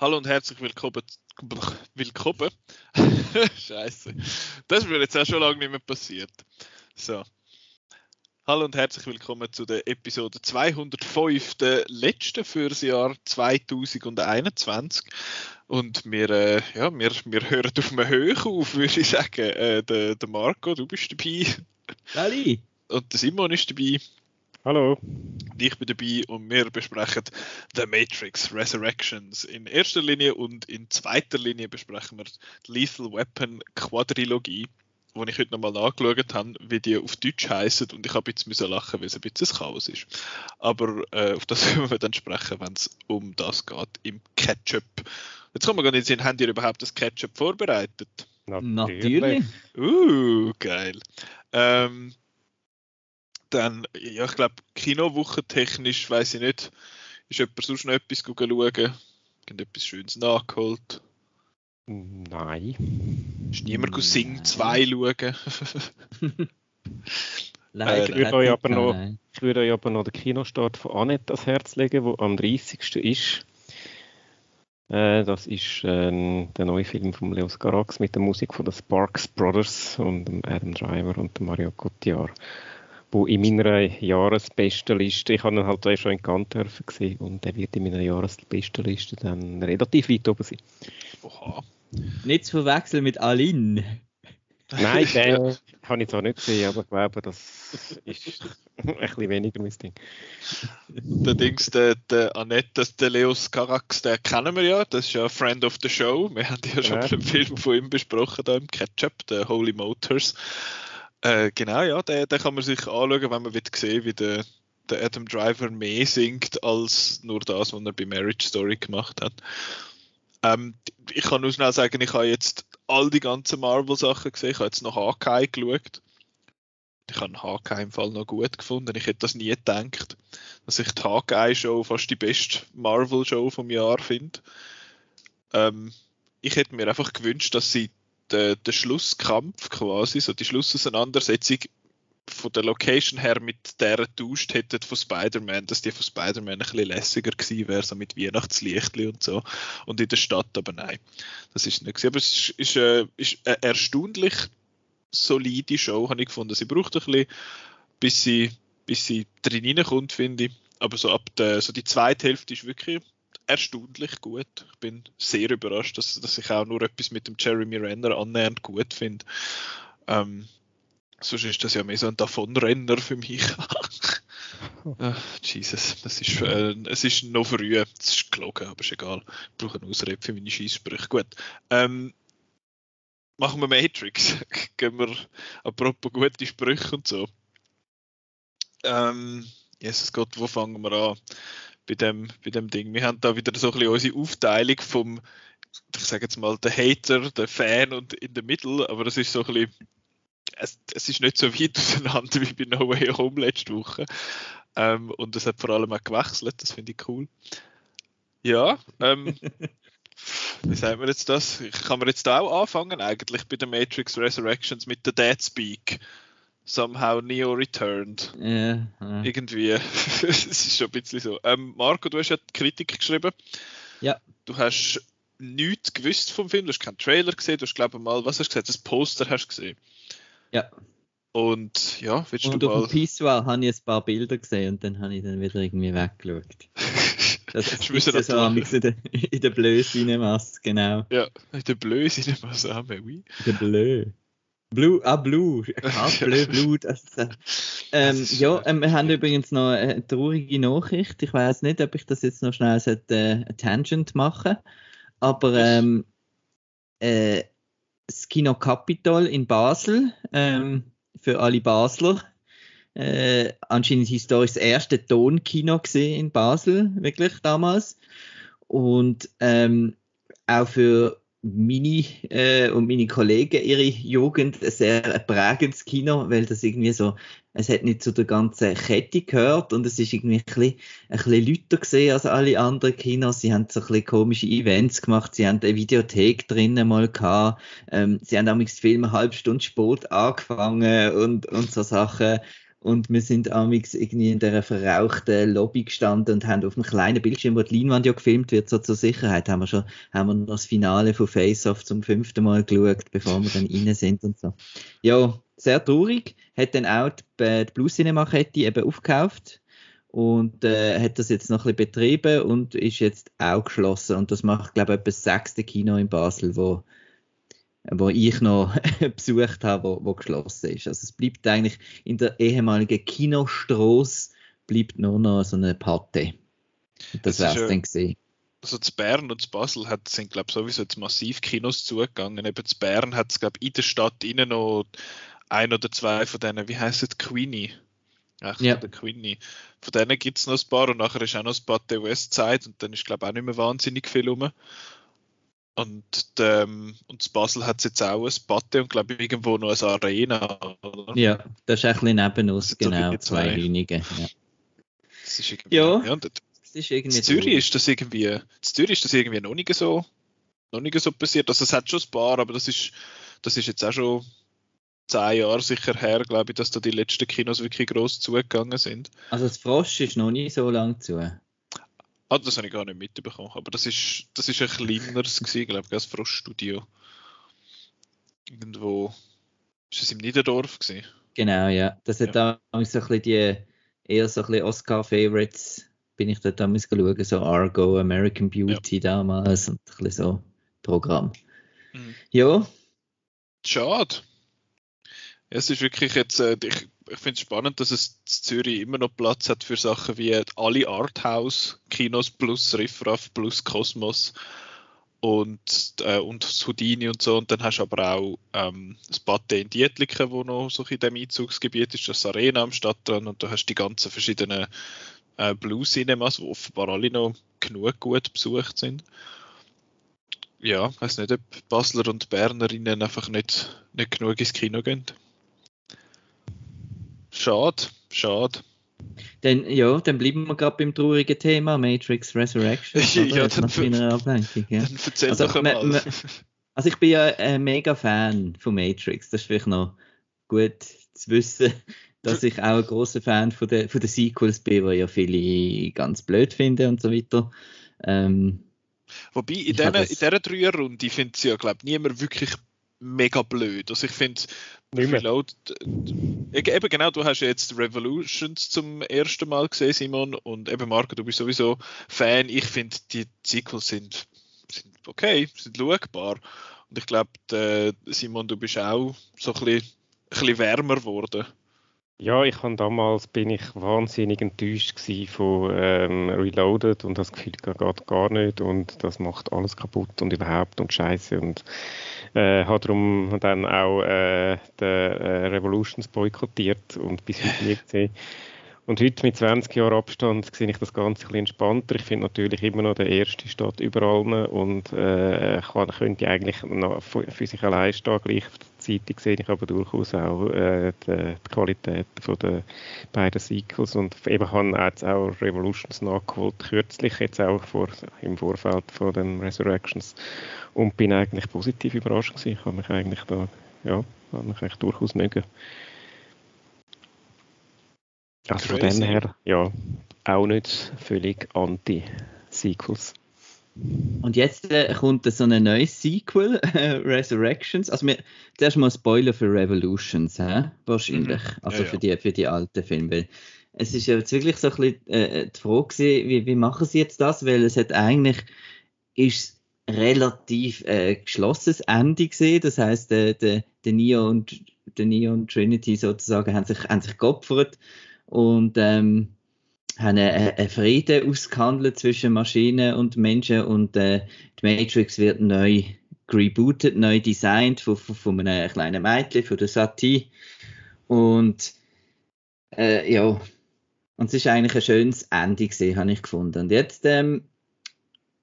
Hallo und herzlich willkommen. Willkommen? Scheiße. Das ist jetzt auch schon lange nicht mehr passiert. So. Hallo und herzlich willkommen zu der Episode 205, der letzten für das Jahr 2021. Und wir, äh, ja, wir, wir hören auf einem Höhe auf, würde ich sagen. Äh, der, der Marco, du bist dabei. Halli. Und der Simon ist dabei. Hallo. Ich bin dabei und wir besprechen The Matrix Resurrections in erster Linie und in zweiter Linie besprechen wir die Lethal Weapon Quadrilogie, wo ich heute nochmal nachgeschaut habe, wie die auf Deutsch heißen und ich habe jetzt müssen lachen, weil es ein bisschen ein Chaos ist. Aber äh, auf das können wir dann sprechen, wenn es um das geht im Ketchup. Jetzt kommen wir gar nicht sehen, haben ihr überhaupt das Ketchup vorbereitet? Natürlich. Uh, geil. Ähm, dann, ja, ich glaube, Kinowoche technisch, weiß ich nicht, ist jemand sonst noch etwas schauen? Irgendetwas Schönes nachgeholt? Nein. Ist niemand Nein. Sing 2 schauen? Leider ich würde, euch aber noch, ich würde euch aber noch den Kinostart von Annette ans Herz legen, der am 30. ist. Äh, das ist äh, der neue Film von Leos Garax mit der Musik von den Sparks Brothers und dem Adam Driver und dem Mario Cotillard wo in meiner Jahresbestenliste, ich habe ihn halt schon in Kant gesehen und der wird in meiner Jahresbestenliste dann relativ weit oben sein. Oha. Nicht zu verwechseln mit Aline. Nein, den habe ich zwar nicht gesehen, aber ich glaube, das ist ein bisschen weniger mein Ding. Der Dings, der, der Annette, der Leos Carax, den kennen wir ja, das ist ja Friend of the Show. Wir haben ja schon ja. einen Film von ihm besprochen, da im Ketchup, der Holy Motors. Äh, genau, ja, den, den kann man sich anschauen, wenn man will sehen wie der, der Adam Driver mehr singt als nur das, was er bei Marriage Story gemacht hat. Ähm, ich kann nur schnell sagen, ich habe jetzt all die ganzen Marvel-Sachen gesehen. Ich habe jetzt noch Hawkeye geschaut. Ich habe Hawkeye im Fall noch gut gefunden. Ich hätte das nie gedacht, dass ich die Hawkeye-Show fast die beste Marvel-Show vom Jahr finde. Ähm, ich hätte mir einfach gewünscht, dass sie der, der Schlusskampf quasi, so die Schlussauseinandersetzung von der Location her mit der tauscht hätten von Spider-Man, dass die von Spider-Man ein bisschen lässiger gewesen wäre, so mit Weihnachtslichtli und so. Und in der Stadt aber nein. Das ist nicht gewesen. Aber es ist, ist, äh, ist eine erstaunlich solide Show, habe ich gefunden. Sie braucht ein bisschen, bis sie, bis sie drin reinkommt, finde ich. Aber so ab der, so die zweite Hälfte ist wirklich erstaunlich gut. Ich bin sehr überrascht, dass, dass ich auch nur etwas mit dem Jeremy Renner annähernd gut finde. Ähm, sonst ist das ja mehr so ein Davonrenner für mich. oh, Jesus, das ist, äh, es ist noch früh. Es ist gelogen, aber ist egal. Ich brauche eine Ausrede für meine Schießsprüche. Gut. Ähm, machen wir Matrix. Gehen wir apropos gute Sprüche und so. Ähm, Jesus Gott, wo fangen wir an? bei dem, bei dem Ding. Wir haben da wieder so ein bisschen unsere Aufteilung vom, ich sage jetzt mal, der Hater, der Fan und in der Mitte, aber es ist so ein bisschen, es, es ist nicht so weit auseinander wie bei No Way Home letzte Woche. Ähm, und es hat vor allem auch gewechselt, das finde ich cool. Ja, ähm, wie sagen wir jetzt das? Ich kann mir jetzt auch anfangen, eigentlich bei der Matrix Resurrections mit der Dead Speak somehow Neo returned. Ja, ja. Irgendwie. es ist schon ein bisschen so. Ähm, Marco, du hast ja die Kritik geschrieben. Ja. Du hast nichts gewusst vom Film, du hast keinen Trailer gesehen, du hast glaube ich mal, was hast du gesagt, das Poster hast du gesehen. Ja. Und ja, willst und du mal... Und auf dem Pissoir habe ich ein paar Bilder gesehen und dann habe ich dann wieder irgendwie weggeschaut. Das ist so in der, in der Bleu Cinemas, genau. Ja, in der Bleu Cinemas, ah, oui. In der Bleu. Blue, ah, Blue. Blue, Blue. Das, äh, ähm, ja, ähm, wir haben übrigens noch eine traurige Nachricht. Ich weiß nicht, ob ich das jetzt noch schnell sollte, äh, eine Tangent machen aber ähm, äh, das Kino Capitol in Basel, ähm, für alle Basler, äh, anscheinend historisch das erste Tonkino gesehen in Basel, wirklich damals. Und ähm, auch für meine äh, und meine Kollegen ihre Jugend ein sehr prägendes Kino, weil das irgendwie so es hat nicht zu der ganzen Kette gehört und es ist irgendwie ein bisschen, ein bisschen lauter gesehen als alle anderen Kinos. Sie haben so ein bisschen komische Events gemacht, sie haben eine Videothek drinnen mal gehabt, ähm, sie haben damals Film eine halbe Stunde spät angefangen und, und so Sachen. Und wir sind amix irgendwie in der verrauchten Lobby gestanden und haben auf einem kleinen Bildschirm, wo die Leinwand ja gefilmt wird, so zur Sicherheit, haben wir schon, haben wir noch das Finale von Face Off zum fünften Mal geschaut, bevor wir dann rein sind und so. Ja, sehr traurig. Hat dann auch die, die Blue Cinema Kette eben aufgekauft und äh, hat das jetzt noch ein bisschen betrieben und ist jetzt auch geschlossen. Und das macht, glaube ich, etwa das sechste Kino in Basel, wo wo ich noch besucht habe, wo, wo geschlossen ist. Also es bleibt eigentlich in der ehemaligen Kinostrasse bleibt nur noch so eine Patte. Das wäre es dann gesehen. Also zu Bern und zu Basel hat, sind glaube sowieso jetzt massiv Kinos zugegangen. Eben zu Bern hat es glaube in der Stadt innen noch ein oder zwei von denen, wie heißt es, Queenie? Ach, ja. der Queenie. Von denen gibt es noch ein paar und nachher ist auch noch ein Patte Westside und dann ist glaube auch nicht mehr wahnsinnig viel rum. Und, ähm, und Basel hat es jetzt auch ein Patte und glaube ich irgendwo noch eine Arena. Oder? Ja, das ist ein bisschen neben uns, genau, zwei Hühnige. Ja. Das ist irgendwie, ja, ja das ist irgendwie in Zürich ist das irgendwie, in Zürich ist das irgendwie noch nicht so, noch nicht so passiert. Also es hat schon ein paar, aber das ist, das ist jetzt auch schon zehn Jahre sicher her, glaube ich, dass da die letzten Kinos wirklich gross zugegangen sind. Also das Frosch ist noch nicht so lang zu. Ah, das habe ich gar nicht mitbekommen. Aber das ist, das ist ein kleineres gewesen, glaube ich, das Froststudio. Irgendwo. Ist es im Niederdorf gewesen? Genau, ja. Das hat ja. da so ein bisschen die eher so ein bisschen Oscar-Favorites bin ich dort damals schauen, so Argo, American Beauty ja. damals und ein bisschen so Programm. Mhm. Ja. Schade. Es ist wirklich jetzt, äh, ich, ich finde es spannend, dass es Zürich immer noch Platz hat für Sachen wie alle Arthouse-Kinos plus Riffraff plus Kosmos und, äh, und Houdini und so. Und dann hast du aber auch ähm, das Batte in Dietliken, wo noch so in dem Einzugsgebiet ist, das Arena am Stadtrand und du hast die ganzen verschiedenen äh, Blue Cinemas, die offenbar alle noch genug gut besucht sind. Ja, ich weiß nicht, ob Basler und Bernerinnen einfach nicht, nicht genug ins Kino gehen. Schade, schade. Dann, ja, dann bleiben wir gerade beim traurigen Thema Matrix Resurrection. ja, dann, Ablenkung, ja. dann erzähl also, doch einmal. also ich bin ja ein mega Fan von Matrix. Das ist vielleicht noch gut zu wissen, dass ich auch ein großer Fan von den, von den Sequels bin, die ja viele ganz blöd finden und so weiter. Ähm, Wobei, in dieser Dreierrunde findet es ja, glaube ich, niemand wirklich mega blöd. Also ich finde, Reload, eben genau, du hast jetzt Revolutions zum ersten Mal gesehen, Simon, und eben Marco, du bist sowieso Fan. Ich finde, die Sequels sind, sind okay, sind schaubar. Und ich glaube, Simon, du bist auch so ein bisschen, ein bisschen wärmer geworden. Ja, ich habe damals bin ich wahnsinnig enttäuscht von ähm, Reloaded und das Gefühl geht gar nicht und das macht alles kaputt und überhaupt und Scheiße und äh, habe darum dann auch äh, den äh, Revolutions boykottiert und bis heute nie gesehen. Und heute mit 20 Jahren Abstand sehe ich das Ganze ein entspannter. Ich finde natürlich immer noch der erste Stadt überall und äh, kann, könnte eigentlich noch für sich allein stehen. Gleichzeitig sehe ich aber durchaus auch äh, die, die, Qualität von der beiden Sequels und eben habe jetzt auch Revolutions nachgeholt, kürzlich jetzt auch vor, im Vorfeld von den Resurrections und bin eigentlich positiv überrascht gewesen. Ich habe mich eigentlich da, ja, habe mich eigentlich durchaus mögen. Also von dem her, ja, auch nicht völlig anti-Sequels. Und jetzt äh, kommt so ein neues Sequel, äh, Resurrections. Also wir, zuerst mal Spoiler für Revolutions, hä? wahrscheinlich. Mhm. Also ja, für, Die, für die alten Filme. Es ist jetzt wirklich so ein bisschen äh, die Frage, wie, wie machen sie jetzt das? Weil es hat eigentlich ist relativ äh, geschlossenes Ende gesehen. Das heißt, äh, der, der Neo und der Neo und Trinity sozusagen haben sich, haben sich geopfert und ähm, haben einen Frieden ausgehandelt zwischen Maschinen und Menschen und äh, die Matrix wird neu rebootet, neu designt von, von, von einem kleinen Mädchen, von der Satie und äh, ja, und es ist eigentlich ein schönes Ende gesehen, habe ich gefunden. Und jetzt ähm,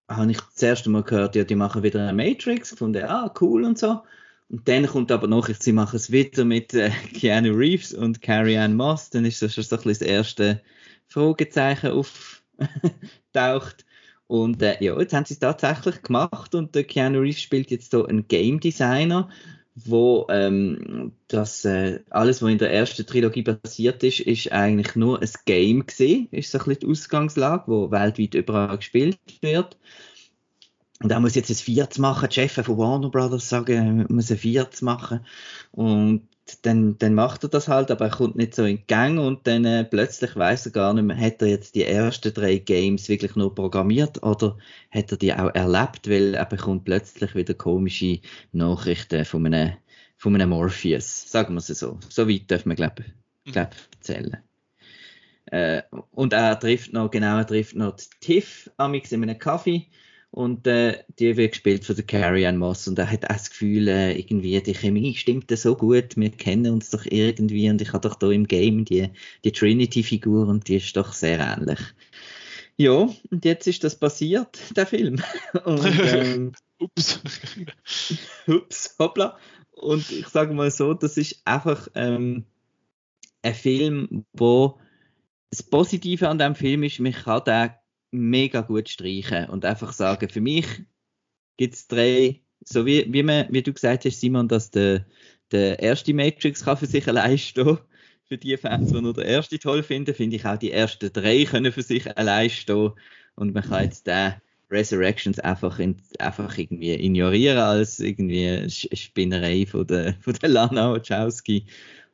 habe ich das erste Mal gehört, ja, die machen wieder eine Matrix, gefunden, ah, cool und so. Und dann kommt aber noch, sie machen es wieder mit äh, Keanu Reeves und Carrie Ann Moss. Dann ist das schon so ein bisschen das erste Fragezeichen auftaucht. Und äh, ja, jetzt haben sie es tatsächlich gemacht und der Keanu Reeves spielt jetzt so einen Game Designer, wo ähm, das äh, alles, was in der ersten Trilogie passiert ist, ist eigentlich nur ein Game gesehen, ist so ein bisschen die Ausgangslage, wo weltweit überall gespielt wird. Und er muss jetzt ein Viertes machen. Die Chefin von Warner Brothers sagen, er muss ein Viertes machen. Und dann, dann macht er das halt, aber er kommt nicht so in Gang und dann äh, plötzlich weiß er gar nicht mehr, hat er jetzt die ersten drei Games wirklich nur programmiert oder hat er die auch erlebt, weil er bekommt plötzlich wieder komische Nachrichten von einem, von einem Morpheus, sagen wir es so. So weit dürfen wir, glaube ich, glaub, erzählen. Äh, und er trifft noch, genau, er trifft noch Tiff, amix in einem Kaffee und äh, die wird gespielt von der Carrie Ann Moss und er hat auch das Gefühl, äh, irgendwie die Chemie stimmt so gut, wir kennen uns doch irgendwie und ich habe doch da im Game die, die Trinity-Figur und die ist doch sehr ähnlich. Ja, und jetzt ist das passiert, der Film. Und, ähm, ups. ups, hoppla. Und ich sage mal so, das ist einfach ähm, ein Film, wo das Positive an dem Film ist, man kann den mega gut streichen und einfach sagen, für mich gibt es drei, so wie, wie, man, wie du gesagt hast, Simon, dass der, der erste Matrix kann für sich allein stehen. Für die Fans, die nur der erste toll finden, finde ich auch die ersten drei können für sich allein stehen. Und man kann jetzt den Resurrections einfach, in, einfach irgendwie ignorieren als irgendwie Spinnerei von der, von der Lana Wachowski.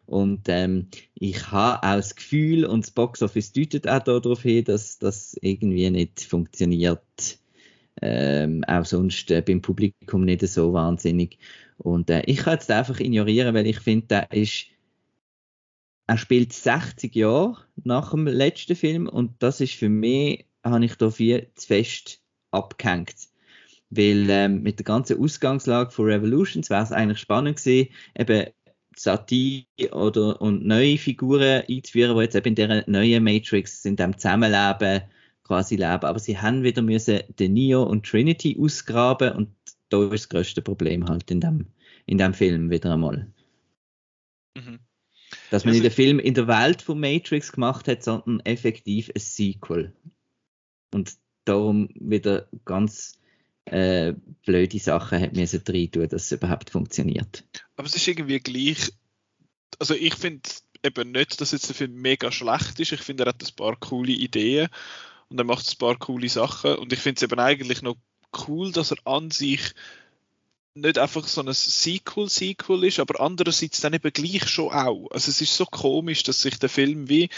Und ähm, ich habe auch das Gefühl, und das Boxoffice deutet auch darauf hin, dass das irgendwie nicht funktioniert. Ähm, auch sonst äh, beim Publikum nicht so wahnsinnig. Und äh, ich kann jetzt einfach ignorieren, weil ich finde, der ist, er spielt 60 Jahre nach dem letzten Film und das ist für mich, habe ich da viel zu fest abgehängt. Weil ähm, mit der ganzen Ausgangslage von Revolutions wäre es eigentlich spannend gewesen, eben Satie oder und neue Figuren einzuführen, die jetzt eben in dieser neuen Matrix in dem Zusammenleben quasi leben. Aber sie haben wieder müssen den Neo und Trinity ausgraben und da ist das größte Problem halt in dem, in dem Film wieder einmal. Mhm. Dass man also, nicht den Film in der Welt von Matrix gemacht hat, sondern effektiv ein Sequel. Und darum wieder ganz äh, blöde Sachen hat müssen rein tun, dass es überhaupt funktioniert. Aber es ist irgendwie gleich, also ich finde eben nicht, dass jetzt der Film mega schlecht ist. Ich finde, er hat ein paar coole Ideen und er macht ein paar coole Sachen und ich finde es eben eigentlich noch cool, dass er an sich nicht einfach so ein Sequel-Sequel ist, aber andererseits dann eben gleich schon auch. Also es ist so komisch, dass sich der Film wie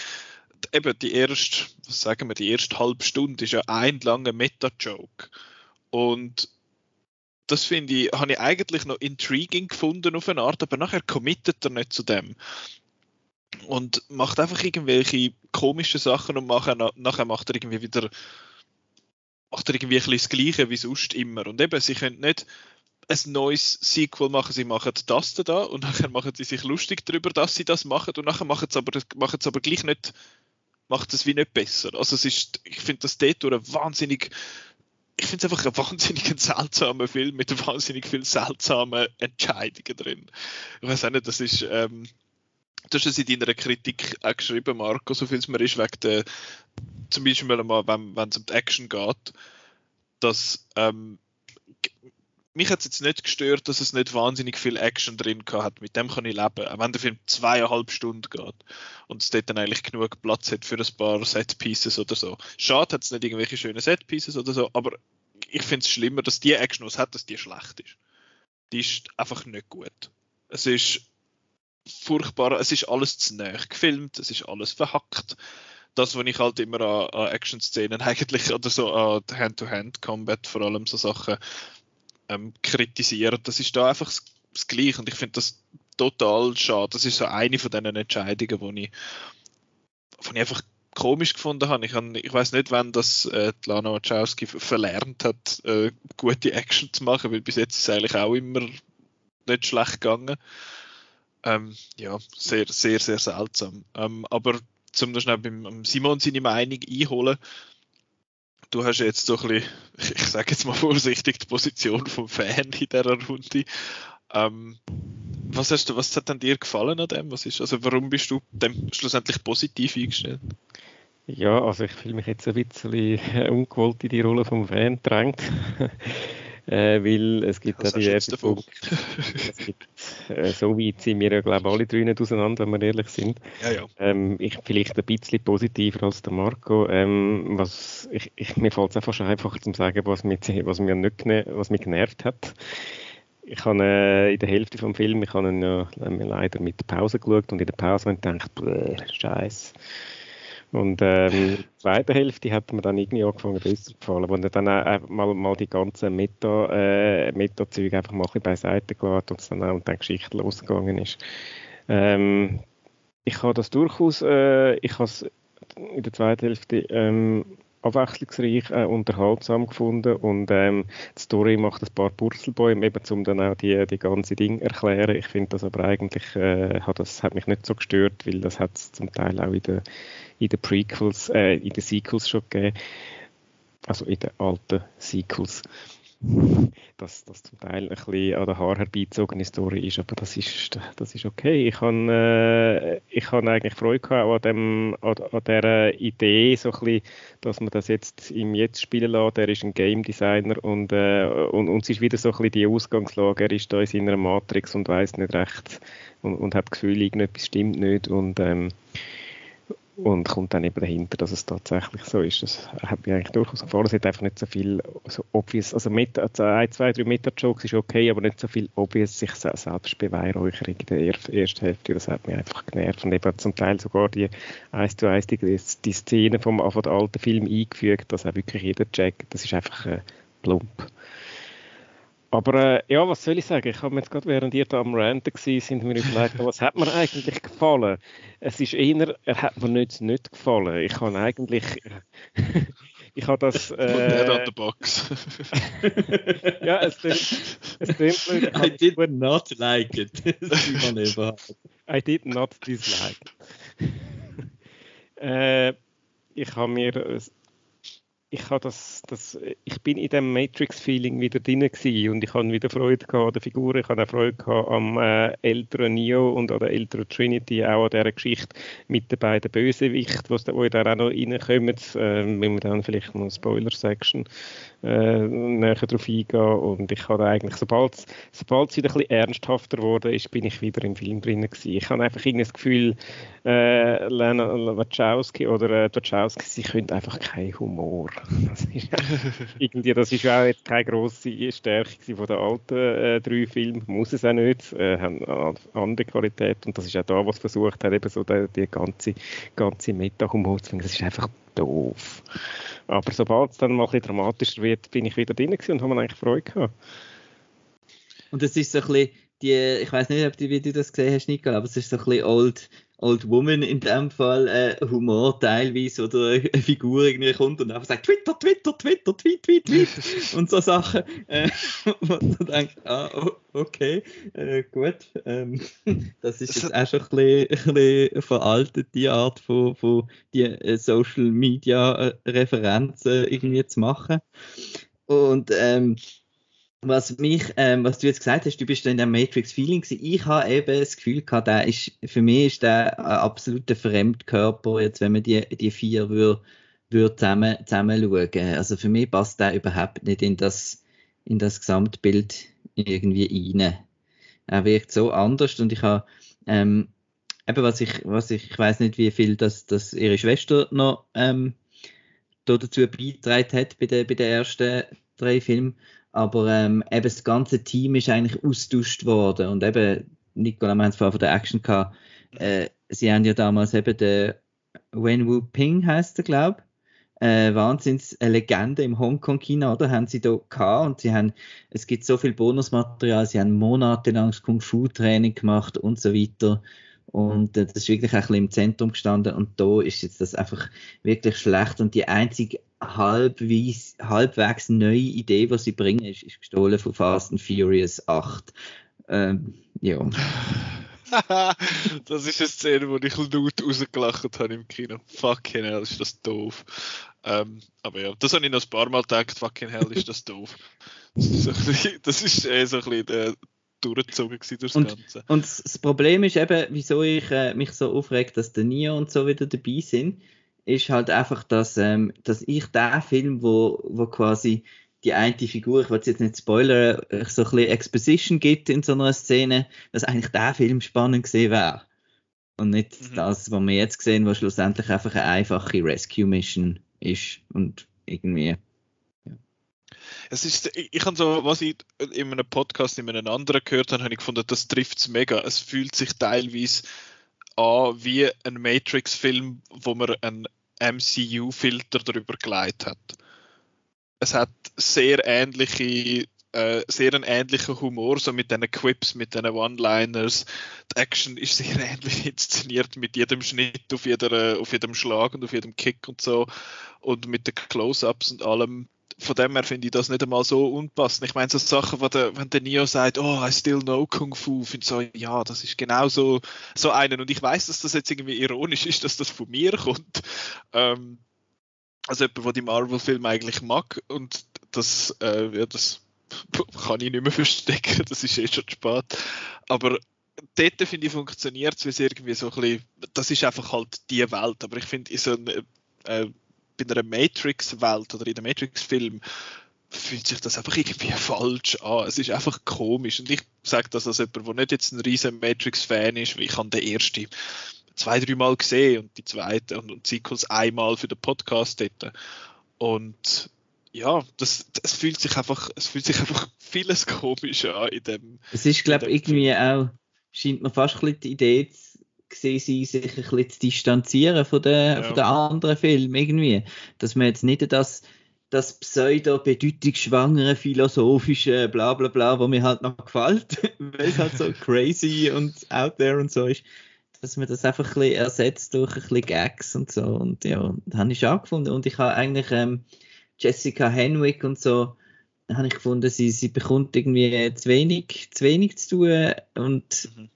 eben die erste, was sagen wir, die erste halbe Stunde ist ja ein langer Meta-Joke. Und das finde ich, habe ich eigentlich noch intriguing gefunden auf eine Art, aber nachher committet er nicht zu dem. Und macht einfach irgendwelche komischen Sachen und nachher, nachher macht er irgendwie wieder macht er irgendwie ein das Gleiche wie sonst immer. Und eben, sie können nicht ein neues Sequel machen, sie machen das da und nachher machen sie sich lustig darüber, dass sie das machen und nachher machen sie aber, machen sie aber gleich nicht, macht es wie nicht besser. Also es ist, ich finde das dort wahnsinnig ich finde es einfach ein wahnsinnig seltsamer Film mit wahnsinnig vielen seltsamen Entscheidungen drin. Ich weiß auch nicht, das ist, ähm, du hast es in deiner Kritik auch geschrieben, Marco, so viel es mir ist, wegen der, zum Beispiel mal, wenn, es um die Action geht, dass ähm, mich hat es jetzt nicht gestört, dass es nicht wahnsinnig viel Action drin hat. Mit dem kann ich leben. Auch wenn der Film zweieinhalb Stunden geht und es dort dann eigentlich genug Platz hat für ein paar Set-Pieces oder so. Schade hat es nicht irgendwelche schönen Set-Pieces oder so, aber ich finde es schlimmer, dass die Action, was hat, dass die schlecht ist. Die ist einfach nicht gut. Es ist furchtbar, es ist alles zu nah gefilmt, es ist alles verhackt. Das, was ich halt immer an, an Action-Szenen eigentlich, oder so an Hand-to-Hand-Combat, vor allem so Sachen, ähm, kritisieren. Das ist da einfach das, das Gleiche und ich finde das total schade. Das ist so eine von diesen Entscheidungen, die ich, ich einfach komisch gefunden habe. Ich, ich weiß nicht, wann das äh, Lana Wachowski verlernt hat, äh, gute Action zu machen, weil bis jetzt ist es eigentlich auch immer nicht schlecht gegangen. Ähm, ja, sehr, sehr, sehr seltsam. Ähm, aber zum noch schnell beim Simon seine Meinung einholen, du hast jetzt so ein bisschen, ich sage jetzt mal vorsichtig, die Position vom Fan in dieser Runde. Ähm, was, hast du, was hat denn dir gefallen an dem? Was ist, also warum bist du dem schlussendlich positiv eingestellt? Ja, also ich fühle mich jetzt ein bisschen äh, ungewollt in die Rolle vom Fan gedrängt. äh, weil es gibt ja diverse Punkte. gibt, äh, so weit sind wir ja, glaube ich, alle drei nicht auseinander, wenn wir ehrlich sind. Ja, ja. Ähm, ich vielleicht ein bisschen positiver als der Marco. Ähm, was, ich, ich, mir fällt es einfach schon einfach zu sagen, was mich, was mich, nicht, was mich genervt hat. Ich habe äh, in der Hälfte vom Film, ich habe ihn ja leider mit der Pause geschaut und in der Pause habe ich gedacht, Scheiße und ähm, in der zweiten Hälfte hat mir dann irgendwie angefangen besser gefallen, wo er dann auch mal, mal die ganzen Meta, äh, Meta-Züge einfach mal ein beiseite gelassen und es dann auch und dann Geschichte losgegangen ist. Ähm, ich habe das durchaus, äh, ich habe in der zweiten Hälfte ähm, abwechslungsreich, äh, unterhaltsam gefunden und ähm, die Story macht ein paar Purzelbäume, eben um dann auch die, die ganze Ding erklären. Ich finde das aber eigentlich, äh, hat, das hat mich nicht so gestört, weil das hat es zum Teil auch in den in den Prequels, äh, in den Sequels schon gegeben. Also in den alten Sequels. Dass das zum Teil ein bisschen an der Haar herbeizogene Story ist, aber das ist, das ist okay. Ich habe äh, ich hab eigentlich Freude gehabt an, dem, an, an dieser Idee, so ein bisschen, dass man das jetzt im Jetzt spielen lässt. Er ist ein Game Designer und, äh, und, und es ist wieder so ein bisschen die Ausgangslage. Er ist da in seiner Matrix und weiß nicht recht und, und hat das Gefühl, irgendetwas stimmt nicht und ähm, und kommt dann eben dahinter, dass es tatsächlich so ist. Das hat mir eigentlich durchaus gefallen. Es hat einfach nicht so viel so obvious, also mit, also ein, zwei, drei Meta-Jokes ist okay, aber nicht so viel obvious sich selbst Beweihräucherung in der ersten Hälfte. Das hat mich einfach genervt und eben zum Teil sogar die eins zu eins die, die Szene vom, vom alten Film eingefügt, dass auch wirklich jeder checkt. Das ist einfach äh, plump. Aber äh, ja, was soll ich sagen? Ich habe mir jetzt gerade, während ihr da am Ranten war, sind mir überlegt, was hat mir eigentlich gefallen? Es ist eher, er hat mir nicht, nicht gefallen. Ich habe eigentlich, ich habe das... Äh, on the box. ja, es klingt I did not like it. I did not dislike it. äh, ich habe mir ich habe das, das, ich bin in dem Matrix-Feeling wieder drin gewesen und ich habe wieder Freude gehabt an der Figur, ich habe auch Freude gehabt am äh, älteren Neo und an der älteren Trinity, auch an dieser Geschichte mit den beiden Bösewichten, die da auch noch reinkommen, äh, wenn wir dann vielleicht noch Spoiler-Section äh, näher darauf eingehen und ich habe eigentlich, sobald es wieder ein bisschen ernsthafter wurde ist, bin ich wieder im Film drin gewesen. Ich habe einfach irgendwie das Gefühl, äh, Lena Wachowski oder äh, Wachowski, sie können einfach keinen Humor. Das ist, irgendwie, das ist auch jetzt keine grosse Stärke von den alten äh, drei Filmen, muss es auch nicht, äh, haben eine andere Qualität und das ist auch da, was versucht hat, eben so die, die ganze, ganze Meta-Humor zu finden. Das ist einfach doof. Aber sobald es dann mal ein bisschen dramatischer wird, bin ich wieder drin und habe mir eigentlich Freude gehabt. Und es ist so ein bisschen die, ich weiß nicht, ob du, wie du das gesehen hast, Nicole, aber es ist so ein bisschen old, Old Woman in dem Fall äh, Humor teilweise oder eine Figur irgendwie kommt und einfach sagt Twitter, Twitter, Twitter, Tweet, Tweet, Tweet. Und so Sachen, äh, wo du denkst, ah, okay, äh, gut, ähm, das ist jetzt auch schon ein bisschen, ein bisschen veraltet, die Art von, von die äh, Social Media äh, Referenzen irgendwie zu machen. Und ähm, was mich, ähm, was du jetzt gesagt hast, du bist in der Matrix Feeling gewesen. Ich habe eben das Gefühl gehabt, der ist, für mich ist der ein absoluter Fremdkörper, jetzt, wenn man die, die vier würde, würde zusammen, zusammen schauen. Also für mich passt der überhaupt nicht in das, in das Gesamtbild irgendwie rein. Er wirkt so anders und ich habe, ähm, eben was ich, was ich, ich weiß nicht, wie viel das, das ihre Schwester noch, ähm, dazu beigetragen hat bei den, bei den ersten drei Filmen. Aber ähm, eben das ganze Team ist eigentlich austauscht worden. Und eben, Nicola, wir haben es vorhin von der Action gehabt, äh, sie haben ja damals eben den Wen Wu Ping heißt er, glaube äh, Wahnsinns eine Legende im Hongkong-Kino, oder? Haben sie da gehabt und sie haben, es gibt so viel Bonusmaterial, sie haben monatelang Kung-Fu-Training gemacht und so weiter. Und äh, das ist wirklich ein bisschen im Zentrum gestanden und da ist jetzt das einfach wirklich schlecht und die einzige halbwegs, halbwegs neue Idee, was sie bringen, ist, ist gestohlen von Fast and Furious 8. Ähm, ja. das ist eine Szene, wo ich laut rausgelacht habe im Kino. Fucking hell, ist das doof. Ähm, aber ja, das habe ich noch ein paar Mal gedacht. Fucking hell, ist das doof. Das ist, so bisschen, das ist eh so ein bisschen der, durchgezogen durchs und, Ganze. Und das Problem ist eben, wieso ich äh, mich so aufregt, dass der Neo und so wieder dabei sind, ist halt einfach, dass, ähm, dass ich den Film, wo, wo quasi die eine Figur, ich will jetzt nicht spoilern, äh, so ein bisschen Exposition gibt in so einer Szene, dass eigentlich der Film spannend gesehen wäre. Und nicht mhm. das, was wir jetzt sehen, was schlussendlich einfach eine einfache Rescue-Mission ist und irgendwie. Ja. Es ist, ich, ich habe so, was ich in einem Podcast in einem anderen gehört habe, habe ich gefunden, das trifft es mega. Es fühlt sich teilweise an wie ein Matrix-Film, wo man einen MCU-Filter darüber gelegt hat. Es hat sehr ähnliche äh, sehr einen ähnlichen Humor, so mit diesen Quips, mit diesen One-Liners. Die Action ist sehr ähnlich inszeniert mit jedem Schnitt auf, jeder, auf jedem Schlag und auf jedem Kick und so und mit den Close-Ups und allem. Von dem her finde ich das nicht einmal so unpassend. Ich meine, so Sachen, wo der, wenn der Neo sagt, oh, I still know Kung Fu, finde ich so, ja, das ist genau so, so einen. Und ich weiß, dass das jetzt irgendwie ironisch ist, dass das von mir kommt. Ähm, also jemand, der die Marvel-Filme eigentlich mag und das, äh, ja, das kann ich nicht mehr verstecken, das ist eh schon spät. Aber dort finde ich funktioniert es, irgendwie so ein bisschen, das ist einfach halt die Welt, aber ich finde in so einer, äh, bei einer Matrix-Welt oder in einem Matrix-Film fühlt sich das einfach irgendwie falsch an. Es ist einfach komisch. Und ich sage das als jemand, der nicht jetzt ein riesen Matrix-Fan ist, weil ich habe den ersten zwei, drei Mal gesehen und die zweite und, und Sequels einmal für den Podcast dort. Und ja, das, das fühlt sich einfach, es fühlt sich einfach vieles komisch an in dem. Es ist, glaube ich, irgendwie auch, scheint mir fast ein bisschen die Idee zu sehen, sich ein bisschen zu distanzieren von den, ja. von den anderen Filmen irgendwie. Dass man jetzt nicht das, das pseudo-bedeutungsschwangere, philosophische bla bla bla, wo mir halt noch gefällt, weil es halt so crazy und out there und so ist, dass man das einfach ein bisschen ersetzt durch ein bisschen Gags und so. Und ja, das habe ich auch gefunden. Und ich habe eigentlich ähm, Jessica Henwick und so, habe ich gefunden, sie, sie bekommt irgendwie zu wenig, zu wenig zu tun und mhm.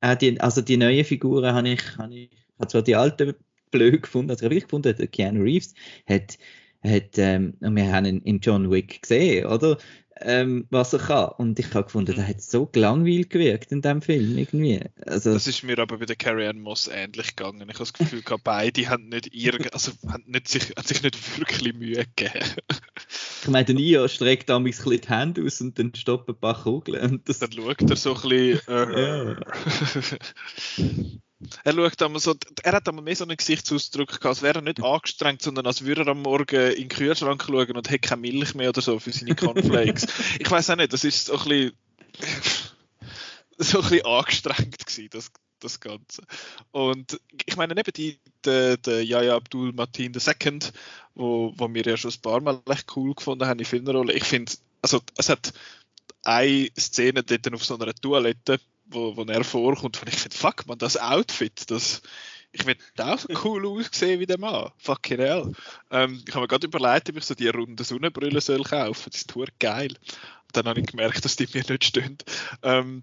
Auch die, also die neuen Figuren habe ich, habe ich, habe zwar die alten blöd gefunden, also ich gefunden, Keanu Reeves hat, hat ähm, wir haben ihn in John Wick gesehen, oder? ähm, was er kann. Und ich habe gefunden, der hat so gelangweilt gewirkt in dem Film irgendwie. Also, das ist mir aber bei der Carrie Ann Moss ähnlich gegangen. Ich habe das Gefühl, gehabt, beide haben nicht irgend, also haben, nicht sich, haben sich nicht wirklich Mühe gegeben. ich meine, der Nio streckt ein bisschen die Hände aus und dann stoppen ein paar Kugeln. Und das dann schaut er so ein bisschen. Äh, Er schaut einmal so, er hat einmal mehr so einen Gesichtsausdruck gehabt, als wäre er nicht angestrengt, sondern als würde er am Morgen in den Kühlschrank schauen und hätte keine Milch mehr oder so für seine Cornflakes. ich weiß auch nicht, das ist so ein bisschen, so ein bisschen angestrengt gewesen, das, das Ganze. Und ich meine, neben die, der, der Yaya Abdul Matin II, wo, wo wir ja schon ein paar Mal echt cool gefunden haben in Filmrollen, ich finde, also es hat eine Szene dort auf so einer Toilette, wo, wo er vorkommt, und ich finde, fuck man, das Outfit, das, ich will auch so cool aussehen wie der Mann. Fucking hell. Ähm, ich habe mir gerade überlegt, ob ich so die runde Sonnenbrille soll kaufen. Das ist total geil. Und dann habe ich gemerkt, dass die mir nicht stehen. Ähm,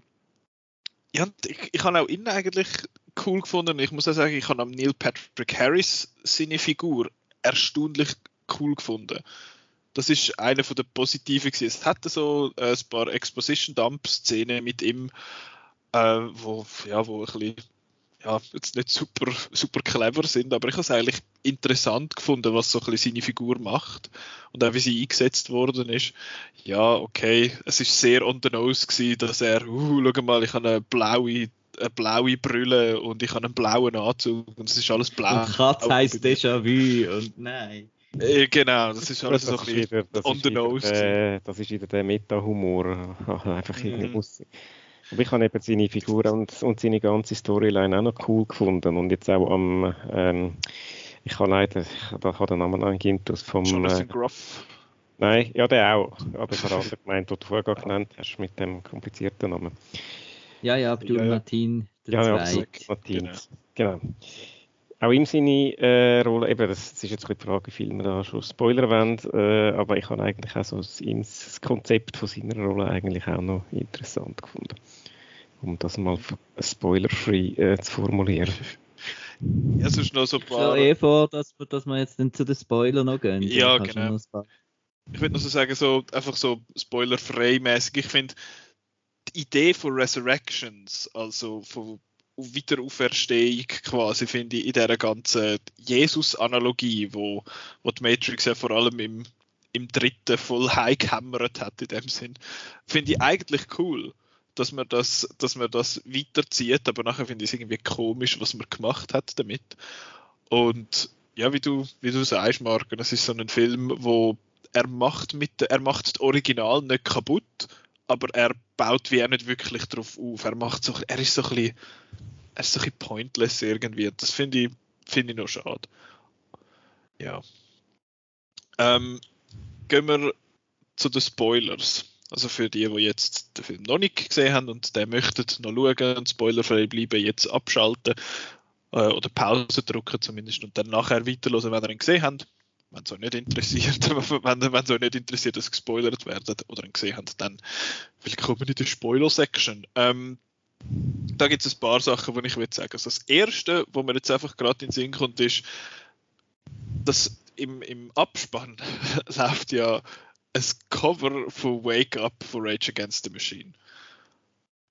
ja, ich, ich habe auch ihn eigentlich cool gefunden. Ich muss auch sagen, ich habe am Neil Patrick Harris seine Figur erstaunlich cool gefunden. Das ist eine von der positiven. Es hatte so äh, ein paar Exposition-Dump-Szenen mit ihm, äh, wo, ja, wo ein bisschen, ja, jetzt nicht super, super clever sind, aber ich habe es eigentlich interessant gefunden, was so ein bisschen seine Figur macht und auch wie sie eingesetzt worden ist. Ja, okay, es ist sehr on the nose gewesen, dass er, uh, schau mal, ich habe eine blaue eine blaue Brille und ich habe einen blauen Anzug und es ist alles blau. Und Katz heisst Déjà-vu und nein. Äh, genau, das ist alles das so ein bisschen on the nose. Der, das ist wieder der Meta-Humor. Einfach mhm. irgendwie muss, aber ich habe eben seine Figur und, und seine ganze Storyline auch noch cool gefunden und jetzt auch am, ähm, ich habe leider, ich habe den Namen angegeben, vom... Jonathan äh, Groff. Nein, ja, der auch, aber ich habe andere gemeint, den du vorher genannt hast, mit dem komplizierten Namen. Ja, ja, Abdul ja, Martin, der ja, ja, Martin, genau. genau auch ihm seine äh, Rolle, eben, das, das, ist jetzt die Frage, wie viel man da schon Spoiler wollen, äh, aber ich habe eigentlich auch so das, das, Konzept von seiner Rolle eigentlich auch noch interessant gefunden. Um das mal spoiler-free äh, zu formulieren. Ja, sonst noch so ein paar... Ich eh vor, dass, dass wir jetzt dann zu den Spoilern noch gehen. Ja, genau. Ich würde noch so sagen, so, einfach so spoiler-frei mäßig. Ich finde, die Idee von Resurrections, also von Wiederauferstehung quasi, finde ich, in dieser ganzen Jesus-Analogie, wo, wo die Matrix ja vor allem im, im dritten voll high gehammert hat in dem Sinn, finde ich eigentlich cool, dass man das, dass man das weiterzieht, aber nachher finde ich es irgendwie komisch, was man gemacht hat damit. Und ja, wie du, wie du sagst, Marken, es ist so ein Film, wo er macht mit, er macht das Original nicht kaputt, aber er baut wie auch nicht wirklich drauf auf. Er macht so, er ist so ein bisschen, er ist so ein bisschen pointless irgendwie. Das finde ich, finde ich noch schade. Ja. Ähm, gehen wir zu den Spoilers. Also für die, die jetzt den Film noch nicht gesehen haben und den möchten noch schauen und spoilerfrei bleiben, jetzt abschalten äh, oder Pause drücken zumindest und dann nachher weiterhören, wenn ihr ihn gesehen habt wenn es euch nicht interessiert, wenn, wenn es euch nicht interessiert, dass gespoilert werden oder ihn gesehen habt, dann willkommen in der Spoiler-Section. Ähm, da gibt es ein paar Sachen, die ich will sagen. Also das erste, wo mir jetzt einfach gerade in den Sinn kommt, ist, dass im, im Abspann läuft ja ein Cover von Wake Up von Rage Against the Machine.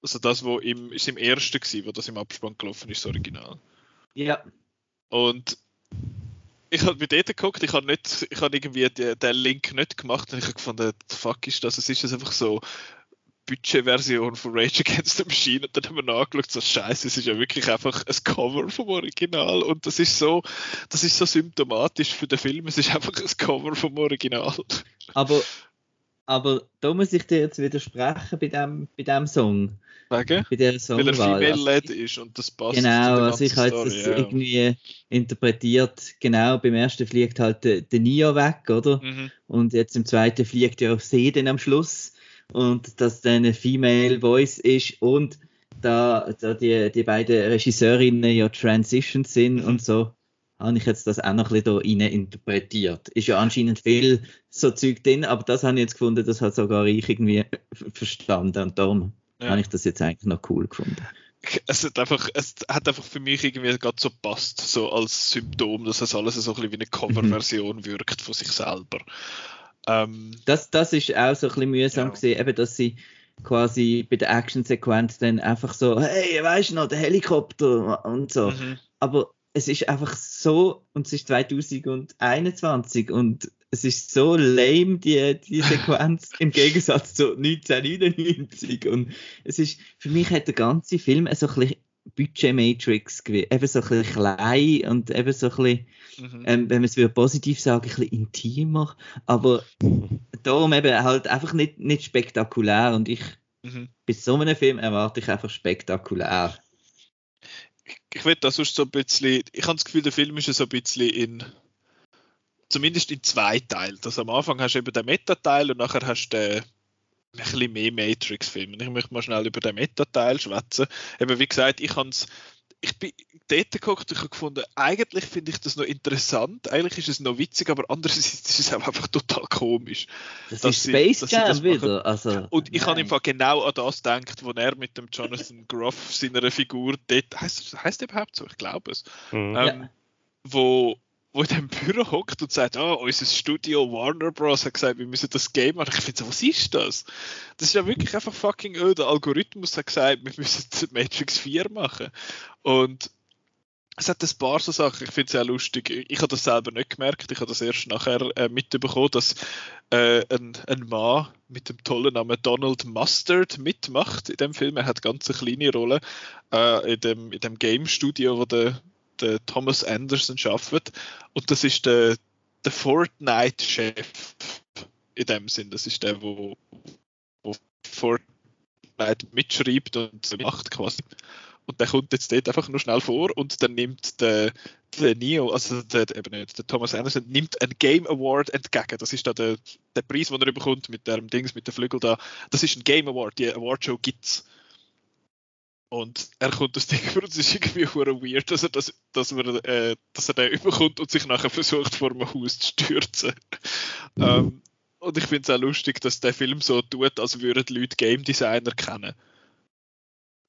Also das, wo im, ist im ersten gewesen, wo das im Abspann gelaufen ist, das Original. Ja. Und ich habe mir dort geguckt, ich habe nicht, ich habe irgendwie den Link nicht gemacht und ich habe gefunden, fuck ist das, es ist einfach so Budgetversion von Rage Against the Machine. Und dann haben wir nachgeschaut, so scheiße, es ist ja wirklich einfach ein Cover vom Original. Und das ist so, das ist so symptomatisch für den Film, es ist einfach ein Cover vom Original. Aber, aber da muss ich dir jetzt widersprechen bei dem, bei dem Song. Wegen? Bei der Weil er female-led ist und das passt Genau, also ich habe es ja. irgendwie interpretiert, genau, beim ersten fliegt halt der, der Neo weg, oder? Mhm. Und jetzt im zweiten fliegt ja auch See dann am Schluss und dass dann eine Female Voice ist und da, da die, die beiden Regisseurinnen ja Transitions sind und so, habe ich jetzt das auch noch ein bisschen da rein interpretiert. Ist ja anscheinend viel so Zeug drin, aber das habe ich jetzt gefunden, das hat sogar ich irgendwie verstanden und darum ja. habe ich das jetzt eigentlich noch cool gefunden. Es hat einfach, es hat einfach für mich irgendwie gerade so passt, so als Symptom, dass es alles so ein bisschen wie eine Coverversion mhm. wirkt von sich selber. Ähm, das, das ist auch so ein bisschen mühsam ja. gesehen, eben, dass sie quasi bei der Actionsequenz dann einfach so, hey, weißt du noch, der Helikopter und so. Mhm. Aber es ist einfach so, und es ist 2021 und es ist so lame, die, die Sequenz, im Gegensatz zu 1999. Und es ist, für mich hat der ganze Film so ein bisschen Budget-Matrix gewesen. Eben so ein bisschen klein und eben so ein bisschen, mhm. ähm, wenn man es positiv sagen, ein bisschen intimer. Aber darum eben halt einfach nicht, nicht spektakulär. Und ich, mhm. bei so einem Film erwarte ich einfach spektakulär. Ich, will das sonst so ein bisschen, ich habe das Gefühl, der Film ist so ein bisschen in zumindest in zwei Teilen. Also am Anfang hast du eben den Meta-Teil und nachher hast du ein bisschen mehr Matrix-Filme. Ich möchte mal schnell über den Meta-Teil schwätzen. Eben wie gesagt, ich habe ich bin dort geguckt und habe gefunden, eigentlich finde ich das noch interessant, eigentlich ist es noch witzig, aber andererseits ist es auch einfach total komisch. Das ist Space sie, Jam wieder. Also, und ich habe einfach genau an das gedacht, wo er mit dem Jonathan Groff seiner Figur dort, heißt, heißt er überhaupt so? Ich glaube es. Mhm. Ähm, ja. Wo wo in dem Büro hockt und sagt, oh, unser Studio Warner Bros. hat gesagt, wir müssen das Game machen. Ich finde so, was ist das? Das ist ja wirklich einfach fucking öh. Der Algorithmus hat gesagt, wir müssen Matrix 4 machen. Und es hat ein paar so Sachen, ich finde es sehr lustig. Ich habe das selber nicht gemerkt, ich habe das erst nachher äh, mitbekommen, dass äh, ein, ein Mann mit dem tollen Namen Donald Mustard mitmacht in dem Film. Er hat ganz eine kleine Rolle äh, in, dem, in dem Game Studio, wo der der Thomas Anderson arbeitet. Und das ist der, der Fortnite-Chef in dem Sinn. Das ist der, wo, wo Fortnite mitschreibt und macht quasi. Und der kommt jetzt dort einfach nur schnell vor und dann nimmt der, der Neo, also der, eben nicht, der Thomas Anderson, nimmt einen Game Award entgegen. Das ist da der, der Preis, den er bekommt mit dem Dings, mit der Flügel da. Das ist ein Game Award, die Awardshow gibt's. Und er kommt das Ding über und es ist irgendwie weird, dass er, das, dass, man, äh, dass er den überkommt und sich nachher versucht, vor dem Haus zu stürzen. Ähm, und ich finde es auch lustig, dass der Film so tut, als würden Leute Game Designer kennen.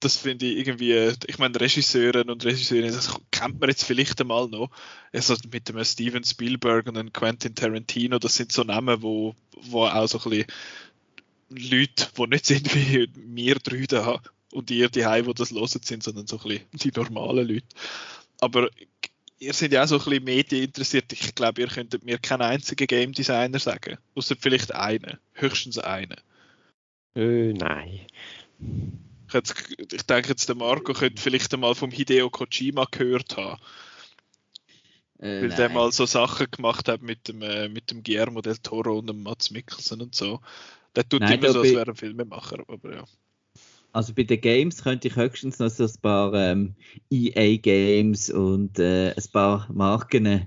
Das finde ich irgendwie, ich meine, Regisseuren und Regisseurinnen, das kennt man jetzt vielleicht einmal noch. Also mit dem Steven Spielberg und dem Quentin Tarantino, das sind so Namen, wo, wo auch so ein bisschen Leute, die nicht sind wie wir drei und ihr die Hause, die das hören sind, sondern so ein bisschen die normalen Leute. Aber ihr seid ja auch so ein bisschen Medien interessiert. Ich glaube, ihr könntet mir keinen einzigen Game Designer sagen. Außer vielleicht einen. Höchstens einen. Äh, nein. Ich, jetzt, ich denke jetzt, der Marco könnte vielleicht einmal vom Hideo Kojima gehört haben. Äh, weil nein. der mal so Sachen gemacht hat mit dem, äh, mit dem Guillermo del Toro und dem Mats Mikkelsen und so. Der tut nein, immer so, als wäre ein Filmemacher, aber ja. Also bei den Games könnte ich höchstens noch so ein paar ähm, EA-Games und äh, ein paar Marken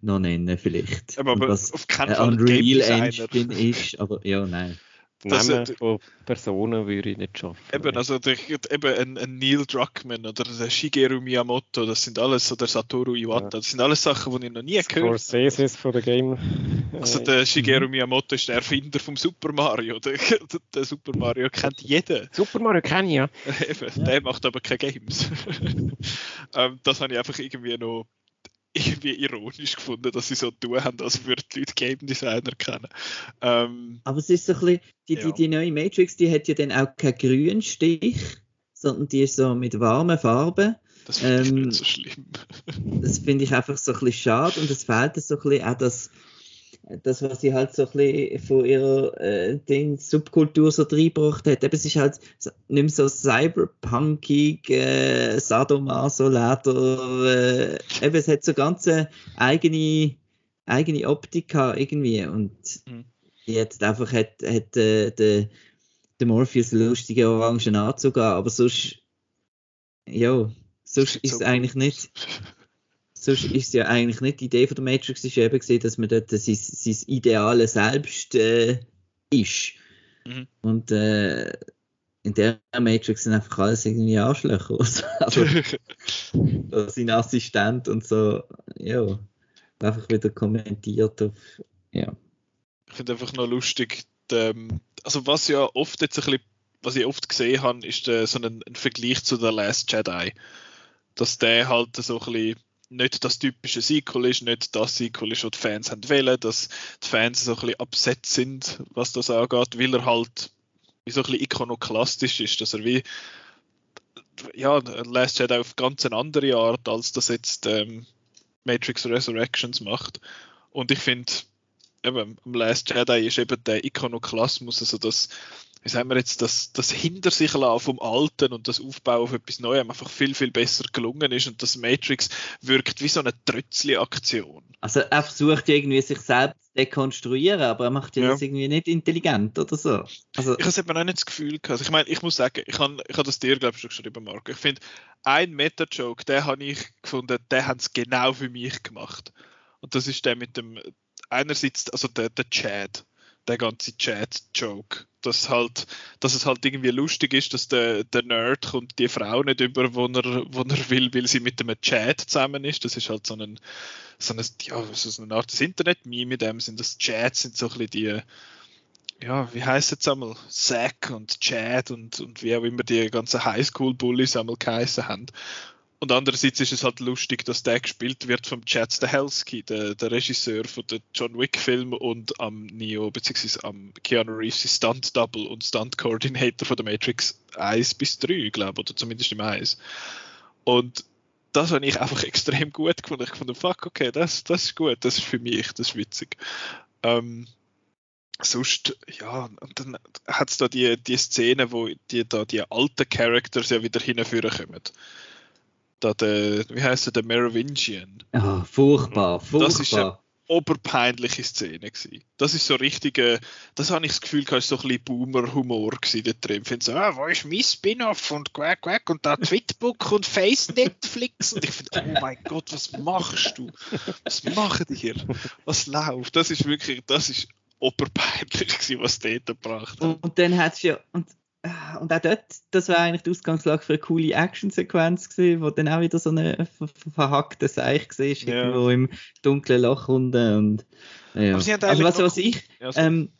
noch nennen vielleicht. Aber, aber auf keinen Fall Unreal Engine ist, aber ja, nein. Das, Namen von Personen würde ich nicht schaffen. Eben, also der, eben ein, ein, Neil Druckmann oder der Shigeru Miyamoto, das sind alles, oder Satoru Iwata, ja. das sind alles Sachen, die ich noch nie gehört habe. Scorseses von der Game. Also der Shigeru Miyamoto ist der Erfinder vom Super Mario. Der, der Super Mario kennt jeder. Super Mario kenne ich ja. Eben, ja. der macht aber keine Games. ähm, das habe ich einfach irgendwie noch irgendwie ironisch gefunden, dass sie so tun haben, als würden die Leute Game Designer kennen. Ähm, Aber es ist so ein bisschen, die, ja. die, die neue Matrix, die hat ja dann auch keinen grünen Stich, sondern die ist so mit warmen Farben. Das finde ich ähm, nicht so schlimm. das finde ich einfach so ein bisschen schade und es fehlt so ein bisschen auch das das, was sie halt so ein bisschen von ihrer äh, Ding, Subkultur so reingebracht hat. Eben, es ist halt nicht mehr so cyberpunkig, äh, Sadomaso-Leder. Äh, eben, es hat so ganze eigene, eigene Optik irgendwie. Und mhm. jetzt einfach hat, hat äh, der, der Morpheus lustige orangen Anzug an, aber sonst, ja, sonst ist es eigentlich nicht sonst ist ja eigentlich nicht die Idee von der Matrix ist eben gesehen, dass man dort sein, sein ideale Selbst äh, ist. Mhm. Und äh, in der Matrix sind einfach alles irgendwie Arschlöcher. also, sein Assistent und so, ja, einfach wieder kommentiert auf, ja. Ich finde einfach noch lustig, ähm, also was ja oft jetzt ein bisschen, was ich oft gesehen habe, ist äh, so ein, ein Vergleich zu The Last Jedi. Dass der halt so ein bisschen nicht das typische Sequel ist, nicht das Sequel ist, was die Fans haben wollen, dass die Fans so ein bisschen upset sind, was das angeht, weil er halt so ein bisschen ikonoklastisch ist, dass er wie ja, Last Jedi auf ganz eine andere Art, als das jetzt ähm, Matrix Resurrections macht. Und ich finde, am Last Jedi ist eben der Ikonoklasmus, also das wie sagen wir jetzt, das, das hinter sich lassen vom Alten und das Aufbauen auf etwas Neuem einfach viel, viel besser gelungen ist und das Matrix wirkt wie so eine Trötzli-Aktion. Also er versucht irgendwie sich selbst zu dekonstruieren, aber er macht ja, ja. das irgendwie nicht intelligent oder so. Also, ich habe eben auch nicht das Gefühl gehabt. Ich meine, ich muss sagen, ich habe ich hab das dir, glaube ich, schon geschrieben, Marco. Ich finde, ein Meta-Joke, den habe ich gefunden, den haben sie genau für mich gemacht. Und das ist der mit dem, einerseits, also der, der Chad der ganze Chat-Joke. Dass, halt, dass es halt irgendwie lustig ist, dass der, der Nerd kommt die Frau nicht über, wo er, wo er will, weil sie mit einem Chat zusammen ist. Das ist halt so ein, so ein ja, so eine Art Internet-Meme mit dem sind. Das Chats sind so ein bisschen die, ja, wie heißt jetzt einmal? Zack und Chad und, und wie auch immer die ganzen Highschool-Bullies einmal geheißen haben. Und andererseits ist es halt lustig, dass der gespielt wird vom Chad Stahelski, der, der Regisseur von der John Wick Film und am Neo bzw. am Keanu Reeves Stunt Double und Stunt Coordinator von der Matrix 1 bis 3, glaube ich, oder zumindest im 1. Und das habe ich einfach extrem gut gefunden. Ich fand, fuck, okay, das, das ist gut, das ist für mich, das ist witzig. Ähm, sonst, ja, und dann hat es da die, die Szene, wo die, da die alten Characters ja wieder hinführen kommen da der, wie heißt der, der Merovingian. Ja, furchtbar, furchtbar. Das ist eine oberpeinliche Szene gewesen. Das ist so richtig, äh, das habe ich das Gefühl, das so ein bisschen Boomer-Humor gewesen da drin. Ich finde so, ah, wo ist mein Spin-off und quack, quack und da Twitbook und Face Netflix und ich finde, oh mein Gott, was machst du? Was machen die hier? Was läuft? Das ist wirklich, das ist oberpeinlich gewesen, was dort gebracht hat. Und dann hat es ja, und Ah, und auch dort, das war eigentlich die Ausgangslage für eine coole Actionsequenz gewesen, wo dann auch wieder so eine verhackte Seich war, ja. irgendwo im dunklen Loch unten und ja. Also was, was ich ja, ähm,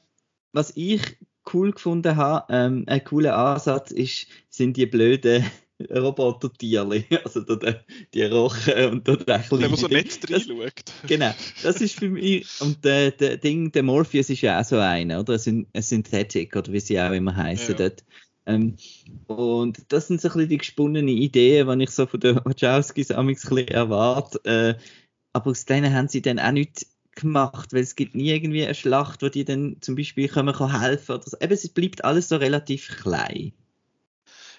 was ich cool gefunden habe, ähm, ein cooler Ansatz ist, sind die blöden Roboter-Tierli, also der, die Roche und der Kleine. Der, der so nett reinschaut. Genau, das ist für mich, und der, der Ding, der Morpheus ist ja auch so einer, oder? Ein Synthetic, oder wie sie auch immer heißen ja. dort. Ähm, und das sind so ein bisschen die gesponnenen Ideen, die ich so von den Wachowskis amigs ein bisschen erwarte. Äh, aber aus denen haben sie dann auch nicht gemacht, weil es gibt nie irgendwie eine Schlacht, wo die dann zum Beispiel können, kann helfen oder so. Eben, es bleibt alles so relativ klein.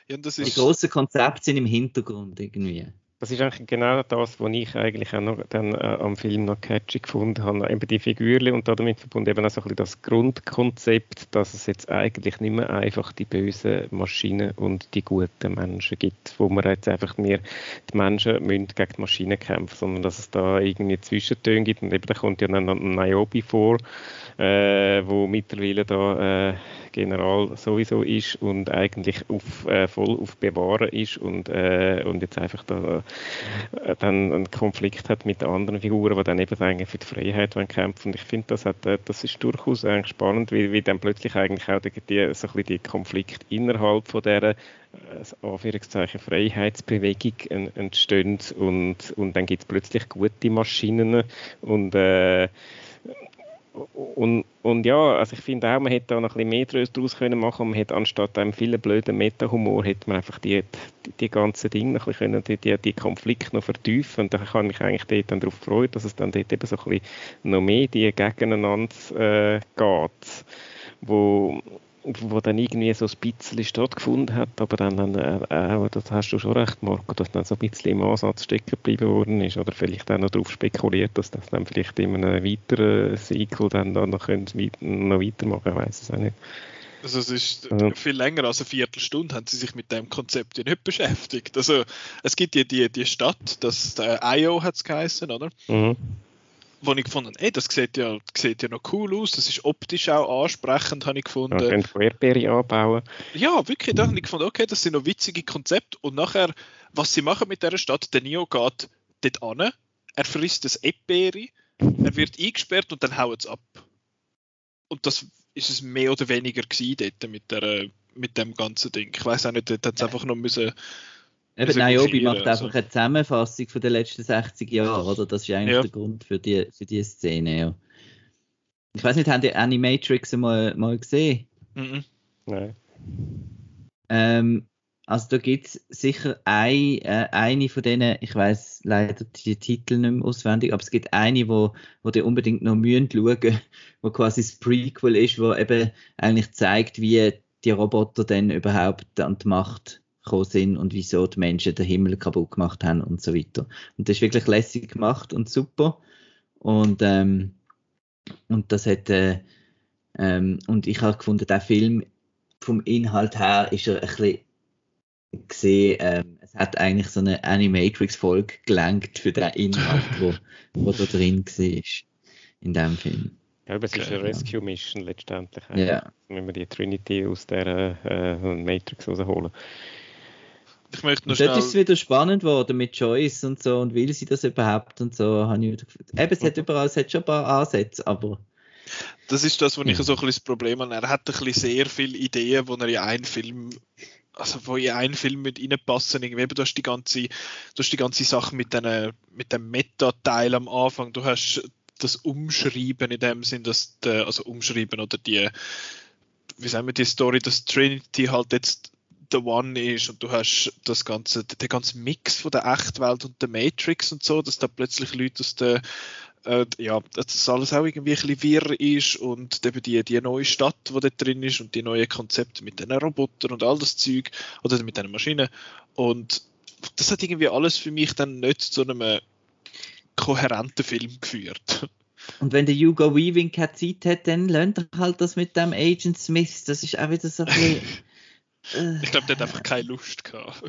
Ja, die grossen Konzepte sind im Hintergrund irgendwie. Das ist eigentlich genau das, was ich eigentlich auch noch dann, äh, am Film noch catchy gefunden habe. Eben die Figürchen und damit verbunden eben auch so ein bisschen das Grundkonzept, dass es jetzt eigentlich nicht mehr einfach die bösen Maschinen und die guten Menschen gibt, wo man jetzt einfach mehr die Menschen müssen gegen die Maschinen kämpfen, sondern dass es da irgendwie Zwischentöne gibt und eben da kommt ja dann Niobe vor, äh, wo mittlerweile da äh, General sowieso ist und eigentlich auf, äh, voll auf Bewahren ist und, äh, und jetzt einfach da äh, dann einen Konflikt hat mit anderen Figuren, die dann eben eigentlich für die Freiheit kämpfen. Und ich finde, das, hat, äh, das ist durchaus eigentlich spannend, wie, wie dann plötzlich eigentlich auch die, die, so ein bisschen die Konflikt innerhalb von dieser äh, Anführungszeichen Freiheitsbewegung entstehen und, und dann gibt es plötzlich gute Maschinen und äh, und, und ja, also ich finde auch, man hätte da noch ein bisschen mehr daraus können machen man hätte anstatt einem vielen blöden Meta-Humor, hätte man einfach die, die, die ganzen Dinge noch ein bisschen können, die, die, Konflikte noch vertiefen. Und da kann ich eigentlich dort dann darauf freuen, dass es dann dort eben so ein bisschen noch mehr die gegeneinander äh, geht, wo wo dann irgendwie so ein bisschen stattgefunden hat, aber dann, äh, äh, das hast du schon recht, Marco, dass dann so ein bisschen im Ansatz stecken geblieben worden ist oder vielleicht auch noch darauf spekuliert, dass das dann vielleicht in einem weiteren Sequel dann, dann noch, können, noch weitermachen, ich weiß es auch nicht. Also es ist ja. viel länger als eine Viertelstunde haben sie sich mit dem Konzept ja nicht beschäftigt. Also es gibt ja die, die Stadt, das der IO hat es geheißen, oder? Mhm wo ich gefunden habe, das sieht ja, sieht ja noch cool aus, das ist optisch auch ansprechend, habe ich gefunden. Können Erdbeere anbauen. Ja, wirklich, da habe ich gefunden, okay, das sind noch witzige Konzepte und nachher, was sie machen mit dieser Stadt, der Neo geht dort an, er frisst das Erdbeere, er wird eingesperrt und dann haut es ab. Und das ist es mehr oder weniger gewesen dort mit, der, mit dem ganzen Ding. Ich weiß auch nicht, dort hat es einfach noch müssen Eben, Niobe macht also. einfach eine Zusammenfassung von den letzten 60 Jahren, oder? Das ist eigentlich ja. der Grund für die, für die Szene, ja. Ich weiß nicht, haben die Animatrix mal, mal gesehen? Mhm. Nein. Ähm, also da gibt es sicher ein, äh, eine von denen, ich weiß leider die Titel nicht mehr auswendig, aber es gibt eine, wo, wo die unbedingt noch mühen schauen, wo quasi das Prequel ist, wo eben eigentlich zeigt, wie die Roboter dann überhaupt an die Macht gekommen sind und wieso die Menschen den Himmel kaputt gemacht haben und so weiter. Und das ist wirklich lässig gemacht und super. Und, ähm, und das hat, äh, ähm, und ich habe gefunden, der Film vom Inhalt her ist er ein bisschen gesehen, ähm, es hat eigentlich so eine Animatrix-Folge gelenkt für den Inhalt, wo, wo da drin war in dem Film. Ja, aber es ist eine Rescue Mission letztendlich. Ja. Wenn wir die Trinity aus der äh, Matrix rausholen. Ich möchte noch schnell... Dort ist es wieder spannend geworden mit Joyce und so und will sie das überhaupt und so. Habe ich Eben, es hat überall, es hat schon ein paar Ansätze, aber... Das ist das, wo ich so ein bisschen das Problem habe. Er hat ein bisschen sehr viele Ideen, wo er in einen Film also wo in einen Film mit reinpassen, irgendwie, du hast die ganze, du hast die ganze Sache mit, den, mit dem Meta-Teil am Anfang, du hast das Umschreiben in dem Sinn, dass, der, also Umschreiben oder die, wie sagen wir, die Story, dass Trinity halt jetzt The One ist und du hast das ganze, den ganzen Mix von der Echtwelt und der Matrix und so, dass da plötzlich Leute aus der äh, ja, dass das alles auch irgendwie ein bisschen wirr ist und eben die, die neue Stadt, die da drin ist und die neuen Konzepte mit den Robotern und all das Zeug oder mit den Maschinen und das hat irgendwie alles für mich dann nicht zu einem kohärenten Film geführt. Und wenn der Hugo Weaving keine Zeit hat, dann lernt er halt das mit dem Agent Smith. Das ist auch wieder so ein bisschen ich glaube, der hat einfach keine Lust gehabt.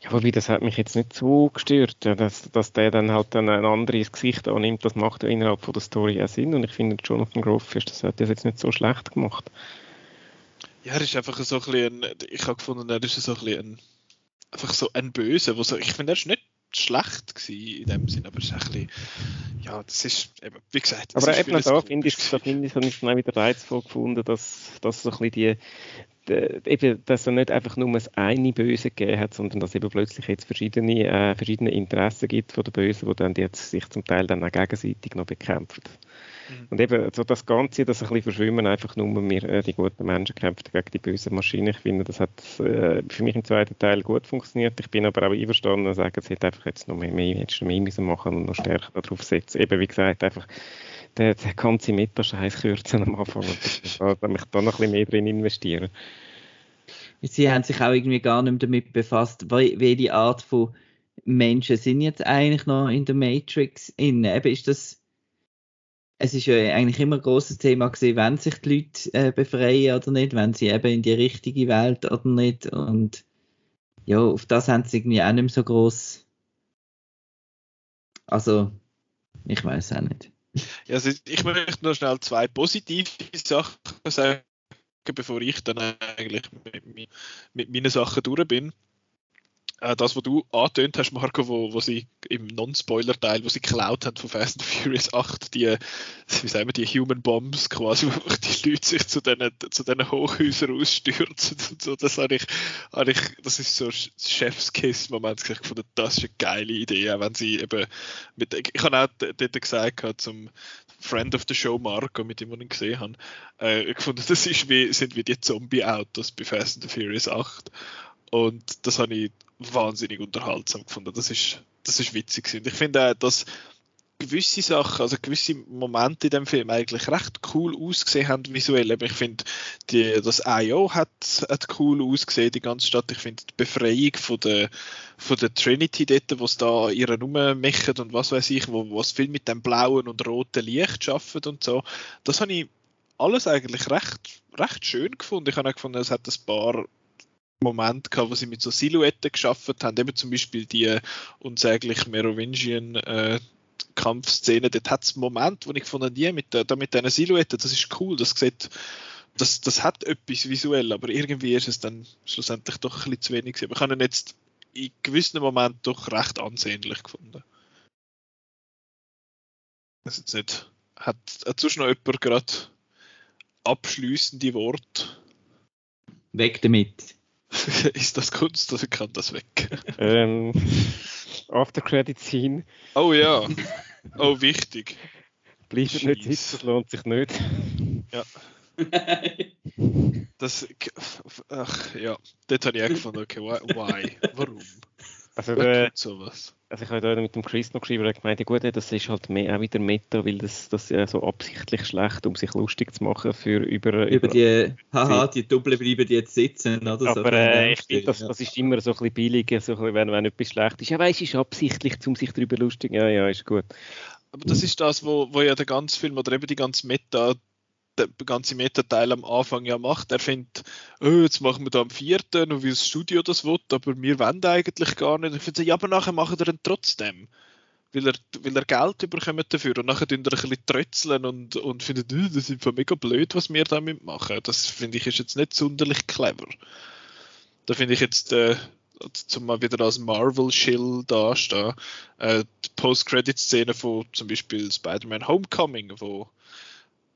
Ja, wobei, das hat mich jetzt nicht so gestört, ja, dass, dass der dann halt dann ein anderes Gesicht annimmt, das macht ja innerhalb von der Story auch Sinn und ich finde, Jonathan Groff das hat das jetzt nicht so schlecht gemacht. Ja, er ist einfach so ein bisschen, ein, ich habe gefunden, er ist so ein bisschen ein, einfach so ein Böse, wo so, ich finde, er ist nicht schlecht gewesen in dem Sinn, aber es ist ein bisschen, ja, das ist eben, wie gesagt. Aber eben da finde ich, da finde ich, habe ich dann auch wieder reizvoll gefunden, dass, dass so ein bisschen die, eben, dass er nicht einfach nur das eine Böse gegeben hat, sondern dass es eben plötzlich jetzt verschiedene, äh, verschiedene Interessen gibt von den Bösen, die dann jetzt sich zum Teil dann auch gegenseitig noch bekämpfen. Mhm. Und eben so das Ganze, das ein bisschen verschwimmen, einfach nur wir, äh, die guten Menschen kämpfen gegen die bösen Maschinen. Ich finde, das hat äh, für mich im zweiten Teil gut funktioniert. Ich bin aber auch einverstanden und sage, es hätte einfach jetzt noch mehr, mehr, jetzt noch mehr müssen machen und noch stärker darauf setzen. Eben, wie gesagt, einfach der, der ganze Metascheiß kürzen am Anfang da, mich da noch ein bisschen mehr drin investieren. Sie haben sich auch irgendwie gar nicht mehr damit befasst, welche Art von Menschen sind jetzt eigentlich noch in der Matrix inne. Eben ist das es ist ja eigentlich immer ein grosses Thema gewesen, wenn sich die Leute äh, befreien oder nicht, wenn sie eben in die richtige Welt oder nicht. Und ja, auf das haben sie irgendwie auch nicht mehr so groß. Also, ich weiß auch nicht. Ja, also ich möchte noch schnell zwei positive Sachen sagen, bevor ich dann eigentlich mit, mit meinen Sachen durch bin äh, das, was du angetönt hast, Marco, wo, wo sie im Non-Spoiler-Teil, wo sie geklaut haben von Fast and Furious 8, die, wie sagen wir, die Human Bombs quasi, wo die Leute sich zu diesen, zu diesen Hochhäusern ausstürzen und so, das habe ich, habe ich, das ist so Chefskiss-Moment gefunden, das ist eine geile Idee, wenn sie eben mit, ich habe auch dort gesagt, zum Friend of the Show Marco, mit dem wir ihn gesehen haben, äh, gefunden, das ist wie, sind wie die Zombie-Autos bei Fast and Furious 8 und das habe ich wahnsinnig unterhaltsam gefunden. Das ist, das ist witzig. Gewesen. Ich finde auch, dass gewisse Sachen, also gewisse Momente in dem Film eigentlich recht cool ausgesehen haben visuell. Ich finde, das I.O. Hat, hat cool ausgesehen, die ganze Stadt. Ich finde die Befreiung von der, von der Trinity dort, wo es da ihre rummechen und was weiß ich, wo, was viel mit dem blauen und roten Licht schafft und so. Das habe ich alles eigentlich recht, recht schön gefunden. Ich habe auch gefunden, es hat ein paar Moment gehabt, wo sie mit so Silhouetten geschaffen haben, eben zum Beispiel die unsäglich Merovingian äh, Kampfszene, dort hat es Moment, wo ich gefunden habe, mit, da mit diesen Silhouetten, das ist cool, das sieht, das, das hat etwas visuell, aber irgendwie ist es dann schlussendlich doch ein bisschen zu wenig gewesen. Aber ich habe ihn jetzt in gewissen Momenten doch recht ansehnlich gefunden. Das jetzt nicht, hat, hat sonst noch jemand gerade abschließende Wort? Weg damit. ist das Kunst oder kann das weg? Ähm, After Credit Scene. Oh ja. Oh, wichtig. Bleibt nicht sitzen, das lohnt sich nicht. Ja. Das. Ach ja, dort habe ich auch gefunden, okay, why? Warum? Also, äh, sowas? also ich habe da mit dem Chris noch geschrieben, er hat gemeint, gut, das ist halt mehr auch wieder Meta, weil das, das ja so absichtlich schlecht, um sich lustig zu machen für über... Über, die, haha, die Doppel bleiben jetzt sitzen, oder? Aber äh, ich finde, das, das ist immer so ein bisschen billig, so wenn, wenn etwas schlecht ist. Ja, weißt du, ist absichtlich, um sich darüber lustig Ja, ja, ist gut. Aber das ist das, wo, wo ja der ganze Film oder eben die ganze Meta ganze Meta-Teil am Anfang ja macht. Er findet, oh, jetzt machen wir da am vierten und wie das Studio das will, aber wir wollen eigentlich gar nicht. Ich finde, ja, aber nachher machen wir ihn trotzdem. Weil er, weil er Geld bekommt dafür und nachher tun er ein bisschen trötzeln und, und findet, oh, das ist mega blöd, was wir damit machen. Das finde ich ist jetzt nicht sonderlich clever. Da finde ich jetzt, äh, zum mal wieder als Marvel-Shill dastehen, äh, die Post-Credit-Szene von zum Beispiel Spider-Man Homecoming, wo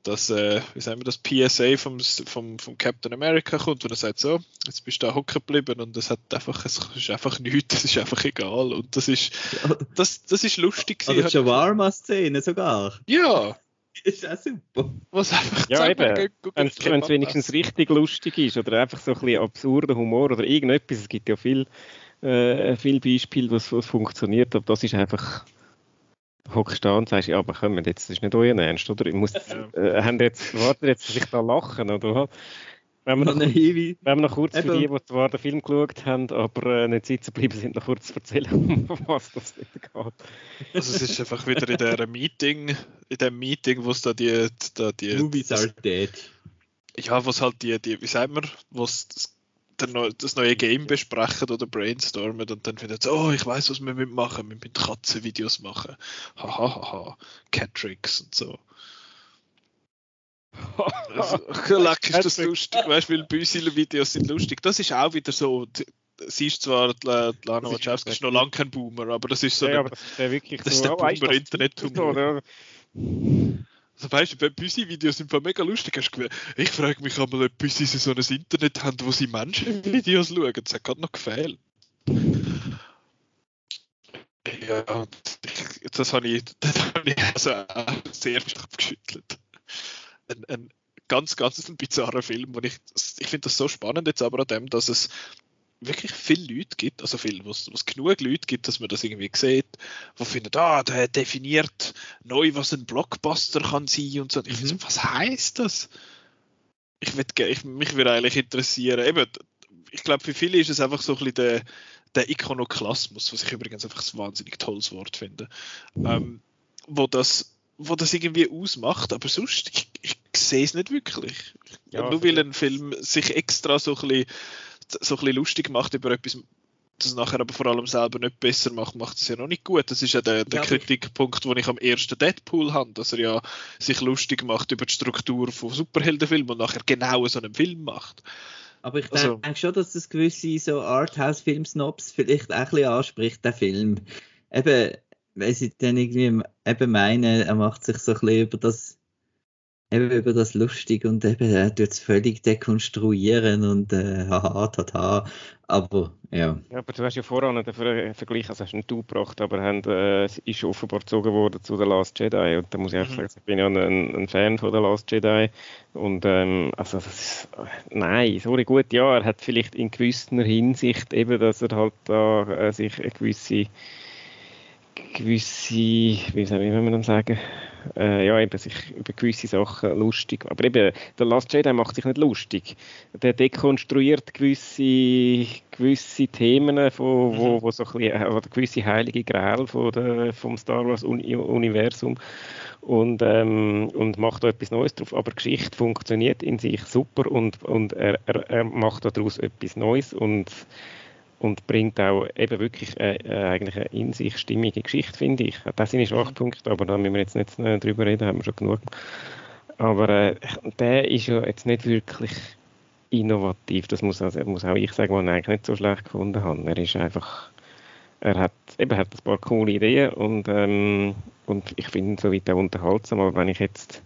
das, äh, wie sagen wir, das PSA vom, vom, vom Captain America kommt und er sagt so, jetzt bist du da hocken geblieben und es hat einfach, es ist einfach nichts, es ist einfach egal und das ist, das, das ist lustig. Also Shawarma-Szene sogar. Ja. ist auch super. Was einfach ja, eben, wenn es wenigstens richtig lustig ist oder einfach so ein bisschen absurder Humor oder irgendetwas, es gibt ja viel, äh, viel Beispiele, was, was funktioniert, aber das ist einfach hockst da und sagst, ja, aber komm, jetzt, das ist nicht euer Ernst, oder? Ich muss, ja. äh, haben jetzt, warten jetzt, dass ich da lachen, oder? Wenn wir, noch, wenn wir noch kurz Eben. für die, die zwar den Film geschaut haben, aber äh, nicht sitzen bleiben sind, noch kurz erzählen, um was das nicht geht. Also es ist einfach wieder in der Meeting, in dem Meeting, wo es da die, da die Movies das, are dead. Ja, was halt die, die wie sagt man, was das das neue Game besprechen oder brainstormen und dann findet oh, ich weiß, was wir machen, wir müssen Katzenvideos machen. Hahaha, ha, ha. Cat-Tricks und so. also, leck ist das lustig, weißt du, weil Büsile-Videos sind lustig. Das ist auch wieder so, sie ist zwar, Lana Wachowski ist noch lange kein Boomer, aber das ist so, ja, eine, das ist, wirklich das so, ist der oh, Boomer-Internet-Humor. Also weißt du, Büsi-Videos sind mega lustig. Ich frage mich einmal, ob Büsi so ein Internet haben, wo sie Menschenvideos schauen. Das hat gerade noch gefehlt. Ja, das habe ich, das habe ich also sehr abgeschüttelt. Ein, ein ganz, ganz ein bizarrer Film, wo ich, ich finde das so spannend jetzt aber an dem, dass es wirklich viele Leute gibt, also viel, was es genug Leute gibt, dass man das irgendwie sieht, die finden, ah, der definiert neu, was ein Blockbuster kann sein und so. Ich mhm. finde, was heißt das? Ich würd, ich, mich würde eigentlich interessieren, eben, ich glaube, für viele ist es einfach so ein bisschen der, der Ikonoklasmus, was ich übrigens einfach ein wahnsinnig tolles Wort finde, ähm, wo das wo das irgendwie ausmacht, aber sonst, ich, ich sehe es nicht wirklich. Ja, Nur weil ein Film sich extra so ein bisschen so ein bisschen lustig macht über etwas, das nachher aber vor allem selber nicht besser macht, macht es ja noch nicht gut. Das ist ja der, der ja, Kritikpunkt, den ich am ersten Deadpool habe, dass er ja sich lustig macht über die Struktur von Superheldenfilmen und nachher genau so einen Film macht. Aber ich also, denke schon, dass das gewisse so Arthouse-Film-Snobs vielleicht auch ein bisschen anspricht, der Film. Eben, weil sie dann irgendwie eben meinen, er macht sich so ein bisschen über das eben über das lustig und eben er tut es völlig dekonstruieren und äh, haha, tata. Aber ja. ja. Aber du hast ja vorhin den Vergleich, also hast nicht du gebracht, aber haben, äh, ist offenbar gezogen worden zu The Last Jedi. Und da muss ich einfach mhm. sagen, ich bin ja ein, ein, Fan von The Last Jedi. Und ähm, also ist, nein, sorry, gut, ja, er hat vielleicht in gewisser Hinsicht eben, dass er halt da äh, sich eine gewisse gewisse, wie soll man dann sagen, äh, ja, eben sich über gewisse Sachen lustig. Aber eben, der Last Jedi macht sich nicht lustig. Der dekonstruiert gewisse, gewisse Themen, von, wo, mhm. wo so ein bisschen, oder gewisse heilige Gräl von der, vom Star Wars Universum und, ähm, und macht da etwas Neues drauf. Aber Geschichte funktioniert in sich super und, und er, er, er macht daraus etwas Neues und und bringt auch eben wirklich äh, äh, eigentlich eine in sich stimmige Geschichte, finde ich. Das sind Schwachpunkte, aber da müssen wir jetzt nicht äh, drüber reden, haben wir schon genug. Aber äh, der ist ja jetzt nicht wirklich innovativ, das muss, also, muss auch ich sagen, was ich eigentlich nicht so schlecht gefunden habe. Er ist einfach, er hat, eben, hat ein paar coole Ideen und, ähm, und ich finde ihn so weit auch unterhaltsam, aber wenn ich jetzt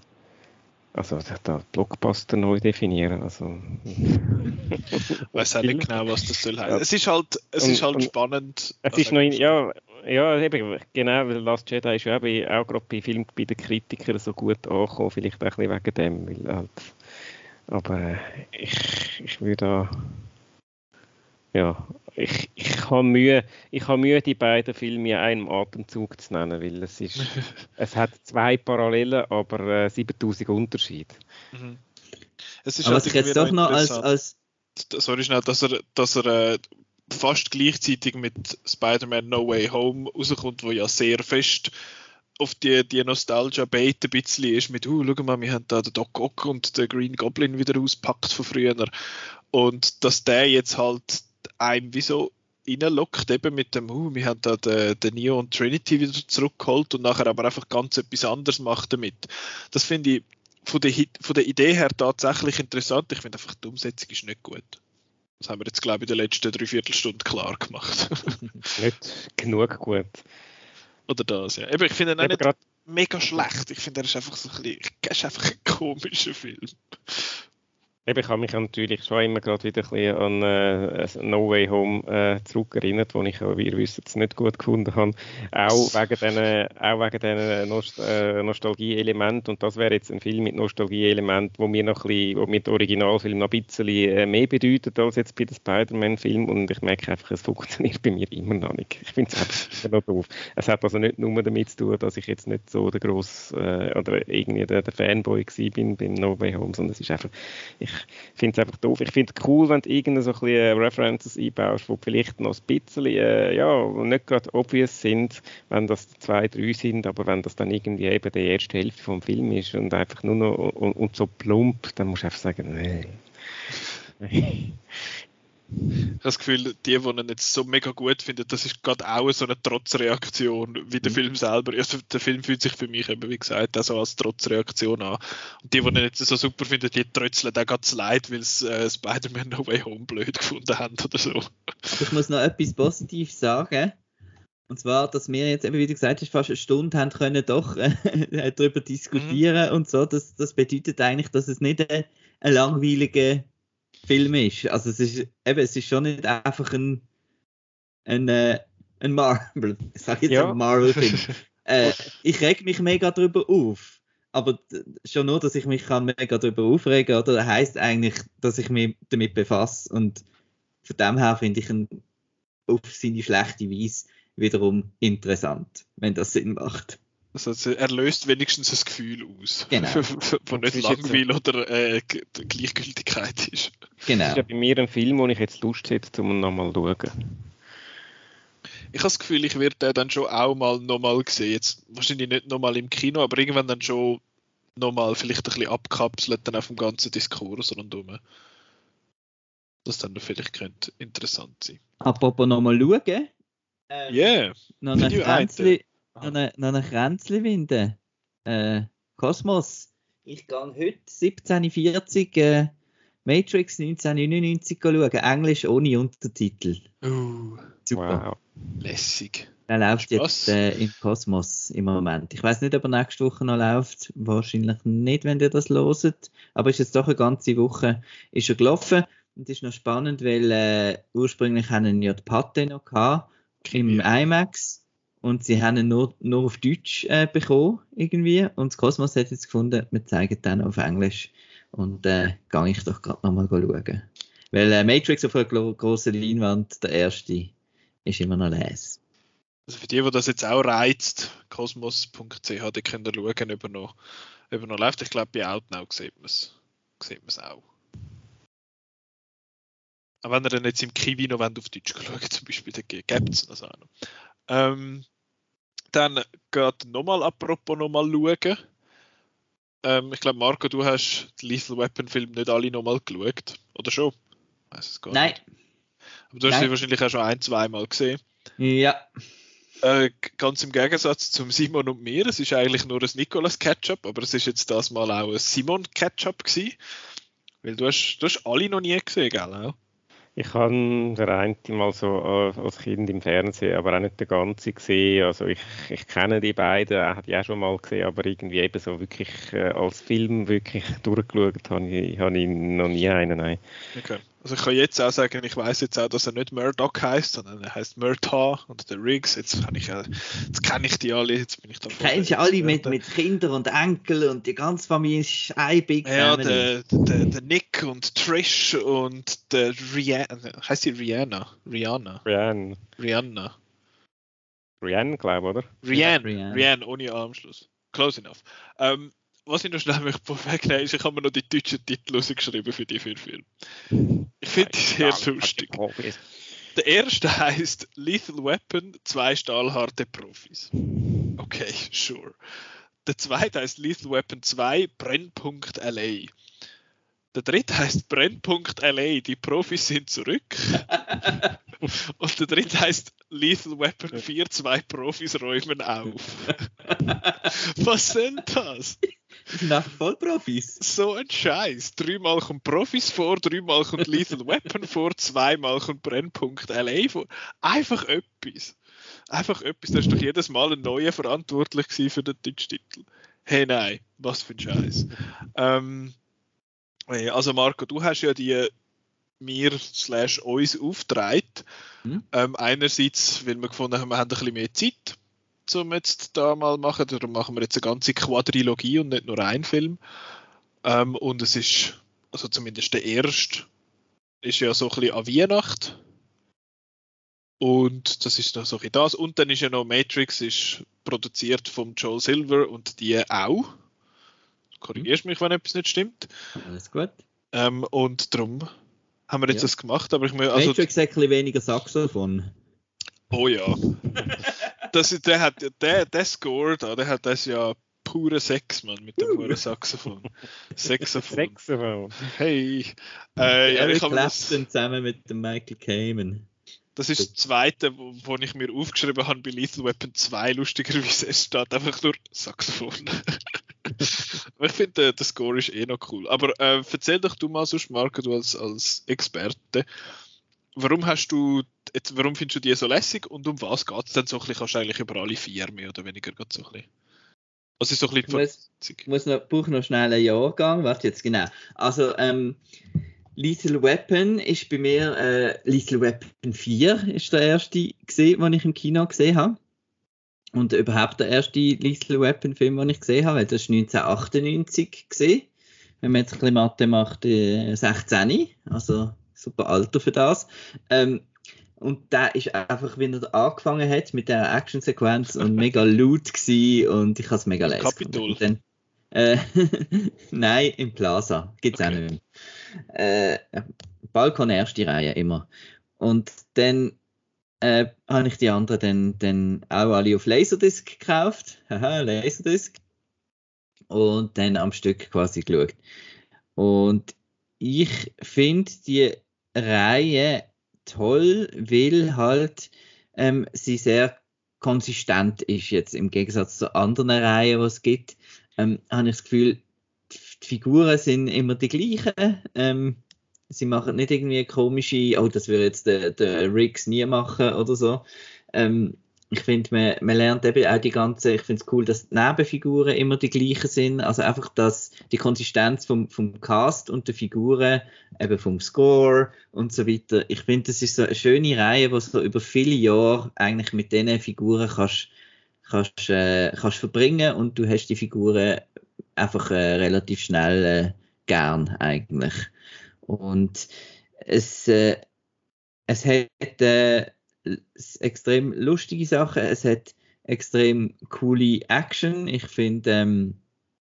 also da Blockbuster neu definieren. Also. ich weiß auch nicht genau, was das soll heißen. Ja. Es ist halt, es und, ist halt spannend. Es ist noch in, ja, ja, eben, genau, weil Last Jedi ist ja auch, auch gerade bei Film bei den Kritikern so gut angekommen, vielleicht auch ein bisschen wegen dem. Weil halt, aber äh, ich, ich würde da ja, ich, ich habe Mühe, ich habe Mühe, die beiden Filme in einem Atemzug zu nennen, weil es ist, es hat zwei Parallelen, aber äh, 7000 Unterschiede. Mhm. Es ist aber halt jetzt doch noch als, als sorry schnell, dass er, dass er äh, fast gleichzeitig mit Spider-Man No Way Home rauskommt, wo ja sehr fest auf die, die Nostalgia-Bait ein bisschen ist mit, uh, schau mal, wir haben da den Doc Ock und den Green Goblin wieder auspackt von früher. Und dass der jetzt halt einem wieso reinlockt, eben mit dem, uh, wir haben da den, den Neo und Trinity wieder zurückgeholt und nachher aber einfach ganz etwas anderes macht damit. Das finde ich von der, von der Idee her tatsächlich interessant. Ich finde einfach, die Umsetzung ist nicht gut. Das haben wir jetzt, glaube ich, in der letzten Dreiviertelstunde klar gemacht. nicht genug gut. Oder das, ja. Eben, ich finde ihn auch nicht mega schlecht. Ich finde, er ist einfach so ein bisschen, ist einfach ein komischer Film. Ich habe mich natürlich schon immer gerade wieder ein an äh, No Way Home äh, zurückerinnert, wo ich, wie ihr wisst, nicht gut gefunden habe. Auch wegen diesen, auch wegen diesen Nost äh, Nostalgie-Elementen. Und das wäre jetzt ein Film mit Nostalgie-Elementen, wo mir noch ein bisschen, wo mir der Originalfilm noch ein bisschen äh, mehr bedeutet als jetzt bei den Spider-Man-Film. Und ich merke einfach, es funktioniert bei mir immer noch nicht. Ich finde es einfach noch doof. Es hat also nicht nur damit zu tun, dass ich jetzt nicht so der grosse äh, oder irgendwie der, der Fanboy war bin beim No Way Home, sondern es ist einfach, ich finde es einfach doof. Ich finde es cool, wenn du irgendeine so ein bisschen äh, References einbaust, die vielleicht noch ein bisschen, äh, ja, nicht gerade obvious sind, wenn das zwei, drei sind, aber wenn das dann irgendwie eben die erste Hälfte vom Film ist und einfach nur noch und, und so plump, dann musst du einfach sagen, nee. Ich habe das Gefühl, die, die ihn jetzt so mega gut finden, das ist gerade auch so eine Trotzreaktion wie der mhm. Film selber. Also der Film fühlt sich für mich eben, wie gesagt, auch so als Trotzreaktion an. Und die, die ihn jetzt so super finden, die trötzeln auch ganz leid, weil sie äh, Spider-Man No Way Home blöd gefunden haben oder so. Ich muss noch etwas Positives sagen. Und zwar, dass wir jetzt, eben, wie du gesagt hast, fast eine Stunde haben können doch äh, darüber diskutieren mhm. und so. Das, das bedeutet eigentlich, dass es nicht ein, ein langweiliger Film ist. Also es ist eben, es ist schon nicht einfach ein, ein, äh, ein Marvel, ich sage jetzt ja. ein Marvel-Film. äh, ich reg mich mega darüber auf. Aber schon nur, dass ich mich kann mega darüber aufregen oder heißt eigentlich, dass ich mich damit befasse. Und von dem her finde ich ihn auf seine schlechte Weise wiederum interessant, wenn das Sinn macht. Also er löst wenigstens das Gefühl aus, genau. von nicht Langweil oder äh, Gleichgültigkeit ist. Genau. Das ist ja bei mir ein Film, wo ich jetzt Lust hätte, um ihn nochmal zu schauen. Ich habe das Gefühl, ich werde den dann schon auch mal nochmal sehen. Jetzt wahrscheinlich nicht nochmal im Kino, aber irgendwann dann schon nochmal vielleicht ein bisschen abkapselt dann auf dem ganzen Diskurs rundherum. Das dann vielleicht könnte interessant sein. Apropos nochmal schauen, ja. Yeah. Noch ein Noch eine, ein Kränzli winden. Äh, Kosmos. Ich gehe heute 1740 äh, Matrix 1999 schauen. Englisch ohne Untertitel. Uh, Super. Wow. Lässig. Er läuft jetzt äh, im Kosmos im Moment. Ich weiß nicht, ob er nächste Woche noch läuft. Wahrscheinlich nicht, wenn ihr das loset. Aber ist jetzt doch eine ganze Woche ist er gelaufen. Und ist noch spannend, weil äh, ursprünglich haben ja die Patte noch gehabt im IMAX und sie haben ihn nur, nur auf Deutsch äh, bekommen irgendwie und das Kosmos hat jetzt gefunden, wir zeigen dann auf Englisch und äh, gehe ich doch gerade nochmal schauen. Weil äh, Matrix auf einer großen Leinwand, der erste, ist immer noch les. Also für die, die das jetzt auch reizt, kosmos.ch, die können schauen, ob er noch, ob er noch läuft. Ich glaube, bei Outnow sieht man es auch. Auch wenn ihr dann jetzt im Kiwi noch auf Deutsch schauen zum Beispiel, dann gibt es das auch noch. Ähm, dann geht nochmal apropos nochmal schauen. Ähm, ich glaube, Marco, du hast den Lethal Weapon Film nicht alle nochmal geschaut. Oder schon? Weiß es gar Nein. Nicht. Aber du hast Nein. sie wahrscheinlich auch schon ein, zweimal gesehen. Ja. Äh, ganz im Gegensatz zum Simon und mir, es ist eigentlich nur ein Nicolas Ketchup, aber es ist jetzt das mal auch ein Simon Ketchup gewesen. Weil du hast, du hast alle noch nie gesehen, gell? Ich habe den einen mal so äh, als Kind im Fernsehen, aber auch nicht den ganzen gesehen. Also ich, ich kenne die beiden, habe ich auch schon mal gesehen, aber irgendwie eben so wirklich äh, als Film wirklich durchgeschaut habe ich, habe ich noch nie einen. Nein. Okay. Also ich kann jetzt auch sagen, ich weiß jetzt auch, dass er nicht Murdoch heißt, sondern er heißt Murtaugh und der Riggs. Jetzt kann ich, jetzt kenne ich die alle. Jetzt bin ich da. Kennst du alle mit, mit Kindern und Enkeln und die ganze Familie ist ein Big Ja, der, der, der, Nick und Trish und der Rihanna. Heißt die Rihanna? Rihanna. Rihanna. Rihanna. Rihanna, glaube ich, oder? Rihanna. Rihanna. Rihanna ohne Armschluss. Close enough. Ähm, was ich noch schnell möchte vorwegnehmen ist, ich habe mir noch die deutschen Titel rausgeschrieben für die vier Filme. Ich finde die sehr lustig. Der erste heißt Lethal Weapon, zwei stahlharte Profis. Okay, sure. Der zweite heißt Lethal Weapon 2, Brennpunkt LA. Der dritte heißt Brennpunkt LA, die Profis sind zurück. Und der dritte heißt Lethal Weapon 4, zwei Profis räumen auf. Was sind das? Sind einfach Vollprofis. So ein Scheiß. Dreimal kommt Profis vor, dreimal kommt Lethal Weapon vor, zweimal kommt Brennpunkt LA vor. Einfach etwas. Einfach etwas. Da ist doch jedes Mal ein neuer verantwortlich für den Deutschtitel. Hey, nein, was für ein Scheiß. Ähm, also, Marco, du hast ja die mir slash uns aufgetragen. Mhm. Ähm, einerseits, weil wir gefunden haben, wir haben ein bisschen mehr Zeit um jetzt da mal machen. Darum machen wir jetzt eine ganze Quadrilogie und nicht nur einen Film. Ähm, und es ist, also zumindest der erste, ist ja so ein bisschen an Weihnacht. Und das ist noch so ein das. Und dann ist ja noch Matrix, ist produziert von Joel Silver und die auch. Korrigierst mich, wenn etwas nicht stimmt. Alles gut. Ähm, und darum haben wir jetzt ja. das gemacht. Aber ich mir, also, Matrix hat ein bisschen weniger Saxophon. Oh ja. das, der, hat, der, der Score da, der hat das ja pure Sex, man, mit dem pure Saxophon. Saxophon. Saxophon. Hey. Äh, ja, ich das zusammen mit dem Michael Kamen. Das ist das zweite, wo, wo ich mir aufgeschrieben habe bei Lethal Weapon 2, lustigerweise. Es steht einfach nur Saxophon. ich finde, der Score ist eh noch cool. Aber äh, erzähl doch du mal sonst, Marco, du als, als Experte, warum hast du jetzt, warum findest du die so lässig und um was geht es dann so ein bisschen, kannst du eigentlich über alle vier mehr oder weniger geht so ein bisschen. Also ist so ein bisschen ich muss, muss noch, brauche noch schnell einen Jahrgang, warte jetzt genau. Also, ähm, Lethal Weapon ist bei mir, äh, Lethal Weapon 4 ist der erste gesehen, den ich im Kino gesehen habe. Und überhaupt der erste Lethal Weapon Film, den ich gesehen habe, das ist 1998 gesehen. Wenn man jetzt ein bisschen Mathe macht, äh, 16, also super Alter für das. Ähm, und da ist einfach, wenn er angefangen hat mit der Actionsequenz und mega laut gewesen und ich habe es mega leise Capitol. Dann, äh, Nein, im Plaza. Gibt es okay. auch nicht mehr. Äh, Balkon erste Reihe immer. Und dann äh, habe ich die anderen dann, dann auch alle auf Laserdisc gekauft. Haha, Laserdisc. Und dann am Stück quasi geschaut. Und ich finde die Reihe toll, weil halt ähm, sie sehr konsistent ist jetzt im Gegensatz zu anderen Reihen, die es gibt. Ähm, habe ich das Gefühl, die Figuren sind immer die gleichen. Ähm, sie machen nicht irgendwie komische, oh, das würde jetzt der, der Riggs nie machen oder so. Ähm, ich finde, man, man lernt eben auch die ganze, ich finde es cool, dass die Nebenfiguren immer die gleichen sind. Also einfach, dass die Konsistenz vom, vom Cast und der Figuren, eben vom Score und so weiter. Ich finde, das ist so eine schöne Reihe, wo du über viele Jahre eigentlich mit diesen Figuren kannst, kannst, äh, kannst verbringen und du hast die Figuren einfach äh, relativ schnell äh, gern eigentlich. Und es, äh, es hat äh, extrem lustige Sachen, es hat extrem coole Action. Ich finde ähm,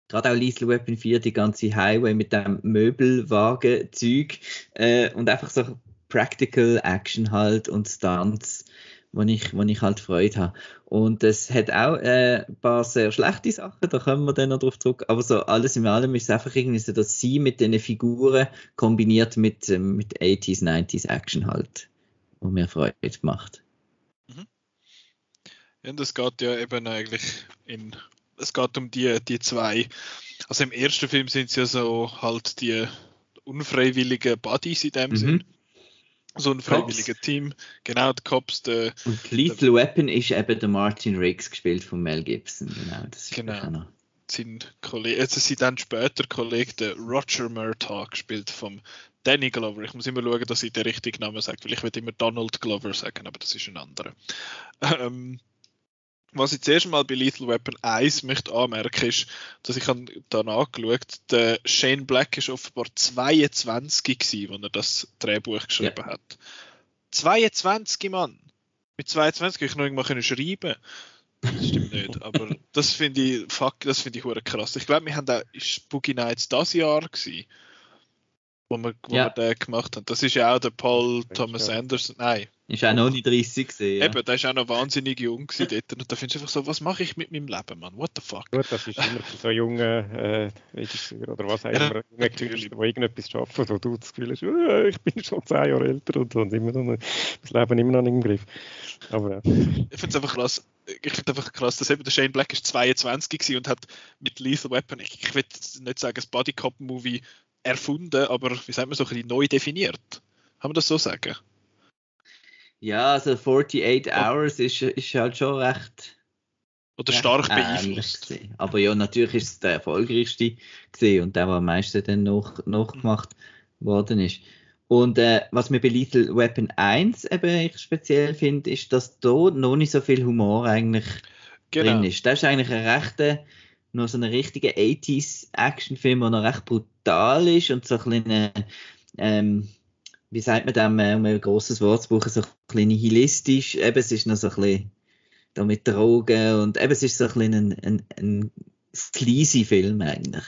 gerade auch Lethal Weapon 4, die ganze Highway mit dem Möbelwagen-Zeug äh, und einfach so Practical Action halt und Stunts wo ich, wo ich halt Freude habe. Und es hat auch äh, ein paar sehr schlechte Sachen, da kommen wir dann noch drauf zurück. Aber so alles in allem ist es einfach irgendwie so, dass sie mit den Figuren kombiniert mit, ähm, mit 80s, 90s Action halt, wo mir Freude macht. Mhm. Ja, und es geht ja eben eigentlich in, es geht um die, die zwei. Also im ersten Film sind es ja so halt die unfreiwilligen Buddies in dem mhm. Sinn so ein freiwilliges Team. Genau, die Cops. Der, und Lethal Weapon ist eben der Martin Riggs gespielt von Mel Gibson. Genau, das ist genau. Sein Kollege, also sie dann später Kollege, der Roger Murtaugh, gespielt vom Danny Glover. Ich muss immer schauen, dass ich den richtigen Namen sage, weil ich will immer Donald Glover sagen, aber das ist ein anderer. Ähm, was ich zuerst mal bei Lethal Weapon 1 möchte anmerken, ist, dass ich da nachgeschaut der Shane Black ist offenbar 22 gewesen, als er das Drehbuch geschrieben ja. hat. 22, Mann! Mit 22 ich noch irgendwann schreiben das stimmt nicht, aber das finde ich, fuck, das finde ich krass. Ich glaube, wir haben da, ist Boogie Nights das Jahr gewesen, wo wir, wo ja. wir den gemacht haben. Das ist ja auch der Paul Thomas Anderson, nein, ist auch noch nicht 30 gesehen. Ja. Eben, der ist auch noch wahnsinnig jung dort. Und da findest du einfach so, was mache ich mit meinem Leben, Mann? What the fuck? Gut, das ist immer für so junge äh, oder was auch immer, ja, junge Künstler, die irgendetwas schaffen, wo du das Gefühl hast, äh, ich bin schon 10 Jahre älter und so und immer noch, das Leben immer noch nicht im Griff. Aber, äh. Ich finde es einfach krass, ich finde einfach krass, dass eben der Shane Black ist 22 war und hat mit Lethal Weapon, ich, ich will nicht sagen, das Body Cop Movie erfunden, aber wie sagt man so, ein bisschen neu definiert. Kann man das so sagen? Ja, also 48 Hours ist, ist halt schon recht. Oder stark beeinflusst. Aber ja, natürlich ist es der erfolgreichste gesehen und der, der am meisten dann noch, nachgemacht mhm. worden ist. Und äh, was mir bei Lethal Weapon 1 eben ich speziell finde, ist, dass da noch nicht so viel Humor eigentlich genau. drin ist. Das ist eigentlich ein rechter, noch so ein richtiger 80s Actionfilm, der noch recht brutal ist und so ein bisschen, ähm, wie sagt man dem, äh, um ein grosses Wort zu brauchen, so ein bisschen nihilistisch. Eben, es ist noch so ein bisschen da mit Drogen und eben, es ist so ein bisschen ein, ein, ein sleazy Film eigentlich.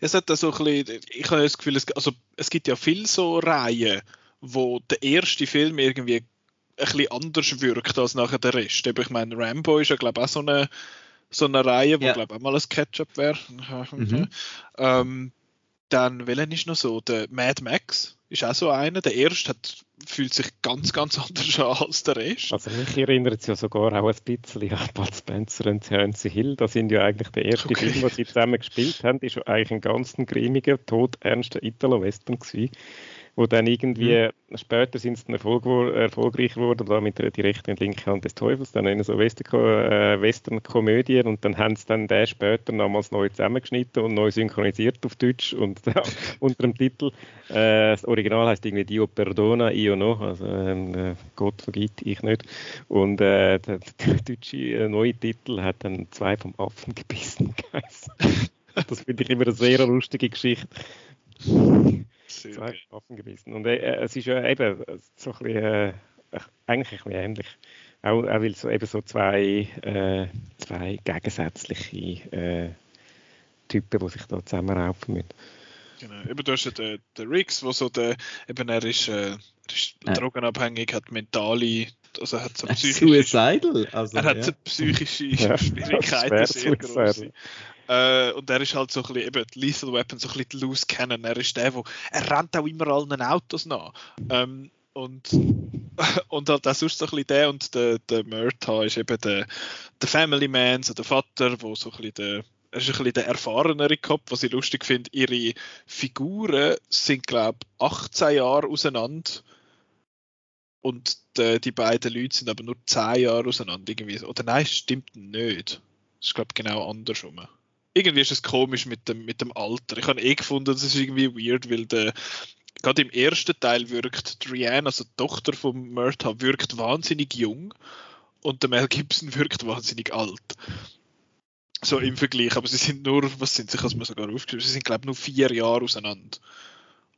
Es hat so ein bisschen, ich habe das Gefühl, es, also, es gibt ja viele so Reihen, wo der erste Film irgendwie ein bisschen anders wirkt als nachher der Rest. Ich meine, Rambo ist ja, glaube ich, auch so eine, so eine Reihe, wo, ja. glaube ich, auch mal ein Ketchup wäre. Mhm. ähm, dann, welchen ist noch so? Der Mad Max ist auch so einer. Der erste hat, fühlt sich ganz, ganz anders an als der Rest. Also mich erinnert es ja sogar auch ein bisschen an Bud Spencer und Terence Hill. Das sind ja eigentlich der erste okay. Film, den sie zusammen gespielt haben. Ist ja eigentlich ein ganz grimiger, todernster Italo-Western gewesen. Wo dann irgendwie, mhm. später sind sie Erfolg, erfolgreich geworden, da mit der, die rechte und linke Hand des Teufels, dann in so äh, Western-Komödien und dann haben sie dann den später nochmals neu zusammengeschnitten und neu synchronisiert auf Deutsch und unter dem Titel, äh, das Original heißt irgendwie Dio Perdona, io no, also äh, Gott vergibt, ich nicht und äh, der, der, deutsche äh, neue Titel hat dann zwei vom Affen gebissen das finde ich immer eine sehr lustige Geschichte. Zwei Waffen gewesen. Und äh, äh, es ist ja eben so ein bisschen, äh, eigentlich ein bisschen ähnlich. Auch, auch weil so eben so zwei, äh, zwei gegensätzliche äh, Typen, die sich da zusammenraufen müssen. Genau, eben du hast ja den, den Riggs, wo so der, eben er ist, äh, er ist ja. drogenabhängig, hat mentale, also hat so psychische... Suicidal, also, Er hat ja. psychische Schwierigkeiten, sehr große. Äh, und er ist halt so ein bisschen, eben, Lethal Weapon, so ein bisschen loose Cannon. Er ist der, wo, er rennt auch immer allen Autos nach. Ähm, und, und halt auch sonst so ein bisschen der und der, der Murta ist eben der, der Family Man, so der Vater, wo so ein bisschen der, er ist ein bisschen der erfahrenere Kopf, was ich lustig finde. Ihre Figuren sind, glaube ich, 18 Jahre auseinander. Und die, die, beiden Leute sind aber nur 10 Jahre auseinander. Irgendwie. Oder nein, stimmt nicht. Das ist, glaube ich, genau andersrum irgendwie ist es komisch mit dem, mit dem Alter. Ich habe eh gefunden, das ist irgendwie weird, weil der, gerade im ersten Teil wirkt Driane, also die Tochter von Murtaugh, wirkt wahnsinnig jung und der Mel Gibson wirkt wahnsinnig alt. So im Vergleich, aber sie sind nur, was sind sie, ich habe mir sogar aufgeschrieben, sie sind glaube ich nur vier Jahre auseinander.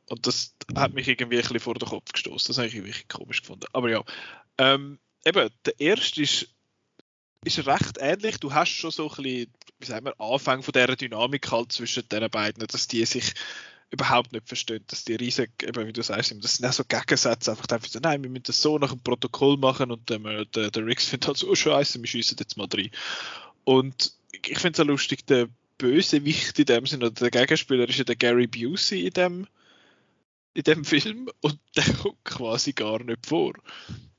Und das hat mich irgendwie ein bisschen vor den Kopf gestoßen. Das habe ich wirklich komisch gefunden. Aber ja, ähm, eben, der erste ist ist recht ähnlich. Du hast schon so ein bisschen, wie sagen wir, Anfang von dieser Dynamik halt zwischen den beiden, dass die sich überhaupt nicht verstehen, dass die riesig, eben wie du sagst, das sind auch so Gegensätze, einfach einfach so, nein, wir müssen das so nach dem Protokoll machen und ähm, der, der Riggs findet halt so, oh scheiße, wir schießen jetzt mal rein. Und ich finde es auch lustig, der Bösewicht in dem Sinne, oder der Gegenspieler ist ja der Gary Busey in dem in dem Film und der kommt quasi gar nicht vor.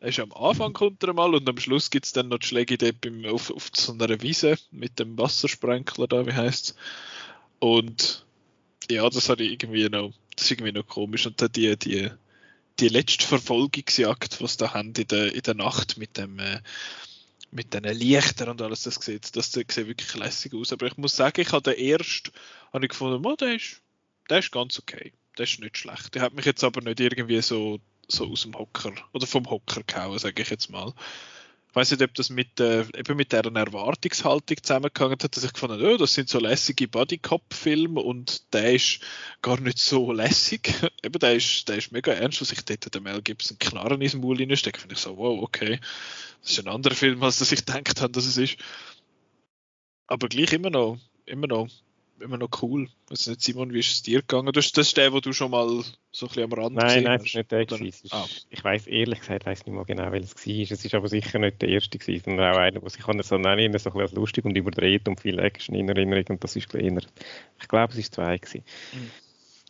Er ist am Anfang kommt er mal und am Schluss gibt es dann noch die Schläge dort beim, auf, auf so einer Wiese mit dem Wassersprenkler da, wie heißt Und ja, das habe irgendwie noch, das ist irgendwie noch komisch. Und dann die, die, die letzte Verfolgungsjagd, was da haben in der, in der Nacht mit dem äh, mit den Lichtern und alles, das sieht, das sieht wirklich lässig aus. Aber ich muss sagen, ich habe den ersten, habe ich gefunden, oh, der ist, der ist ganz okay das ist nicht schlecht. Der hat mich jetzt aber nicht irgendwie so, so aus dem Hocker oder vom Hocker gehauen, sage ich jetzt mal. Ich weiß nicht, ob das mit, äh, eben mit deren Erwartungshaltung zusammengehangen hat, dass ich gefunden oh, das sind so lässige Bodycop-Filme und der ist gar nicht so lässig. eben, der ist, der ist mega ernst, was ich dort der Mel Gibson Knarren ins Maul reinstecke. Finde ich so, wow, okay. Das ist ein anderer Film, als dass ich gedacht habe, dass es ist. Aber gleich immer noch, immer noch immer noch cool. Weiß nicht, Simon, wie ist es dir gegangen? Das, das ist der, wo du schon mal so ein bisschen am Rand Nein, nein, es ist nicht der gewesen. Ah. Ich weiß ehrlich gesagt weiß nicht mehr genau, welches es war. Es ist aber sicher nicht der erste gewesen, sondern auch einer, der sich so, so ein bisschen als lustig und überdreht und viel Action in Erinnerung und das ist kleiner. Ich glaube, es war zwei gewesen. Mhm.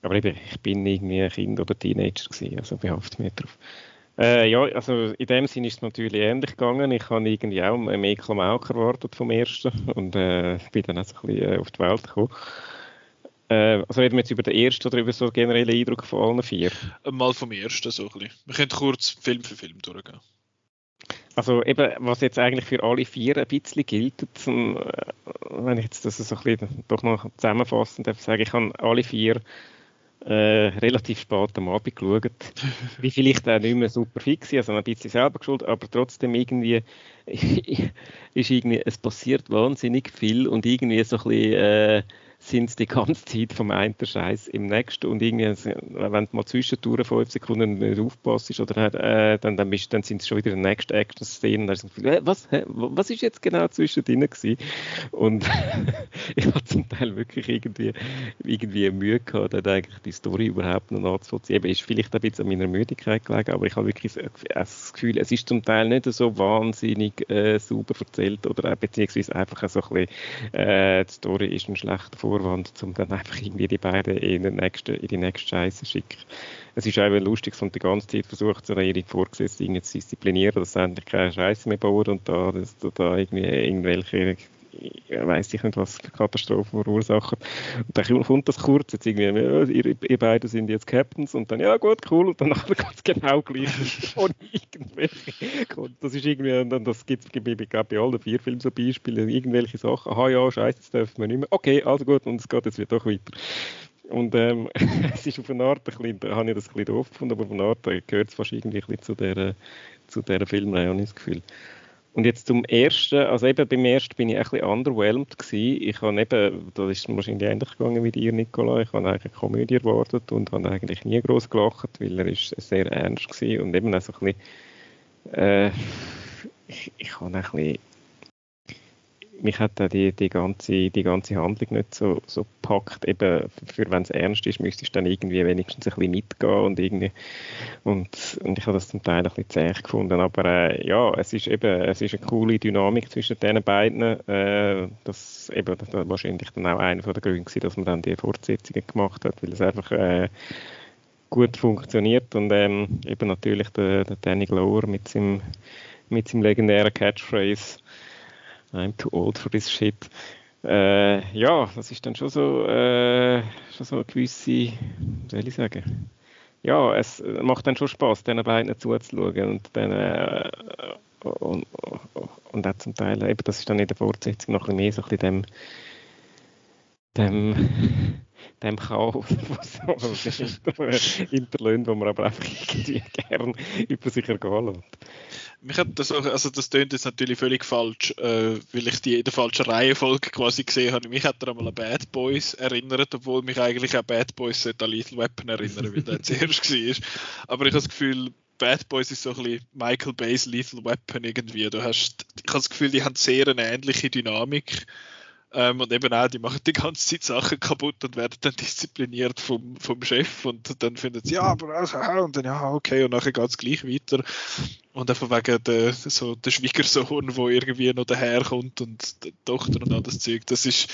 Aber eben, ich bin irgendwie ein Kind oder Teenager gewesen, also behaftet mich drauf. Äh, ja, also in dem Sinne ist es natürlich ähnlich gegangen. Ich habe irgendwie auch mehr Klamauk erwartet vom ersten und äh, bin dann auch so ein bisschen äh, auf die Welt gekommen. Äh, also reden wir jetzt über den ersten oder über so einen generellen Eindruck von allen vier? Mal vom ersten so ein bisschen. Wir können kurz Film für Film durchgehen. Also eben, was jetzt eigentlich für alle vier ein bisschen gilt, äh, wenn ich jetzt das so ein bisschen doch noch zusammenfassend darf sagen, ich habe alle vier äh, relativ spät am Abend geschaut. Wie vielleicht auch nicht mehr super fix, also ein bisschen selber geschuld, aber trotzdem irgendwie ist irgendwie, es passiert wahnsinnig viel und irgendwie so ein bisschen äh, sind die ganze Zeit vom einen Scheiß im nächsten und irgendwie, wenn du mal zwischendurch fünf Sekunden nicht aufpasst oder äh, dann, dann, bist, dann sind es schon wieder die nächste Action-Szene und dann äh, was, hä, was ist jetzt genau zwischendrin gewesen? Und ich habe zum Teil wirklich irgendwie, irgendwie Mühe gehabt, eigentlich die Story überhaupt noch nachzuvollziehen. Ist vielleicht ein bisschen an meiner Müdigkeit gelegen, aber ich habe wirklich das Gefühl, es ist zum Teil nicht so wahnsinnig äh, sauber erzählt oder beziehungsweise einfach so ein bisschen, äh, die Story ist ein schlechter Vorwand, um dann einfach irgendwie die beiden in, den nächsten, in die nächste Scheiße zu schicken. Es ist einfach lustig, dass man die ganze Zeit versucht, so ihre Vorgesetzten zu disziplinieren, dass sie endlich keine Scheiße mehr bauen und da, dass, da irgendwie irgendwelche ich weiß nicht, was für Katastrophen verursachen. Und dann kommt das kurz, jetzt irgendwie, ihr, ihr beide sind jetzt Captains und dann, ja gut, cool, und dann ganz genau gleich irgendwelche, das ist irgendwie, und das gibt es bei, bei allen vier Filmen so Beispiele, irgendwelche Sachen, aha ja, scheiße, das dürfen wir nicht mehr, okay, also gut, und es geht jetzt wieder doch weiter. Und ähm, es ist auf eine Art, ein bisschen, habe ich das ein bisschen doof gefunden, aber auf eine Art gehört es fast irgendwie ein bisschen zu dieser, zu dieser Filmreihe, habe ich das Gefühl. Und jetzt zum ersten, also eben beim ersten bin ich ein bisschen underwhelmed gewesen. Ich habe eben, das ist wahrscheinlich ähnlich gegangen wie dir, Nicola, ich habe eigentlich Komödie erwartet und habe eigentlich nie groß gelacht, weil er ist sehr ernst gewesen und eben auch so ein bisschen, äh, ich, ich habe ein bisschen mich hat die, die, ganze, die ganze Handlung nicht so, so gepackt. Eben, für wenn es ernst ist, müsste ich dann irgendwie wenigstens ein bisschen mitgehen und irgendwie und, und ich habe das zum Teil ein bisschen zäh gefunden. Aber äh, ja, es ist eben es ist eine coole Dynamik zwischen den beiden. Äh, das, eben, das war wahrscheinlich dann auch einer der Gründe, dass man dann die Fortsetzungen gemacht hat, weil es einfach äh, gut funktioniert und ähm, eben natürlich der, der Danny Glover mit seinem, mit seinem legendären Catchphrase I'm too old for this shit. Äh, ja, das ist dann schon so, äh, schon so eine gewisse, wie soll ich sagen? Ja, es macht dann schon Spaß, diesen beiden zuzuschauen und dann äh, und, und auch zum Teil, eben, das ist dann in der Fortsetzung noch ein bisschen mehr so ein bisschen dem, dem, dem Chaos, was so hinterlöhnt, wo man aber einfach irgendwie gern über sich ergehen lässt mich hat das auch, also das tönt jetzt natürlich völlig falsch, äh, weil ich die in der falschen Reihenfolge quasi gesehen habe. Mich hat er einmal an Bad Boys erinnert, obwohl mich eigentlich auch Bad Boys an Lethal Weapon erinnern, weil der zuerst war. Aber ich habe das Gefühl, Bad Boys ist so ein bisschen Michael Bay's Lethal Weapon irgendwie. Du hast, ich habe das Gefühl, die haben sehr eine ähnliche Dynamik. Ähm, und eben auch, die machen die ganze Zeit Sachen kaputt und werden dann diszipliniert vom, vom Chef und dann finden sie, ja, aber also, und dann, ja, okay, und nachher geht es gleich weiter. Und einfach wegen der, so der Schwiegersohn, wo irgendwie noch daherkommt und die Tochter und all das Zeug, das ist,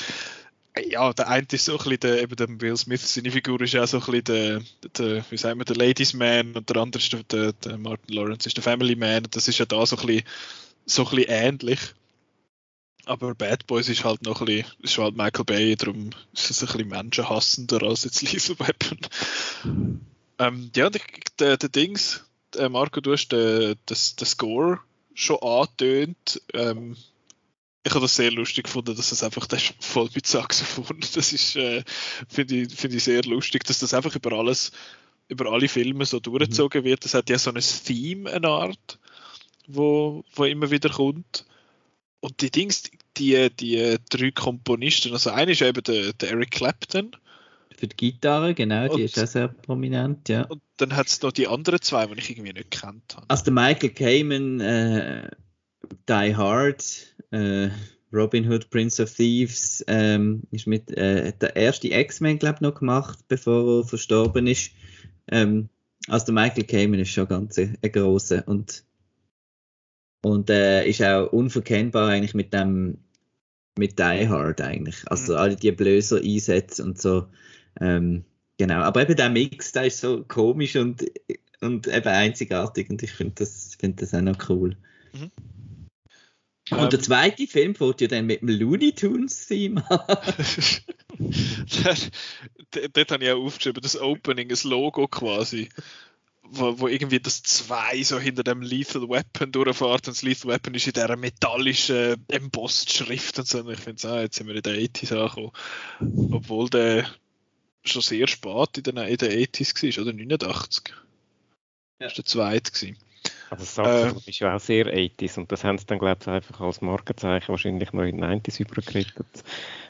ja, der eine ist so ein bisschen der, eben der Will Smith, seine Figur ist auch so ein bisschen der, der wie sagen wir, der Ladies Man und der andere ist der, der, Martin Lawrence ist der Family Man und das ist ja da so ein bisschen, so ein bisschen ähnlich. Aber Bad Boys ist halt noch ein bisschen, ist halt Michael Bay, darum ist es ein bisschen menschenhassender als jetzt Lethal Weapon. ähm, ja, der, der, Dings, der Marco, du hast den, das, den Score schon angetönt. Ähm, ich habe das sehr lustig gefunden, dass das einfach das voll mit Saxophon. Das ist, äh, finde ich, find ich sehr lustig, dass das einfach über alles, über alle Filme so durchgezogen wird. Das hat ja so ein Theme, eine Art, wo, wo immer wieder kommt. Und die Dings, die, die drei Komponisten, also einer ist eben der, der Eric Clapton. Für die Gitarre, genau, die und, ist auch sehr prominent, ja. Und dann hat es noch die anderen zwei, die ich irgendwie nicht kennt habe. Also der Michael Kamen, äh, Die Hard, äh, Robin Hood, Prince of Thieves, ähm, ist mit äh, der erste X-Men, glaube ich, noch gemacht, bevor er verstorben ist. Ähm, also der Michael Kamen ist schon ganz ein, ein grosser und und äh, ist auch unverkennbar eigentlich mit dem mit Die Hard eigentlich. Also mhm. alle die Blöser Einsätze und so. Ähm, genau. Aber eben der Mix, der ist so komisch und, und eben einzigartig und ich finde das, find das auch noch cool. Mhm. Und ähm, der zweite Film fährt ja dann mit dem Looney Tunes Theme Dort habe ich auch aufgeschrieben, das Opening, das Logo quasi wo, wo irgendwie das zwei so hinter dem Lethal Weapon durchfährt und das Lethal Weapon ist in dieser metallischen Embossed Schrift und so. Und ich finde, ah, jetzt sind wir in den 80s angekommen. Obwohl der schon sehr spät in den, in den 80s war, oder 89. Ja. Das war der zweite. Gewesen. Also das Saxophon äh, ist ja auch sehr 80s und das haben sie dann, glaube ich, einfach als Markenzeichen wahrscheinlich noch in den 90s übergerettet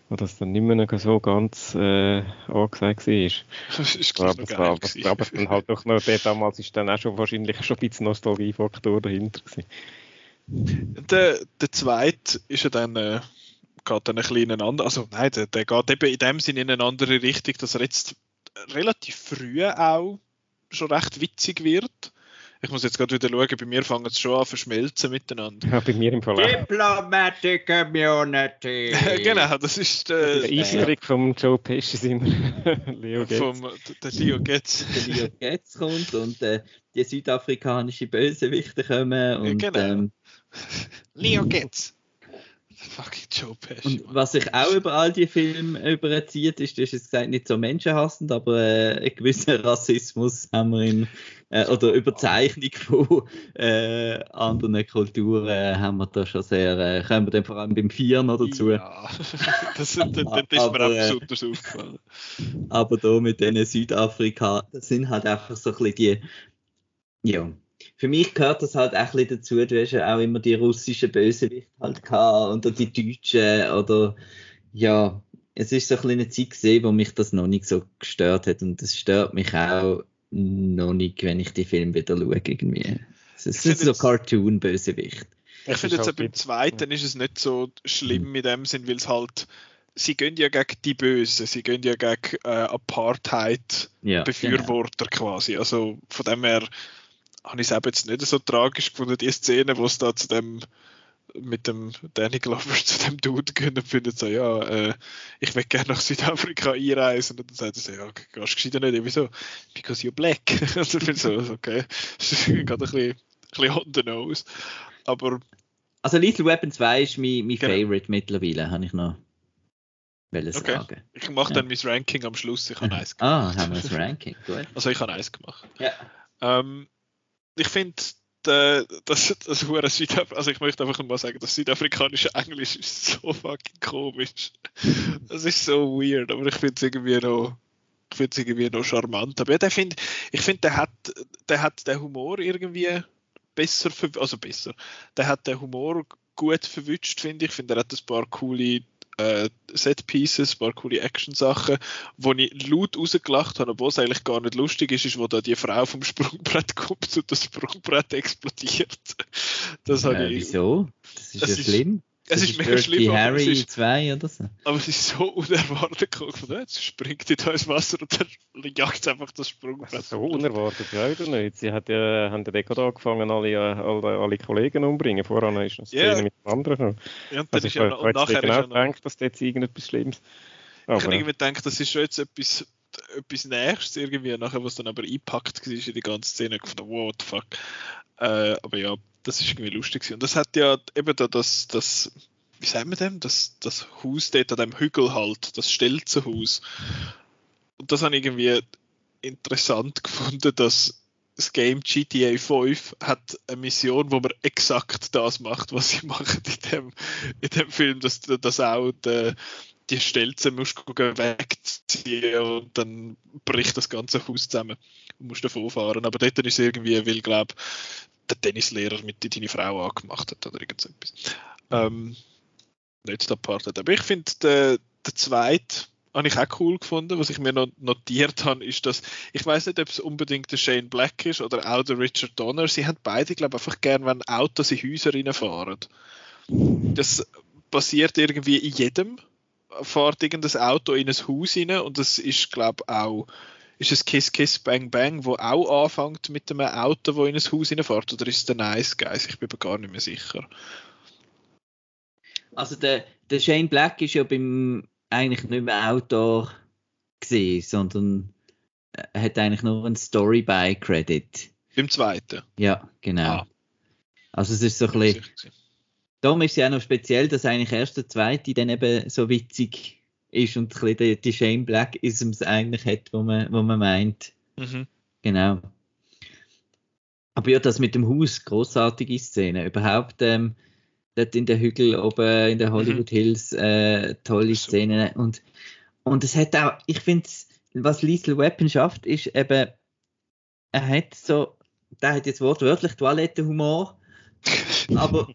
wo das dann nicht mehr so ganz äh, angesagt war. Das ist aber, es war, aber, aber dann halt doch noch, der damals ist dann auch schon wahrscheinlich schon ein bisschen Nostalgiefaktor dahinter gewesen. Der, der zweite ist ja dann, äh, geht dann ein bisschen in eine andere, also nein, der, der geht eben in dem Sinne in eine andere Richtung, dass er jetzt relativ früh auch schon recht witzig wird. Ich muss jetzt gerade wieder schauen, bei mir fangen es schon an zu verschmelzen miteinander. Ja, bei mir im Fall Diplomatic Community. genau, das ist äh, der Einstieg vom Joe Pesci sind Leo Getz. Vom, der Leo Getz. der Leo Getz kommt und äh, die südafrikanische Bösewichte kommen. Und, genau. Ähm, Leo Getz. Fucking Joe Pesci. Und was sich auch über all die Filme überzieht, ist, hast jetzt gesagt, nicht so menschenhassend, aber äh, einen gewissen Rassismus haben wir in, äh, oder Überzeichnung von äh, anderen Kulturen äh, haben wir da schon sehr, äh, kommen wir dann vor allem beim Vieren noch dazu. Ja, das, das, das ist mir auch Aber, äh, besonders aufgefallen. Aber da mit diesen Südafrika, das sind halt einfach so ein bisschen die, ja, für mich gehört das halt auch ein bisschen dazu. Du hast ja auch immer die russischen Bösewichte halt gehabt oder die Deutschen oder ja, es ist so ein bisschen eine Zeit gesehen, wo mich das noch nicht so gestört hat und das stört mich auch noch nicht, wenn ich die Filme wieder schaue irgendwie. Es ist so Cartoon-Bösewicht. Ich finde jetzt beim mit- zweiten ist es nicht so schlimm in dem Sinn, weil es halt, sie gehen ja gegen die Bösen, sie gehen ja gegen äh, Apartheid-Befürworter Ja, quasi. Also von dem her habe ich es eben jetzt nicht so tragisch gefunden, die Szene, wo es da zu dem mit dem Danny Glover zu dem Dude gehen und findet so, ja, äh, ich will gerne nach Südafrika einreisen. Und dann sagt er so, ja, gehst du gescheiter nicht. Wieso? Because you're black. also ich finde so, okay, das ist gerade ein bisschen, ein bisschen on the nose. Aber Also Lethal Weapon 2 ist mein, mein Genau. Favorite mittlerweile, habe ich noch wollen Okay. sagen. Ich mache Ja. dann mein Ranking am Schluss. Ich habe eins gemacht. Ah, haben wir das Ranking, gut. Also ich habe eins gemacht. Ja. Ähm, ich finde, das, das hure Südaf also ich möchte einfach mal sagen, das südafrikanische Englisch ist so fucking komisch. Das ist so weird, aber ich finde es irgendwie noch, ich finde es irgendwie noch charmant. Aber ja, der find, ich finde, der hat, der hat den Humor irgendwie besser, also besser. Der hat den Humor gut verwünscht, finde ich. Ich finde, er hat ein paar coole äh, Set-Pieces, ein paar coole Action-Sachen, wo ich laut rausgelacht habe, obwohl es eigentlich gar nicht lustig ist, ist, wo da die Frau vom Sprungbrett kommt und das Sprungbrett explodiert. Das habe Äh, ich, wieso? Das ist Das ja ist- schlimm. Es ist mega schlimm, aber es Harry ist- 2 oder so. aber es ist so unerwartet gekommen. Dachte, Jetzt springt die da ins Wasser und dann jagt einfach das Sprungbrett. So unerwartet ja oder nicht? Sie hat ja, haben ja gerade angefangen, alle, äh, alle, alle Kollegen umbringen. Voran ist eine Szene Ja. mit dem anderen. Ja, und dann Also ist ich ja habe noch, und nachher nicht ist genau ja gedacht, dass da jetzt irgendetwas Schlimmes Ich habe aber, irgendwie gedacht, das ist schon jetzt etwas, etwas Nächstes irgendwie, nachher, was dann aber eingepackt war in die ganze Szene, ich gedacht, what the fuck. Äh, aber ja, das ist irgendwie lustig. Und das hat ja eben da das, das wie sagen wir dem, das, das Haus dort an dem Hügel halt, das Stelzenhaus. Und das habe ich irgendwie interessant gefunden, dass das Game GTA 5 hat eine Mission, wo man exakt das macht, was sie machen in dem, in dem Film, dass, dass auch der, die Stelze musst wegziehen und dann bricht das ganze Haus zusammen und musst davon fahren. Aber dort ist irgendwie, weil, glaube der Tennislehrer mit die deine Frau angemacht hat oder irgend. Ähm, nicht der Part. Aber ich finde, der, der zweite habe ich auch cool gefunden. Was ich mir noch notiert habe, ist, dass ich weiß nicht, ob es unbedingt der Shane Black ist oder auch der Richard Donner. Sie haben beide, glaube ich, einfach gern, wenn Autos in Häuser reinfahren. Das passiert irgendwie in jedem. Fahrt irgendein Auto in ein Haus rein und das ist, glaube ich, auch ist es Kiss Kiss Bang Bang, wo auch anfängt mit einem Auto, wo in ein Haus reinfährt, oder ist es der Nice Guys? Ich bin mir gar nicht mehr sicher. Also der, der Shane Black ist ja beim eigentlich nicht mehr Autor gesehen, sondern er hat eigentlich nur einen Story-by-Credit. Beim zweiten. Ja, genau. Ah. Also es ist so ein bisschen, darum ist es ja auch noch speziell, dass eigentlich erst der zweite dann eben so witzig ist und ein bisschen die, die Shane Black Isms eigentlich hat, wo man, wo man meint. Mhm. Genau. Aber ja, das mit dem Haus, großartige Szene. Überhaupt ähm, dort in der Hügel oben in der Hollywood Hills, äh, tolle So. Szene. Und, und es hat auch, ich finde, was Lethal Weapon schafft, ist eben, er hat so, der hat jetzt wortwörtlich Toilettenhumor, aber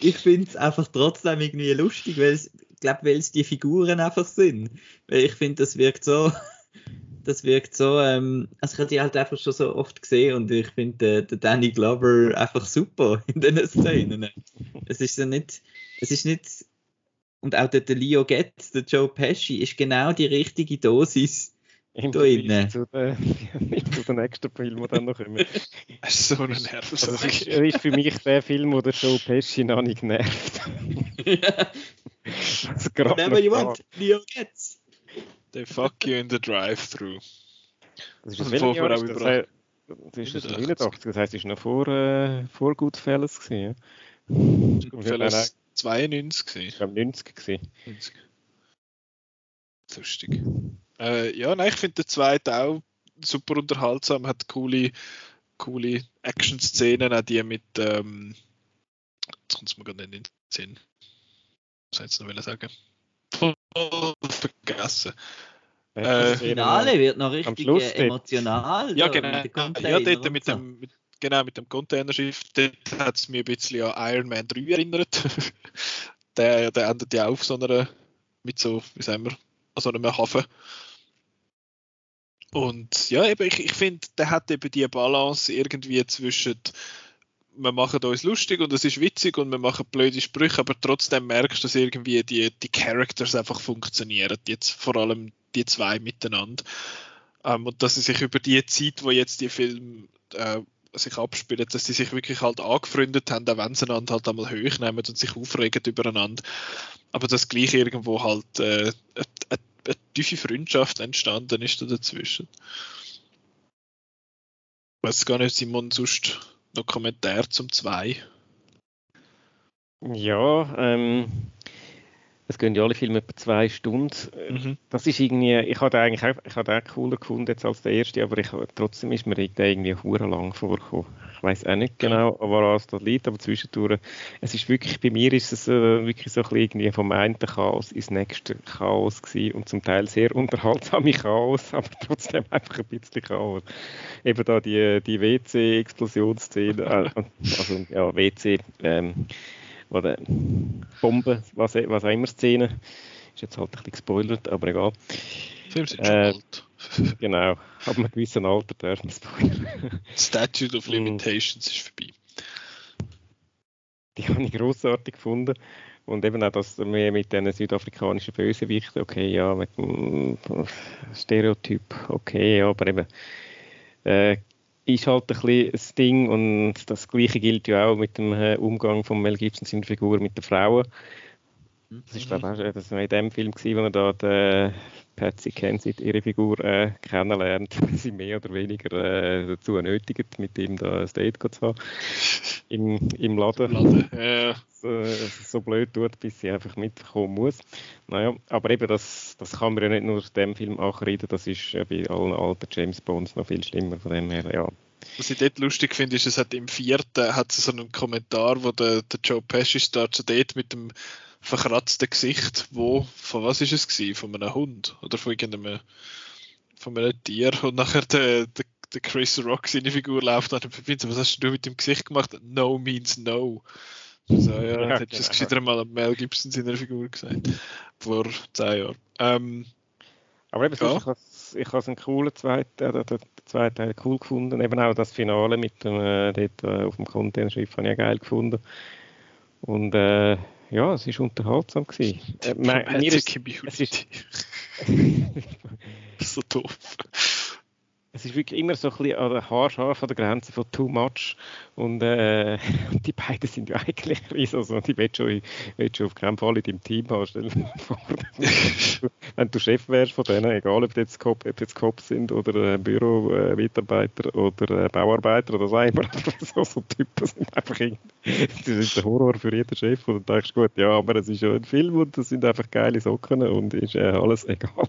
ich finde es einfach trotzdem irgendwie lustig, weil es, glaube, weil es die Figuren einfach sind. Weil ich finde, das wirkt so, das wirkt so, ähm, also ich habe die halt einfach schon so oft gesehen und ich finde den, den Danny Glover einfach super in diesen Szenen. Es ist so nicht, es ist nicht, und auch der, der Leo Getz, der Joe Pesci, ist genau die richtige Dosis. im da innen. zu den, zu den nächsten Filmen, die dann noch kommen. Das ist so eine Also das ist, Nervensache. für mich der Film, wo der Joe Pesci noch nicht nervt. Gerade Whatever you want, Leo Getz. They fuck you in the drive-thru. Das ist das Jahr auch ist das? überall- Das ist das 89. 89, das heisst, es ist noch vor, äh, vor Goodfellas gewesen. ja? Goodfellas 92 Ich glaube 90 gewesen. 90. Lustig. Äh, ja, nein, ich finde den zweiten auch super unterhaltsam, hat coole, coole Action-Szenen, auch die mit, ähm, jetzt kommt es mir gerade nicht in den Sinn. Was soll ich sagen? Voll vergessen. Äh, das Finale wird noch richtig Schluss äh, emotional. Ja, so, genau. mit Ja, dort mit dem, mit, genau, mit dem Containerschiff, dort hat es mich ein bisschen an Iron Man 3 erinnert. der, der endet ja auch auf so einer, mit so, wie sagen wir, an so einem Hafen. Und ja, eben, ich, ich finde, der hat eben die Balance irgendwie zwischen wir machen uns lustig und es ist witzig und wir machen blöde Sprüche, aber trotzdem merkst du, dass irgendwie die, die Characters einfach funktionieren. Jetzt vor allem die zwei miteinander. Ähm, und dass sie sich über die Zeit, wo jetzt die Filme äh, sich abspielen, dass sie sich wirklich halt angefreundet haben, auch wenn sie einander halt einmal hochnehmen und sich aufregen übereinander. Aber dass gleich irgendwo halt äh, eine, eine, eine tiefe Freundschaft entstanden ist da dazwischen. Ich weiß gar nicht, Simon, sonst noch Kommentar zum 2. Ja, ähm, es gehen ja alle Filme etwa zwei Stunden. Mhm. Das ist irgendwie, ich den eigentlich auch, ich den auch cooler gefunden jetzt als der erste, aber ich, trotzdem ist mir der irgendwie hure lang vorgekommen. Ich weiß auch nicht genau, was das liegt, aber zwischendurch, es ist wirklich, bei mir ist es äh, wirklich so ein bisschen irgendwie vom einen Chaos ins nächste Chaos gewesen und zum Teil sehr unterhaltsame Chaos, aber trotzdem einfach ein bisschen Chaos. Eben da die, die WC-Explosionsszene, äh, also ja, WC, ähm, oder Bomben, was, was auch immer Szene. Ist jetzt halt ein bisschen gespoilert, aber egal. Filme sind schon Äh, alt. Genau, ab einem gewissen Alter darf man spoilern. Statute of Mhm. Limitations ist vorbei. Die habe ich grossartig gefunden. Und eben auch das mehr mit diesen südafrikanischen Bösewichten, okay, ja, mit dem Stereotyp, okay, ja, aber eben äh, ist halt ein bisschen das Ding und das Gleiche gilt ja auch mit dem äh, Umgang von Mel Gibson seiner Figur mit den Frauen. Das ist, glaube war in dem Film, gewesen, wo er da die Patsy Kensit, ihre Figur, äh, kennenlernt, sie mehr oder weniger äh, dazu nötigt, mit ihm da ein Date zu haben im, im Laden Laden. Ja, so, so blöd tut, bis sie einfach mitkommen muss. Naja, aber eben, das, das kann man ja nicht nur aus dem Film anreden, das ist äh, bei allen alten James Bonds noch viel schlimmer, von dem her, ja. Was ich dort lustig finde, ist, es hat im vierten hat so einen Kommentar, wo der, der Joe Pesci so dort mit dem verkratzten Gesicht, wo, von was ist es gewesen? Von einem Hund oder von irgendeinem von einem Tier und nachher der, der, der Chris Rock seine Figur läuft an und verbindet was hast du mit dem Gesicht gemacht? No means no. So, ja, Ja, ja hättest du es genau. gescheiter mal an Mel Gibson seiner Figur gesagt. Vor zehn Jahren. Ähm, Aber eben, Ja. Ich habe es einen coolen zweiten, äh, den, zweiten Teil cool gefunden. Eben auch das Finale mit dem, äh, dort, äh, auf dem Containerschiff habe ich geil gefunden. Und äh, ja, es war unterhaltsam. Gewesen. Äh, mein- mir ist, es ist, so doof. Es ist wirklich immer so ein bisschen an der haarscharf an der Grenze von too much. Und äh, die beiden sind ja eigentlich riesig. Also, die willst du, willst du auf keinen Fall in deinem Team haben. Stell dir vor, wenn du Chef wärst von denen, egal ob jetzt Cops, ob jetzt Cops sind oder äh, Büromitarbeiter oder äh, Bauarbeiter oder so, immer so, so Typen sind einfach irgendwie, das ist der Horror für jeden Chef und du denkst, gut, ja, aber es ist ja ein Film und das sind einfach geile Socken und ist äh, alles egal.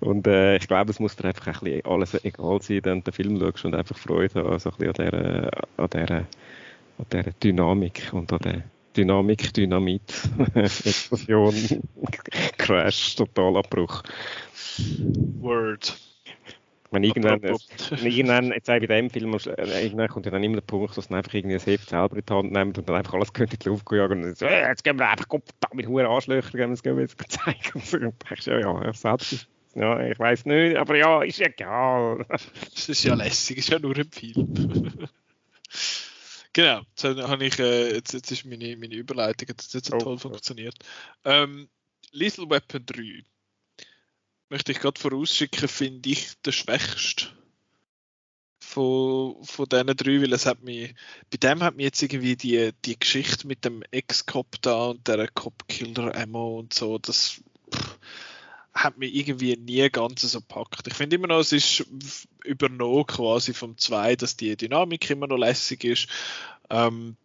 Und äh, ich glaube, es muss dir einfach ein bisschen alles egal wenn du den Film schaust und einfach Freude haben, so ein bisschen an dieser, an dieser, an dieser Dynamik und an der Dynamik, Dynamit, Explosion, Crash, Totalabbruch. Word. Wenn irgendwann, wenn irgendwann, jetzt auch bei dem Film, äh, irgendwann kommt ja dann immer der Punkt, dass sie einfach irgendwie das Heft selber in die Hand nehmen und dann einfach alles in die Luft jagen und dann so, äh, jetzt gehen wir einfach da mit hohen Anschlöchern, gehen wir es jetzt zeigen. Und so, und denkst, ja, ja, selbst ja, ich weiß nicht, aber ja, ist egal. Das ist ja lässig, ist ja nur ein Film. genau, jetzt, habe ich, äh, jetzt, jetzt ist meine, meine Überleitung jetzt, jetzt Oh, toll funktioniert. Ähm, Lethal Weapon 3 möchte ich gerade vorausschicken, finde ich der schwächste von, von diesen drei, weil es hat mich, bei dem hat mich jetzt irgendwie die, die Geschichte mit dem Ex-Cop da und der Cop-Killer-Ammo und so, das hat mich irgendwie nie ganz so gepackt. Ich finde immer noch, es ist übernommen quasi vom 2, dass die Dynamik immer noch lässig ist. Ähm,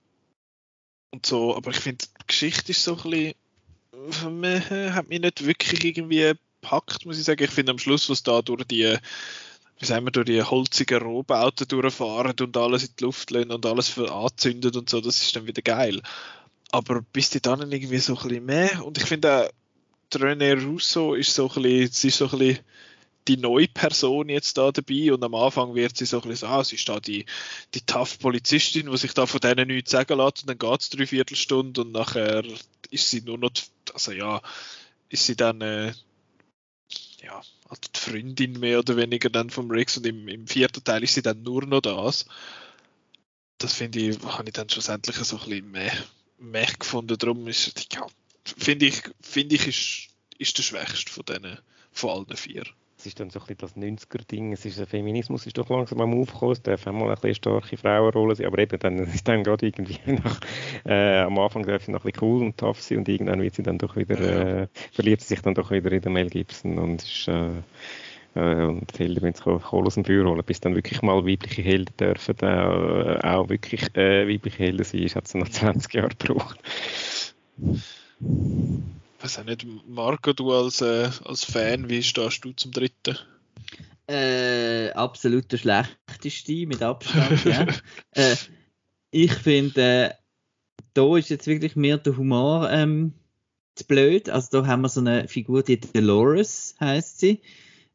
und so, aber ich finde, die Geschichte ist so ein bisschen, äh, hat mich nicht wirklich irgendwie gepackt, muss ich sagen. Ich finde am Schluss, was da durch die, wie sagen wir, durch die holzigen Rohbauten durchfahren und alles in die Luft lassen und alles anzündet und so, das ist dann wieder geil. Aber bis die dann irgendwie so ein bisschen mehr, und ich finde auch, René Russo ist so ein bisschen, sie ist so ein bisschen die neue Person jetzt da dabei und am Anfang wird sie so ein bisschen so, ah, sie ist da die, die tough Polizistin, die sich da von denen nichts sagen lässt und dann geht es drei Viertelstunde und nachher ist sie nur noch, also ja, ist sie dann äh, ja, also die Freundin mehr oder weniger dann vom Riggs und im, im vierten Teil ist sie dann nur noch das. Das finde ich, habe ich dann schlussendlich so ein bisschen mehr, mehr gefunden. Darum ist, ja, finde ich, finde ich, ist, ist der schwächste von denen, von allen vier. Es ist dann so ein bisschen das 90er-Ding, es ist, der Feminismus ist doch langsam am Aufkommen, es darf einmal ein bisschen starke Frauenrolle sein, aber eben dann ist dann gerade irgendwie nach, äh, am Anfang darf sie noch ein bisschen cool und tough sein. Und irgendwann wird sie dann doch wieder, äh, verliert sie sich dann doch wieder in den Mel Gibson und ist, äh, äh, und Helden müssen Kohle aus dem Feuer holen, bis dann wirklich mal weibliche Helden dürfen, äh, auch wirklich äh, weibliche Helden sein, hat es noch 20 Jahre gebraucht weiß auch nicht, Marco, du als, äh, als Fan, wie stehst du zum dritten? Äh, absolut der schlechteste, mit Abstand, ja. äh, ich finde, äh, da ist jetzt wirklich mehr der Humor ähm, zu blöd. Also da haben wir so eine Figur, die Dolores heißt sie.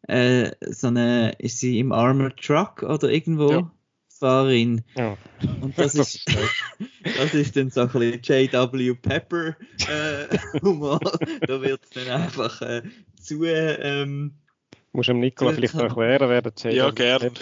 Äh, so eine, ist sie im Armored Truck oder irgendwo? Ja. Fahrerin. Ja. Und das ist, das ist dann so ein bisschen J.W. Pepper äh, Humor. da wird es dann einfach äh, zu. Ähm, Muss dem Nicola vielleicht noch erklären, wer der J.W. Ja, gerne.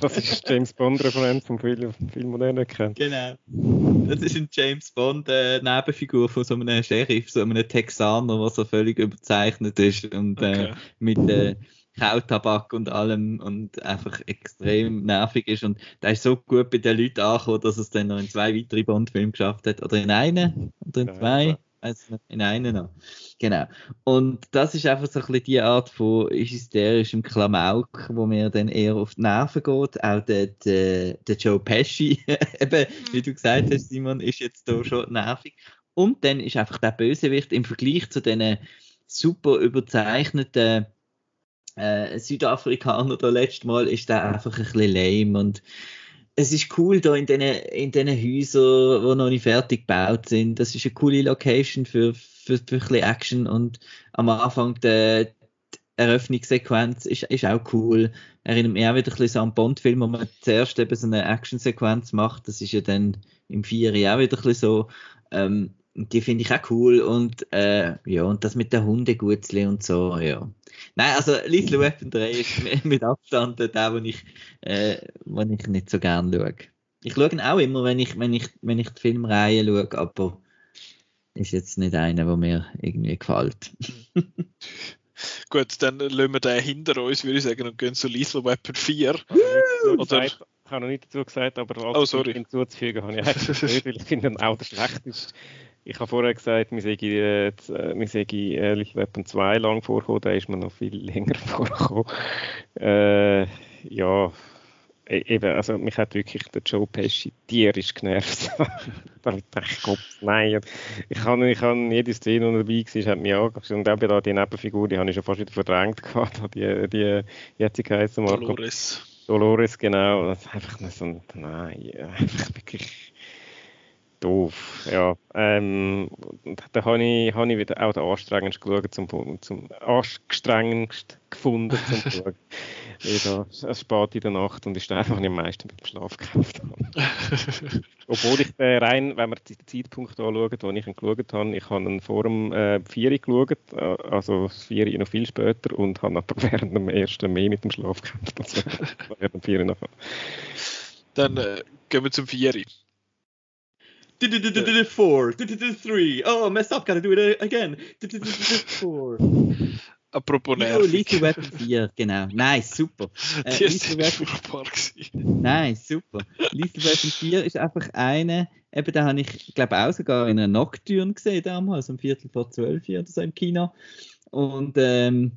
Das ist James Bond-Referenz vom Film, Film, den er nicht kennt. Genau. Das ist ein James Bond-Nebenfigur äh, von so einem Sheriff, so einem Texaner, der so völlig überzeichnet ist und äh, okay. mit. Kautabak und allem und einfach extrem nervig ist. Und da ist so gut bei den Leuten angekommen, dass es dann noch in zwei weitere Bond-Filme geschafft hat. Oder in einen oder in zwei. Also in einen noch. Genau. Und das ist einfach so ein bisschen die Art von hysterischem Klamauk, wo mir dann eher auf die Nerven geht. Auch der, der, der Joe Pesci, eben, wie du gesagt hast, Simon, ist jetzt da schon nervig. Und dann ist einfach der Bösewicht im Vergleich zu den super überzeichneten äh, Südafrikaner da letztes Mal ist der einfach ein bisschen lame und es ist cool da in diesen in den Häusern, die noch nicht fertig gebaut sind. Das ist eine coole Location für, für, für ein bisschen Action und am Anfang der Eröffnungssequenz ist, ist auch cool. Erinnert mich auch wieder ein bisschen so an Bond-Film, wo man zuerst eben so eine Action-Sequenz macht. Das ist ja dann im Vieri auch wieder ein bisschen so. Ähm, die finde ich auch cool und äh, ja, und das mit der Hundegutzli und so, ja. Nein, also Lethal Weapon 3 ist mit Abstand der, den ich, äh, den ich nicht so gerne schaue. Ich schaue ihn auch immer, wenn ich, wenn ich, wenn ich die Filmreihe schaue, aber ist jetzt nicht einer, der mir irgendwie gefällt. Gut, dann lassen wir den hinter uns, würde ich sagen, und gehen zu Lethal Weapon 4. Oder, ich habe noch nicht dazu gesagt, aber oh, sorry. hinzuzufügen habe ich eigentlich nicht, weil ich finde auch der schlechteste ich habe vorher gesagt, wir sagen, äh, wir Little Weapon 2 lang vorkommen, da ist man noch viel länger vorgekommen. Äh, ja, e, eben, also mich hat wirklich der Joe Pesci tierisch genervt. Damit dachte ich, Gott, nein. Ich habe ich hab jede Szene, die dabei war, hat mich angeschaut. Und eben da die Nebenfigur, die habe ich schon fast wieder verdrängt gehabt, die, die jetzige heißen Marco. Dolores. Dolores, genau. Das ist einfach so, nein, einfach wirklich doof, ja. Ähm, da habe ich, hab ich wieder auch den anstrengendsten geschaut, zum, zum anstrengendsten gefunden zum schauen. Wieder, es spät in der Nacht und ist einfach, was ich am meisten beim Schlaf gekauft habe. Obwohl ich äh, rein, wenn wir den Zeitpunkt anschauen, wo ich ihn geschaut habe, ich habe ihn vor dem äh, 4 geschaut, äh, also das 4 noch viel später und habe aber während dem ersten mehr mit dem Schlaf gekämpft, während dem 4 noch. Dann äh, gehen wir zum 4. Four, three. Oh, messed up, gotta do it again. Four. Apropos nervig. Oh, Little Weapon 4, genau. Nice, super. Äh, Die ist furchtbar Nein, super. Little Weapon 4 ist einfach eine, eben da habe ich, glaube auch sogar in einer Nocturne gesehen damals, um Viertel vor zwölf oder so im Kino. Und ähm,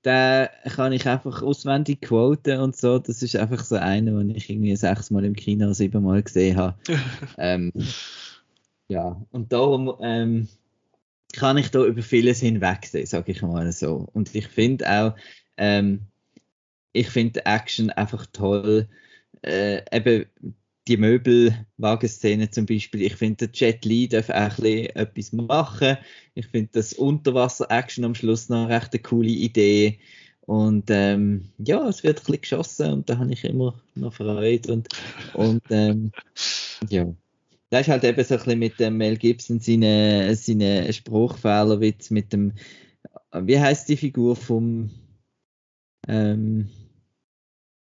da kann ich einfach auswendig quoten und so. Das ist einfach so einer, den ich irgendwie sechsmal im Kino, siebenmal gesehen habe. ähm, Ja, und darum ähm, kann ich da über vieles hinwegsehen, sage ich mal so. Und ich finde auch, ähm, ich finde Action einfach toll. Äh, eben die Möbelwagenszene zum Beispiel. Ich finde, der Jet Li darf auch ein bisschen etwas machen. Ich finde das Unterwasser-Action am Schluss noch eine recht coole Idee. Und ähm, ja, es wird ein bisschen geschossen und da habe ich immer noch Freude. Und, und ähm, ja, da ist halt eben so ein bisschen mit dem Mel Gibson seine, seine Spruchfehlerwitz mit dem, wie heißt die Figur vom, ähm,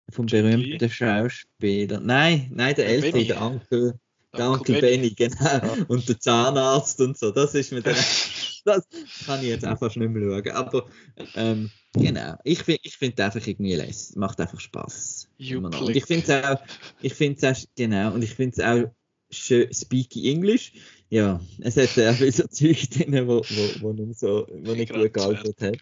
vom berühmten Schauspieler? Nein, nein, der Ältere, der Onkel. Der Onkel Benny, genau. Und der Zahnarzt und so. Das ist mir dann, das kann ich jetzt einfach nicht mehr schauen. Aber ähm, genau, ich, ich finde einfach irgendwie lässig. Macht einfach Spaß. Und ich finde es auch, ich finde es auch, genau, und ich finde es auch schön speaky English. Ja, es hat auch so Zeug drin, wo, wo, wo nicht so, wo nicht gut gealtert hat.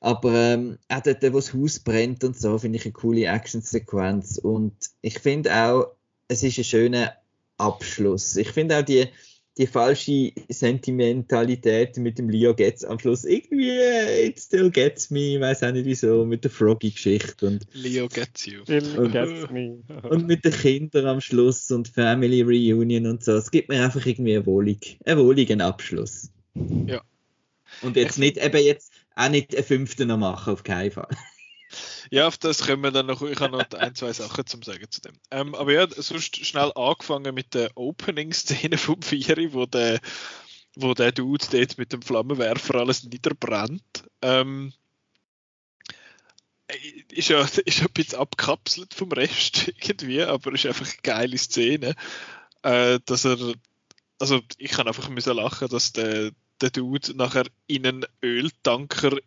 Aber ähm, auch dort, wo das Haus brennt und so, finde ich eine coole Action-Sequenz. Und ich finde auch, es ist ein schöner Abschluss. Ich finde auch die, die falsche Sentimentalität mit dem Leo Getz am Schluss irgendwie, it still gets me, ich weiß auch nicht wieso, mit der Froggy-Geschichte. und Leo gets you. Und, gets me. und mit den Kindern am Schluss und Family Reunion und so. Es gibt mir einfach irgendwie einen wohlig, einen wohligen Abschluss. Ja. Und jetzt nicht, eben jetzt auch nicht einen fünften noch machen, auf keinen Fall. Ja, auf das können wir dann noch. Ich habe noch ein, zwei Sachen zum Sagen zu dem. Ähm, aber ja, sonst schnell angefangen mit der Opening-Szene vom Vieri, wo der, wo der Dude dort mit dem Flammenwerfer alles niederbrennt. Ähm, ist ja, ist ja ein bisschen abkapselt vom Rest irgendwie, aber ist einfach eine geile Szene. Äh, dass er, also ich kann einfach müssen lachen, dass der, der Dude nachher in einen Öltanker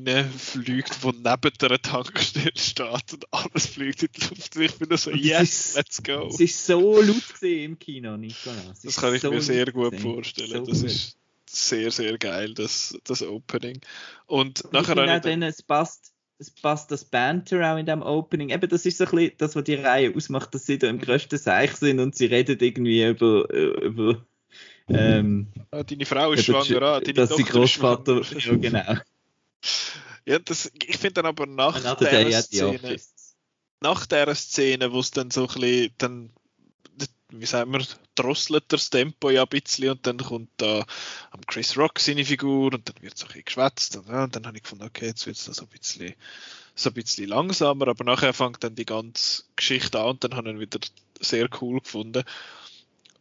reinfliegt, wo neben der Tankstelle steht und alles fliegt in die Luft. Ich bin so, yes, ist, let's go. Es ist so laut im Kino, Nicolas. Das kann ich so mir sehr gut gesehen. vorstellen. So das ist sehr, sehr geil, das, das Opening. Und, und nachher... Auch dann, es passt es passt das Banter auch in dem Opening. Eben, das ist so ein bisschen das, was die Reihe ausmacht, dass sie da im größten Seich sind und sie reden irgendwie über, über ähm, ah, deine Frau ist schwanger, ah, deine dass Tochter Großvater, ja, genau. Ja, das, ich finde dann aber nach der Szene, nach der Szene, wo es dann so ein bisschen, dann, wie sagen wir, drosselt das Tempo ja ein bisschen und dann kommt da am Chris Rock seine Figur und dann wird so ein bisschen geschwätzt und, ja, und dann habe ich gefunden, okay, jetzt wird es so ein bisschen so ein bisschen langsamer, aber nachher fängt dann die ganze Geschichte an und dann habe ich ihn wieder sehr cool gefunden.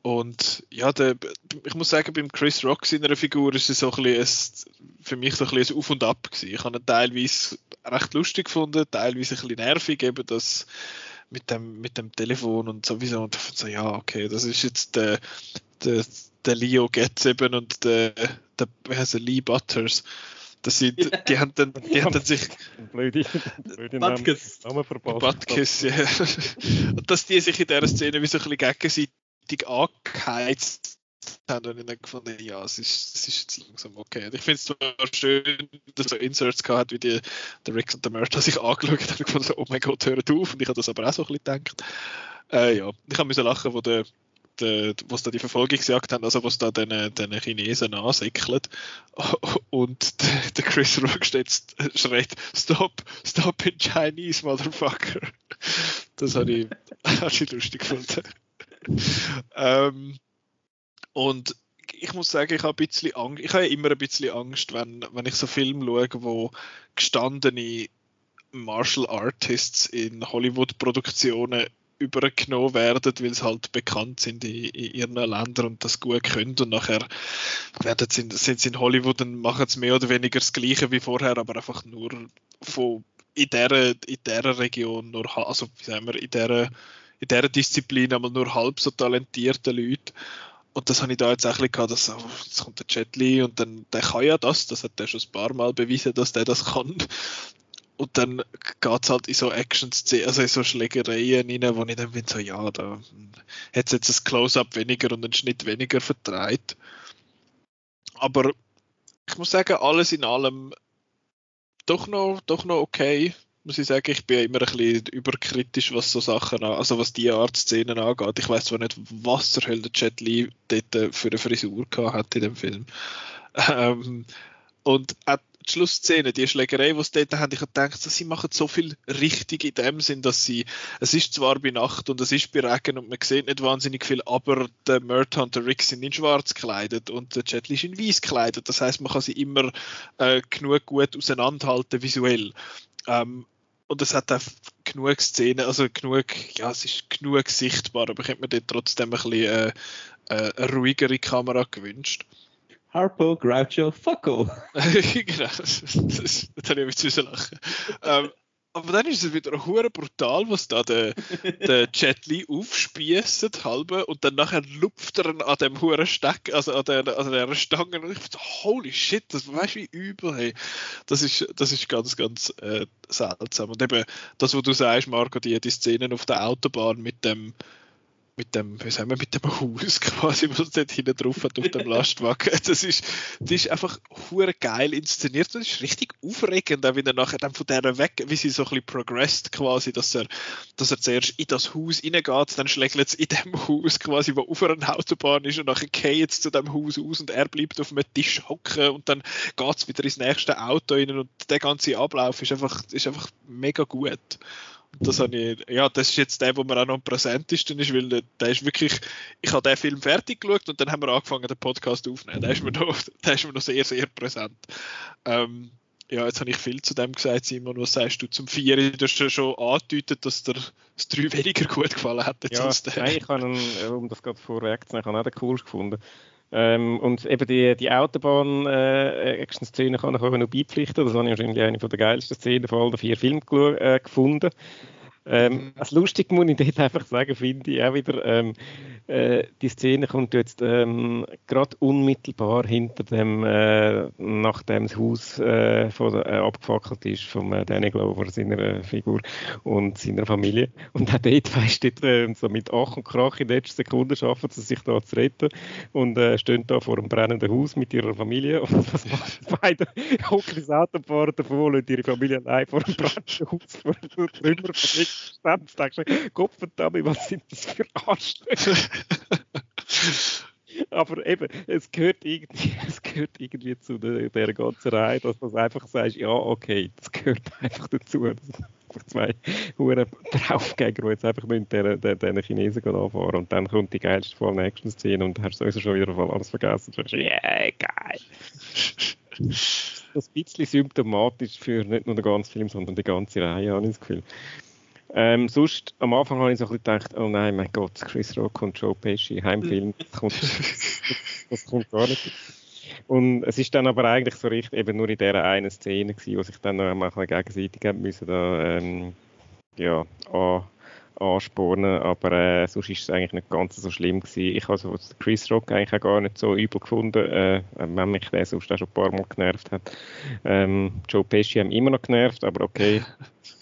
Und ja, der, ich muss sagen, beim Chris Rock seiner Figur ist es so ein bisschen ein, für mich so ein, bisschen ein Auf und Ab gewesen. Ich habe ihn teilweise recht lustig gefunden, teilweise ein bisschen nervig, eben das mit dem, mit dem Telefon und sowieso. Und so, ja, okay, das ist jetzt der, der, der Leo Getz eben und der, der wie heißt er, Lee Butters. Das sind, die haben dann, die haben dann sich. Blöde, blöde Namen, Namen verpasst. Butkus, ja. Und dass die sich in dieser Szene wie so ein bisschen gegenseitig richtig angeheizt haben und ich dann gefunden, ja, es ist, es ist jetzt langsam okay. Und ich finde es zwar schön, dass so Inserts gehabt wie die, der Rick und der Murta sich angeschaut haben und gefunden, oh mein Gott, hört auf. Und ich habe das aber auch so ein bisschen gedacht. Äh, ja, ich habe müssen lachen, wo der de, was da die Verfolgungsjagd haben, also was da den, den Chinesen ansäckelt und der Chris Rock steht, schreit Stop, stop in Chinese, Motherfucker. Das habe ich, hab ich lustig gefunden ähm, und ich muss sagen, ich habe Angst, ich habe immer ein bisschen Angst, wenn, wenn ich so Filme schaue, wo gestandene Martial Artists in Hollywood-Produktionen übergenommen werden, weil sie halt bekannt sind in, in, ihren Ländern und das gut können und nachher werden sie, sind sie in Hollywood und machen sie mehr oder weniger das Gleiche wie vorher, aber einfach nur von in dieser, in dieser Region, nur, also wie sagen wir, in dieser in dieser Disziplin einmal nur halb so talentierte Leute. Und das habe ich da jetzt auch gehabt, dass oh, jetzt kommt der Jet Li und dann, der kann ja das, das hat er schon ein paar Mal bewiesen, dass der das kann. Und dann geht es halt in so Action-Szenen, also in so Schlägereien rein, wo ich dann bin, so, ja, da hat es jetzt ein Close-Up weniger und einen Schnitt weniger vertreibt. Aber ich muss sagen, alles in allem doch noch, doch noch okay muss ich sagen. Ich bin immer ein bisschen überkritisch, was so Sachen also was die Art Szenen angeht. Ich weiß zwar nicht, was der Hölle Jet Li dort für eine Frisur hat in dem Film. Ähm, und auch die Schlussszene, die Schlägerei, die sie dort haben, ich habe gedacht, sie machen so viel richtig in dem Sinn, dass sie, es ist zwar bei Nacht und es ist bei Regen und man sieht nicht wahnsinnig viel, aber der Murtaugh und der Rick sind in schwarz gekleidet und der Jet Li ist in weiß gekleidet. Das heißt, man kann sie immer äh, genug gut auseinanderhalten visuell. Ähm, und es hat auch genug Szenen, also genug, ja, es ist genug sichtbar, aber ich hätte mir dort trotzdem ein bisschen äh, äh, eine ruhigere Kamera gewünscht. Harpo, Groucho, Fucko. genau, das, das, das habe ich jetzt lachen. ähm, aber dann ist es wieder hure brutal, was da der, der Jet Li aufspießt, halbe, und dann nachher lupft er an dem hure Steck, also an der, an der Stange, und ich so, holy shit, das weißt du wie übel, hey. Das ist, das ist ganz, ganz äh, seltsam. Und eben, das, was du sagst, Marco, die, die Szenen auf der Autobahn mit dem, mit dem, wie sagen wir, mit dem Haus quasi, was dort hinten drauf hat auf dem Lastwagen. Das ist, das ist einfach hure geil inszeniert. Das ist richtig aufregend, auch wie er nachher dann von der weg, wie sie so ein bisschen progressed quasi, dass er, dass er zuerst in das Haus reingeht, dann schlägt es in dem Haus quasi, wo auf einer Autobahn ist und nachher geht es zu dem Haus aus und er bleibt auf einem Tisch hocken und dann geht es wieder ins nächste Auto rein und der ganze Ablauf ist einfach, ist einfach mega gut das habe ich, ja, das ist jetzt der, wo mir auch noch am präsentesten ist, weil der ist wirklich, ich habe den Film fertig geschaut und dann haben wir angefangen, den Podcast aufzunehmen. Der ist mir noch, der ist mir noch sehr, sehr präsent. Ähm, ja, jetzt habe ich viel zu dem gesagt, Simon. Was sagst du zum Vier? Du hast ja schon angedeutet, dass dir das Drei weniger gut gefallen hat ja. Nein, ich habe, ihn, um das gerade vorwegzunehmen, ich habe auch den cool gefunden. Ähm, und eben die, die Autobahn-Action-Szene äh, kann ich auch noch beipflichten. Das habe ich wahrscheinlich eine der geilsten Szenen von allen vier Filmen äh, gefunden. Ähm, mhm. als lustig muss ich dort einfach sagen, finde ich auch wieder, ähm, äh, die Szene kommt jetzt ähm, gerade unmittelbar hinter dem, äh, nachdem das Haus äh, von, äh, abgefackelt ist von äh, Danny Glover, seiner Figur und seiner Familie. Und auch dort, weißt du, äh, so mit Ach und Krach in letzter Sekunde schaffen sie sich da zu retten und äh, stehen da vor einem brennenden Haus mit ihrer Familie und was machen beide? Hocken ins Auto fahren davon und ihre Familie allein vor einem brennenden Haus vor dem Trümmer von Stand, denkst du, Kopfverdammt, was sind das für Arschlöcher? Aber eben, es gehört irgendwie, es gehört irgendwie zu der, der ganzen Reihe, dass du einfach sagst, ja, okay, das gehört einfach dazu. Einfach zwei Huren Draufgänger, die jetzt einfach mit den Chinesen anfahren und dann kommt die geilste voll nächsten Szene und hast sowieso schon wieder alles vergessen. Und sagst, yeah, geil. Das ist ein bisschen symptomatisch für nicht nur den ganzen Film, sondern die ganze Reihe, habe ich das Gefühl. Ähm, sonst, am Anfang habe ich so ein bisschen gedacht, oh nein, mein Gott, Chris Rock und Joe Pesci, Heimfilm, das kommt, das kommt gar nicht. Und es ist dann aber eigentlich so richtig eben nur in dieser einen Szene gewesen, wo sich dann noch einmal gegenseitig haben müssen da, ähm, ja, an, anspornen, aber äh, sonst ist es eigentlich nicht ganz so schlimm gewesen. Ich habe also Chris Rock eigentlich auch gar nicht so übel gefunden, äh, wenn mich der sonst auch schon ein paar Mal genervt hat. Ähm, Joe Pesci haben immer noch genervt, aber okay,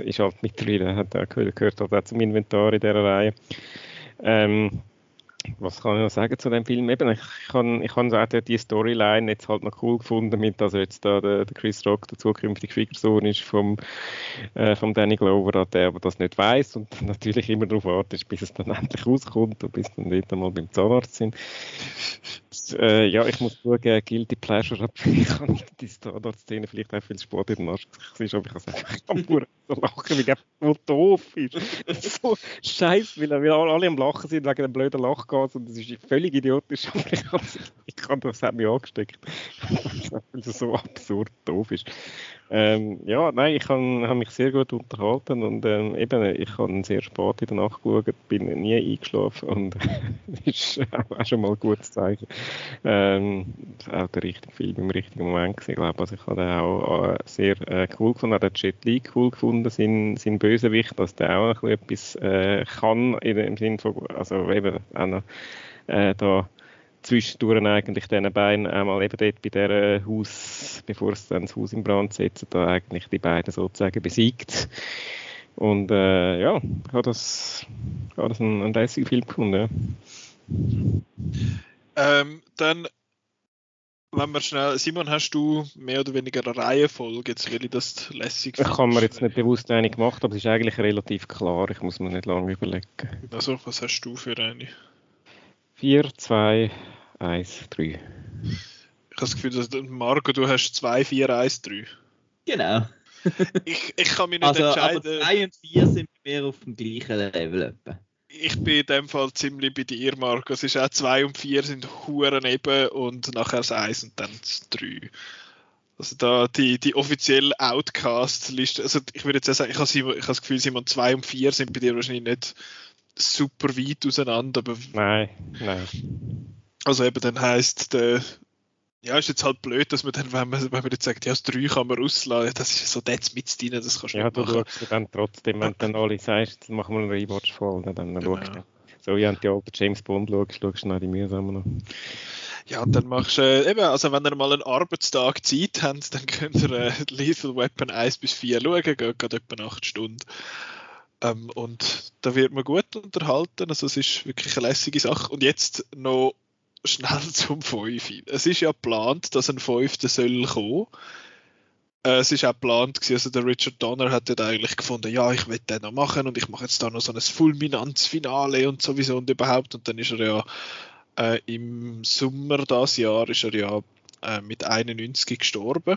ist halt mittlerweile, hat, gehört halt auch zum Inventar in dieser Reihe. Ähm, was kann ich noch sagen zu dem Film? Eben, ich kann, ich kann sagen, die Storyline jetzt halt noch cool gefunden, mit, dass jetzt da der, der Chris Rock der zukünftige Schwiegersohn ist vom, äh, vom Danny Glover, der aber das nicht weiß und natürlich immer darauf wartet, bis es dann endlich rauskommt und bis dann dort mal beim Zahnarzt sind. Äh, ja, ich muss zugeben, Guilty Pleasure, aber ich kann die Zahnarzt-Szene vielleicht auch viel Sport in den Arsch gesehen, aber ich kann einfach nur so lachen, weil er so doof ist. so scheiße, weil, weil alle am Lachen sind wegen dem blöden Lach geht und das ist völlig idiotisch, aber ich, kann, ich kann das hat mich angesteckt, weil es so absurd doof ist. Ähm, ja, nein, ich habe hab mich sehr gut unterhalten und ähm, eben, ich habe sehr spät in der Nacht geschaut, bin nie eingeschlafen und das ist auch schon mal ein gutes Zeichen. Ähm, auch der richtige Film im richtigen Moment gewesen, glaube Also ich habe den auch äh, sehr äh, cool gefunden, auch den Jet Li cool gefunden, sein, sein Bösewicht, dass der auch ein bisschen etwas äh, kann, in, im Sinne von, also eben auch noch äh, da zwischendurch eigentlich diesen beiden einmal eben dort bei dieser Haus, bevor es dann das Haus in Brand setzt, da eigentlich die beiden sozusagen besiegt. Und äh, ja, habe das, habe das einen, einen lässigen Film gefunden. Ja. Ähm, dann wenn wir schnell, Simon, hast du mehr oder weniger eine Reihenfolge, jetzt will ich das lässig Ich habe mir jetzt nicht bewusst eine gemacht, aber es ist eigentlich relativ klar, ich muss mir nicht lange überlegen. Also, was hast du für eine? 4, 2, 1, 3. Ich habe das Gefühl, dass Marco, du hast 2, 4, 1, 3. Genau. ich, ich kann mich nicht also, entscheiden. Aber 2 und 4 sind wir auf dem gleichen Level. Etwa. Ich bin in dem Fall ziemlich bei dir, Marco. Es ist auch 2 und 4 sind Huren eben und nachher das 1 und dann das 3. Also da die, die offizielle Outcast-Liste, also ich würde jetzt sagen, ich habe, ich habe das Gefühl, Simon 2 und 4 sind bei dir wahrscheinlich nicht super weit auseinander, aber... Nein, nein. Also eben dann heisst der ja, ist jetzt halt blöd, dass man dann, wenn man, wenn man jetzt sagt, ja, das 3 kann man rauslassen, das ist so das mit drin, das kannst du ja, nicht machen. Ja, du schaust dann trotzdem, wenn dann alle sagst, dann machen wir einen Rewatch voll, dann, dann genau. schaust du. So wie wenn du ja James Bond schaust, schaust du noch die mühsamen noch. Ja, und dann machst du, äh, eben, also wenn ihr mal einen Arbeitstag Zeit habt, dann könnt ihr äh, Lethal Weapon 1 bis 4 schauen, geht gerade etwa 8 Stunden. Ähm, und da wird man gut unterhalten, also es ist wirklich eine lässige Sache. Und jetzt noch schnell zum 5. Es ist ja geplant, dass ein 5. soll kommen. Äh, es ist auch geplant, also der Richard Donner hat dort eigentlich gefunden, ja, ich will den noch machen und ich mache jetzt da noch so ein Fulminanzfinale und sowieso und überhaupt. Und dann ist er ja äh, im Sommer das Jahr ist er ja äh, mit 91 gestorben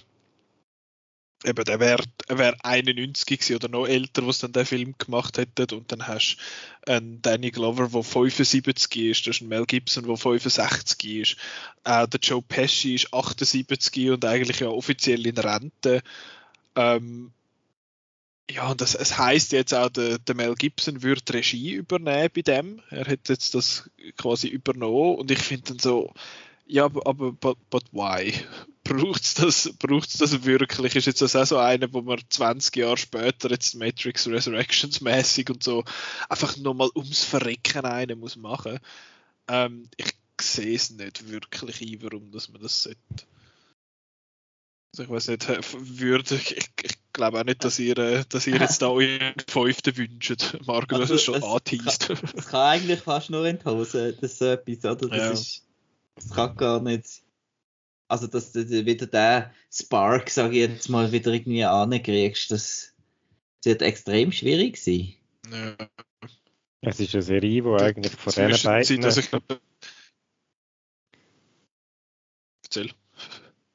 eben, der wäre wär 91 gewesen oder noch älter, was dann den Film gemacht hätte. Und dann hast du einen Danny Glover, der 75 ist, das ist ein Mel Gibson, der 65 ist. Äh, der Joe Pesci ist 78 und eigentlich ja offiziell in Rente. Ähm, ja, und das, es heißt jetzt auch, der, der Mel Gibson würde Regie übernehmen bei dem. Er hat jetzt das quasi übernommen und ich finde dann so, ja, aber, but, but why? Braucht es das, braucht's das wirklich? Ist jetzt das auch so einer, wo man 20 Jahre später jetzt Matrix Resurrections mäßig und so einfach nochmal ums Verrecken einen muss machen? Ähm, ich sehe es nicht wirklich ein, warum dass man das sollte. Also ich weiß nicht, würde, ich, ich glaube auch nicht, dass ihr, äh, dass ihr jetzt da euren Fünften wünscht. Marco, also, das ist schon angeteased. Das kann eigentlich fast nur in die Hose, das so etwas, oder? Das Ja. ist das kann gar nicht. Also, dass du wieder den Spark, sage ich jetzt mal, wieder irgendwie ankriegst, das wird extrem schwierig sein. Ja. Es ist eine Serie, die eigentlich von diesen beiden... also ich Erzähl.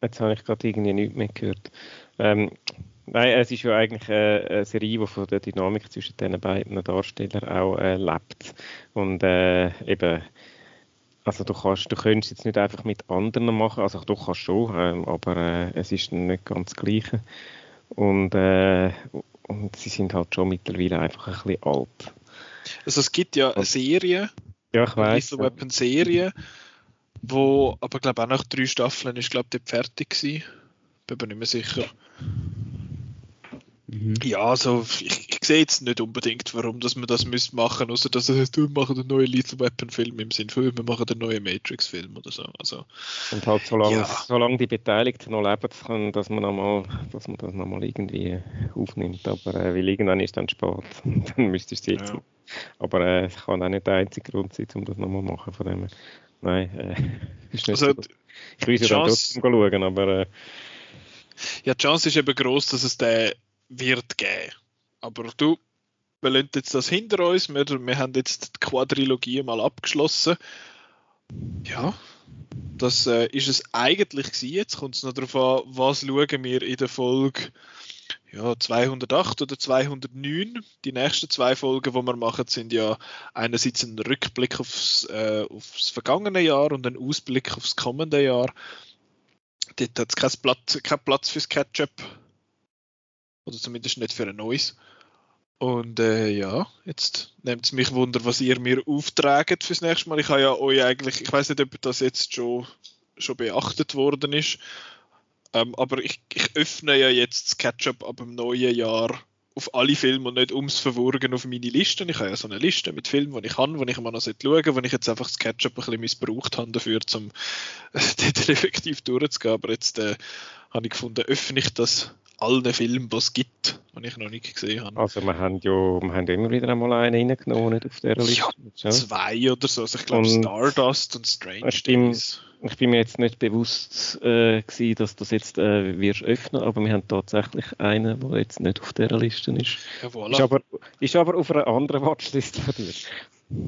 Jetzt habe ich gerade irgendwie nichts mehr gehört. Ähm, nein, es ist ja eigentlich eine Serie, die von der Dynamik zwischen diesen beiden Darstellern auch äh, lebt. Und äh, eben, also du kannst, du könntest jetzt nicht einfach mit anderen machen, also du kannst schon, ähm, aber äh, es ist nicht ganz das Gleiche. Und, äh, und sie sind halt schon mittlerweile einfach ein bisschen alt. Also es gibt ja eine Serie, Ja, ich eine weiß. Lethal Weapon Serie, wo aber glaube auch nach drei Staffeln ist glaube ich fertig gewesen. Bin mir nicht mehr sicher. Ja, also ich sehe jetzt nicht unbedingt, warum dass man das müsste machen, außer dass es heißt, wir machen einen neuen Lethal Weapon Film im Sinn von, wir machen einen neuen Matrix Film oder so. Also Und halt solange, Ja. solange die Beteiligten noch leben, kann, dass man, einmal, dass man das nochmal irgendwie aufnimmt. Aber äh, weil irgendwann ist dann spät. dann müsstest du es jetzt Ja. Aber äh, es kann auch nicht der einzige Grund sein, um das nochmal zu machen. Von dem. Nein, äh, ist nicht Also, so. Ich will ja dann trotzdem schauen, aber äh, Ja, die Chance ist eben groß, dass es den wird geben. Aber du, wir lassen jetzt das hinter uns. Wir, wir haben jetzt die Quadrilogie mal abgeschlossen. Ja, das äh, ist es eigentlich gewesen. Jetzt kommt es noch darauf an, was schauen wir in der Folge ja, 208 oder 209. Die nächsten zwei Folgen, die wir machen, sind ja einerseits ein Rückblick aufs, äh, aufs vergangene Jahr und ein Ausblick aufs kommende Jahr. Dort hat es keinen Platz, keinen Platz fürs Ketchup. Oder zumindest nicht für ein neues. Und äh, ja, jetzt nimmt es mich Wunder, was ihr mir auftragt fürs nächste Mal. Ich habe ja euch eigentlich, ich weiß nicht, ob das jetzt schon, schon beachtet worden ist, ähm, aber ich, ich öffne ja jetzt das Ketchup ab dem neuen Jahr auf alle Filme und nicht ums Verwurgen auf meine Listen. Ich habe ja so eine Liste mit Filmen, die ich habe, die ich mal noch schauen sollte, wo ich jetzt einfach das Ketchup ein bisschen missbraucht habe dafür, um dort effektiv durchzugehen. Aber jetzt äh, habe ich gefunden, öffne ich das allen Filmen, die es gibt, die ich noch nicht gesehen habe. also wir haben ja wir haben immer wieder einmal einen reingenommen nicht auf dieser Liste. Ja. Zwei oder so. Also ich glaube Und- Stardust und Strange stimmt. Days. ich bin mir jetzt nicht bewusst äh, gewesen, dass das jetzt äh, wirst öffnen, aber wir haben tatsächlich einen, der jetzt nicht auf dieser Liste ist. Ja, voilà. Ist aber, ist aber auf einer anderen Watchlist von dir.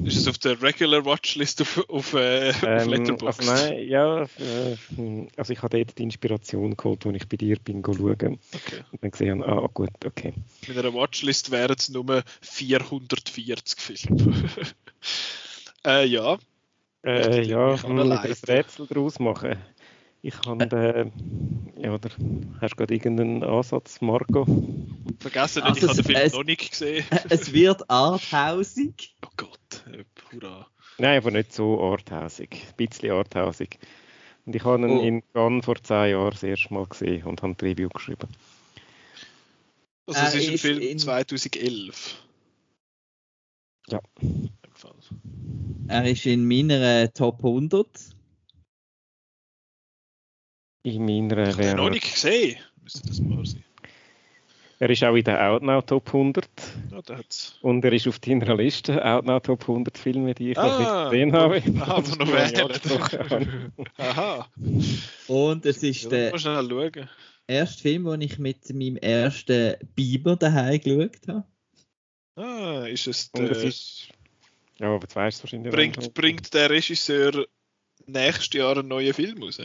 Ist es auf der Regular Watchlist auf, auf, äh, auf Ähm, Letterboxd? also nein, ja, äh, also ich habe dort die Inspiration geholt, als ich bei dir bin schauen Okay. und dann gesehen habe, ah gut, okay. Mit einer Watchlist wären es nur 440 Filme. äh, ja, Äh, ja, mich hm, ein? Rätsel daraus machen. Ich habe, äh, ja, oder hast du gerade irgendeinen Ansatz, Marco? vergessen nicht, Also ich habe den es- Film es- noch nicht gesehen. Es wird arthausig. Oh Gott, äh, hurra. Nein, aber nicht so arthausig. Ein bisschen arthausig. Und ich habe ihn Oh. in Cannes vor zehn Jahren das erste Mal gesehen und habe ein Review geschrieben. Also es Äh, ist ein Film in- 2011. Ja. Er ist in meiner Top 100. In meiner Ich habe den noch nicht gesehen. Müsste das mal sein. er ist auch in der Outnow Top 100 Ja, und er ist auf deiner Liste Outnow Top 100 Filme, die ich noch Ah, nicht gesehen habe. Ah, aber noch wählen. Aha. Und es ist Ja, der schnell erste Film, den ich mit meinem ersten Biber daheim geschaut habe. Ah, ist es Und es der, ist. Ja, aber du weißt wahrscheinlich. bringt, bringt der Regisseur nächstes Jahr einen neuen Film raus?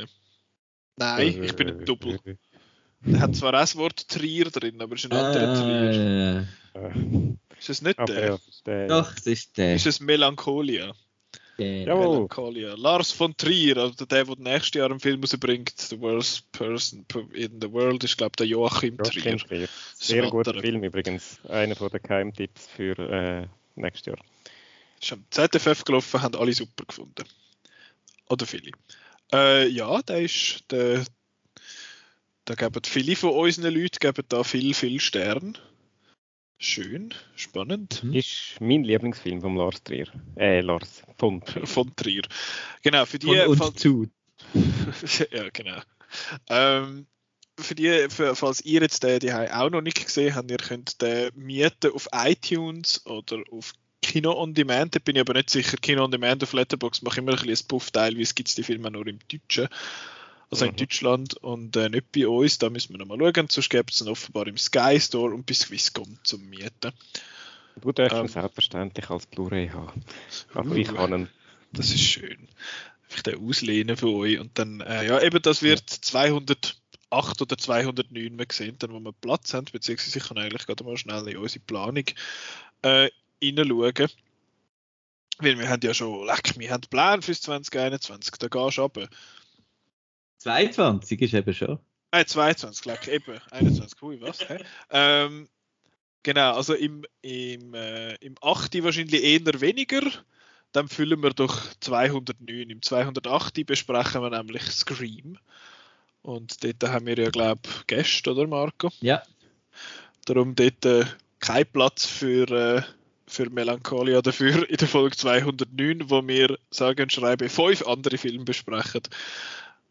Nein, ich bin Äh, ein Double. Der hat zwar auch das Wort Trier drin, aber es ist ein anderer Trier. Ah, Äh, Ist es nicht der? das der. doch, es ist der. Ist es Melancholia? der. Jawohl. Melancholia. Lars von Trier, also der, der nächstes Jahr einen Film rausbringt, The Worst Person in the World, ist glaube ich der Joachim Trier. Joachim Trier. Sehr ein guter. Film übrigens. Einer von den Geheimtipps für äh, nächstes Jahr. Ist am ZFF gelaufen, haben alle super gefunden. Oder viele. Äh, ja, der ist, der, da geben viele von unseren Leuten geben da viel, viel Stern. Schön, spannend. Hm? Ist mein Lieblingsfilm von Lars Trier. Äh, Lars von Trier. Von Trier. Genau, für die, Von und falls- zu. ja, genau. Ähm, für die, für, falls ihr jetzt den die auch noch nicht gesehen habt, ihr könnt den mieten auf iTunes oder auf Kino on Demand. Da bin ich aber nicht sicher. Kino on Demand auf Letterboxd mache immer ein bisschen Puff. Teilweise gibt es die Filme nur im Deutschen. Also in Mhm. Deutschland und äh, nicht bei uns. Da müssen wir noch mal schauen. Sonst gibt es ihn offenbar im Sky Store und bei Swisscom zum Mieten. Du darfst Ähm. ihn selbstverständlich als Blu-ray haben. Aber Uh. ich kann ihn. Das ist schön. Einfach den auslehnen für euch. Und dann, äh, ja, eben, das wird 208 oder 209 wir sehen, dann, wo wir Platz haben, beziehungsweise ich kann eigentlich gerade mal schnell in unsere Planung äh, reinschauen. Weil wir haben ja schon, leck, wir haben Plan fürs 2021, da gehst du runter. 22 ist eben schon. Äh, 22, leck, eben, 21, ui, was? Ähm, genau, also im, im, äh, im 8. wahrscheinlich eher weniger. Dann füllen wir doch 209. Im 208. besprechen wir nämlich Scream. Und dort haben wir ja, glaube ich, Gäste, oder Marco? Ja. Darum dort äh, kein Platz für, äh, für Melancholia dafür in der Folge 209, wo wir sagen und schreiben fünf andere Filme besprechen.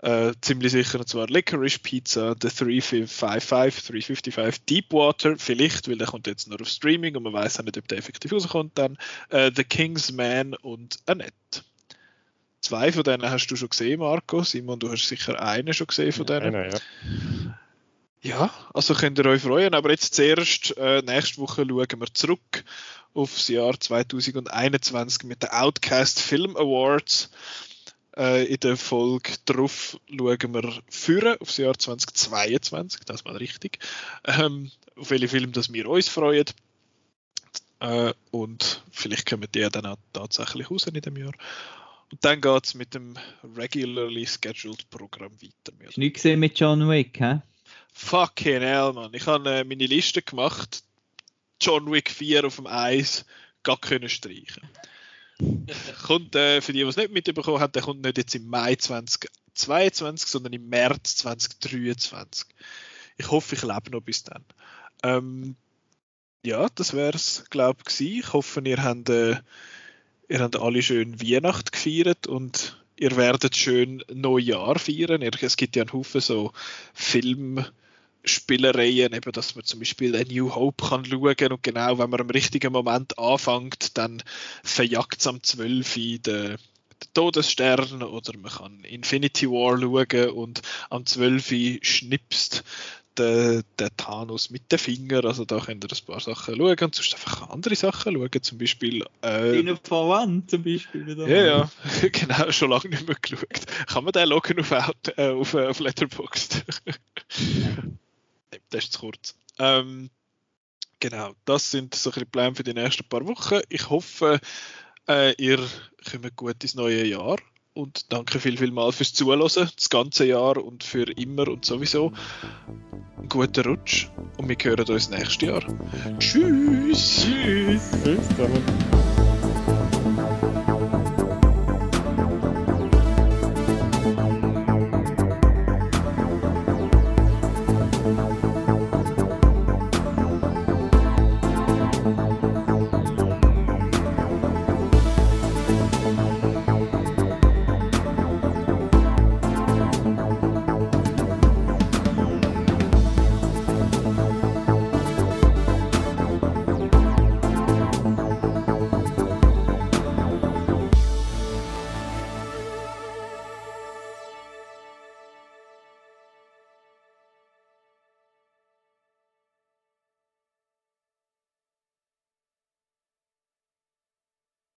Äh, ziemlich sicher, und zwar Licorice Pizza, The 355, 355, Deepwater, vielleicht, weil der kommt jetzt nur auf Streaming und man weiß auch nicht, ob der effektiv rauskommt dann. Äh, The King's Man und Annette. Zwei von denen hast du schon gesehen, Marco. Simon, du hast sicher einen schon gesehen von denen. Einer, ja. Ja, also könnt ihr euch freuen. Aber jetzt zuerst, äh, nächste Woche schauen wir zurück aufs Jahr 2021 mit den Outcast Film Awards. Äh, in der Folge drauf schauen wir führen aufs Jahr 2022, das mal richtig. Ähm, auf welche Filme das wir uns freuen. Äh, und vielleicht kommen die dann auch tatsächlich raus in dem Jahr. Und dann geht es mit dem regularly scheduled Programm weiter. Hast du nicht gesehen mit John Wick, hä? Fucking hell, Mann. Ich habe äh, meine Liste gemacht. John Wick 4 auf dem Eis, gar können streichen. kommt, äh, für die, die es nicht mitbekommen haben, der kommt nicht jetzt im Mai 2022, sondern im März 2023. Ich hoffe, ich lebe noch bis dann. Ähm, ja, das wäre es, glaube ich. Ich hoffe, ihr habt, äh, ihr habt alle schön Weihnacht gefeiert und ihr werdet schön Neujahr feiern. Es gibt ja einen Haufen so Filmspielereien, eben, dass man zum Beispiel A New Hope kann schauen und genau, wenn man am richtigen Moment anfängt, dann verjagt es am 12 Uhr den, Todesstern oder man kann Infinity War schauen und am 12. schnipst der, der Thanos mit den Fingern. Also da könnt ihr ein paar Sachen schauen und sonst einfach andere Sachen schauen. Zum Beispiel. Äh, for One zum Beispiel. Wieder ja, ja, genau, schon lange nicht mehr geschaut. Kann man den loggen auf, äh, auf, äh, auf Letterboxd? das ist zu kurz. Ähm, genau, das sind so ein Pläne für die nächsten paar Wochen. Ich hoffe, äh, ihr kommt gut ins neue Jahr und danke viel, viel mal fürs Zuhören, das ganze Jahr und für immer und sowieso. Guten Rutsch und wir hören uns nächstes Jahr. Tschüss! Tschüss! Tschüss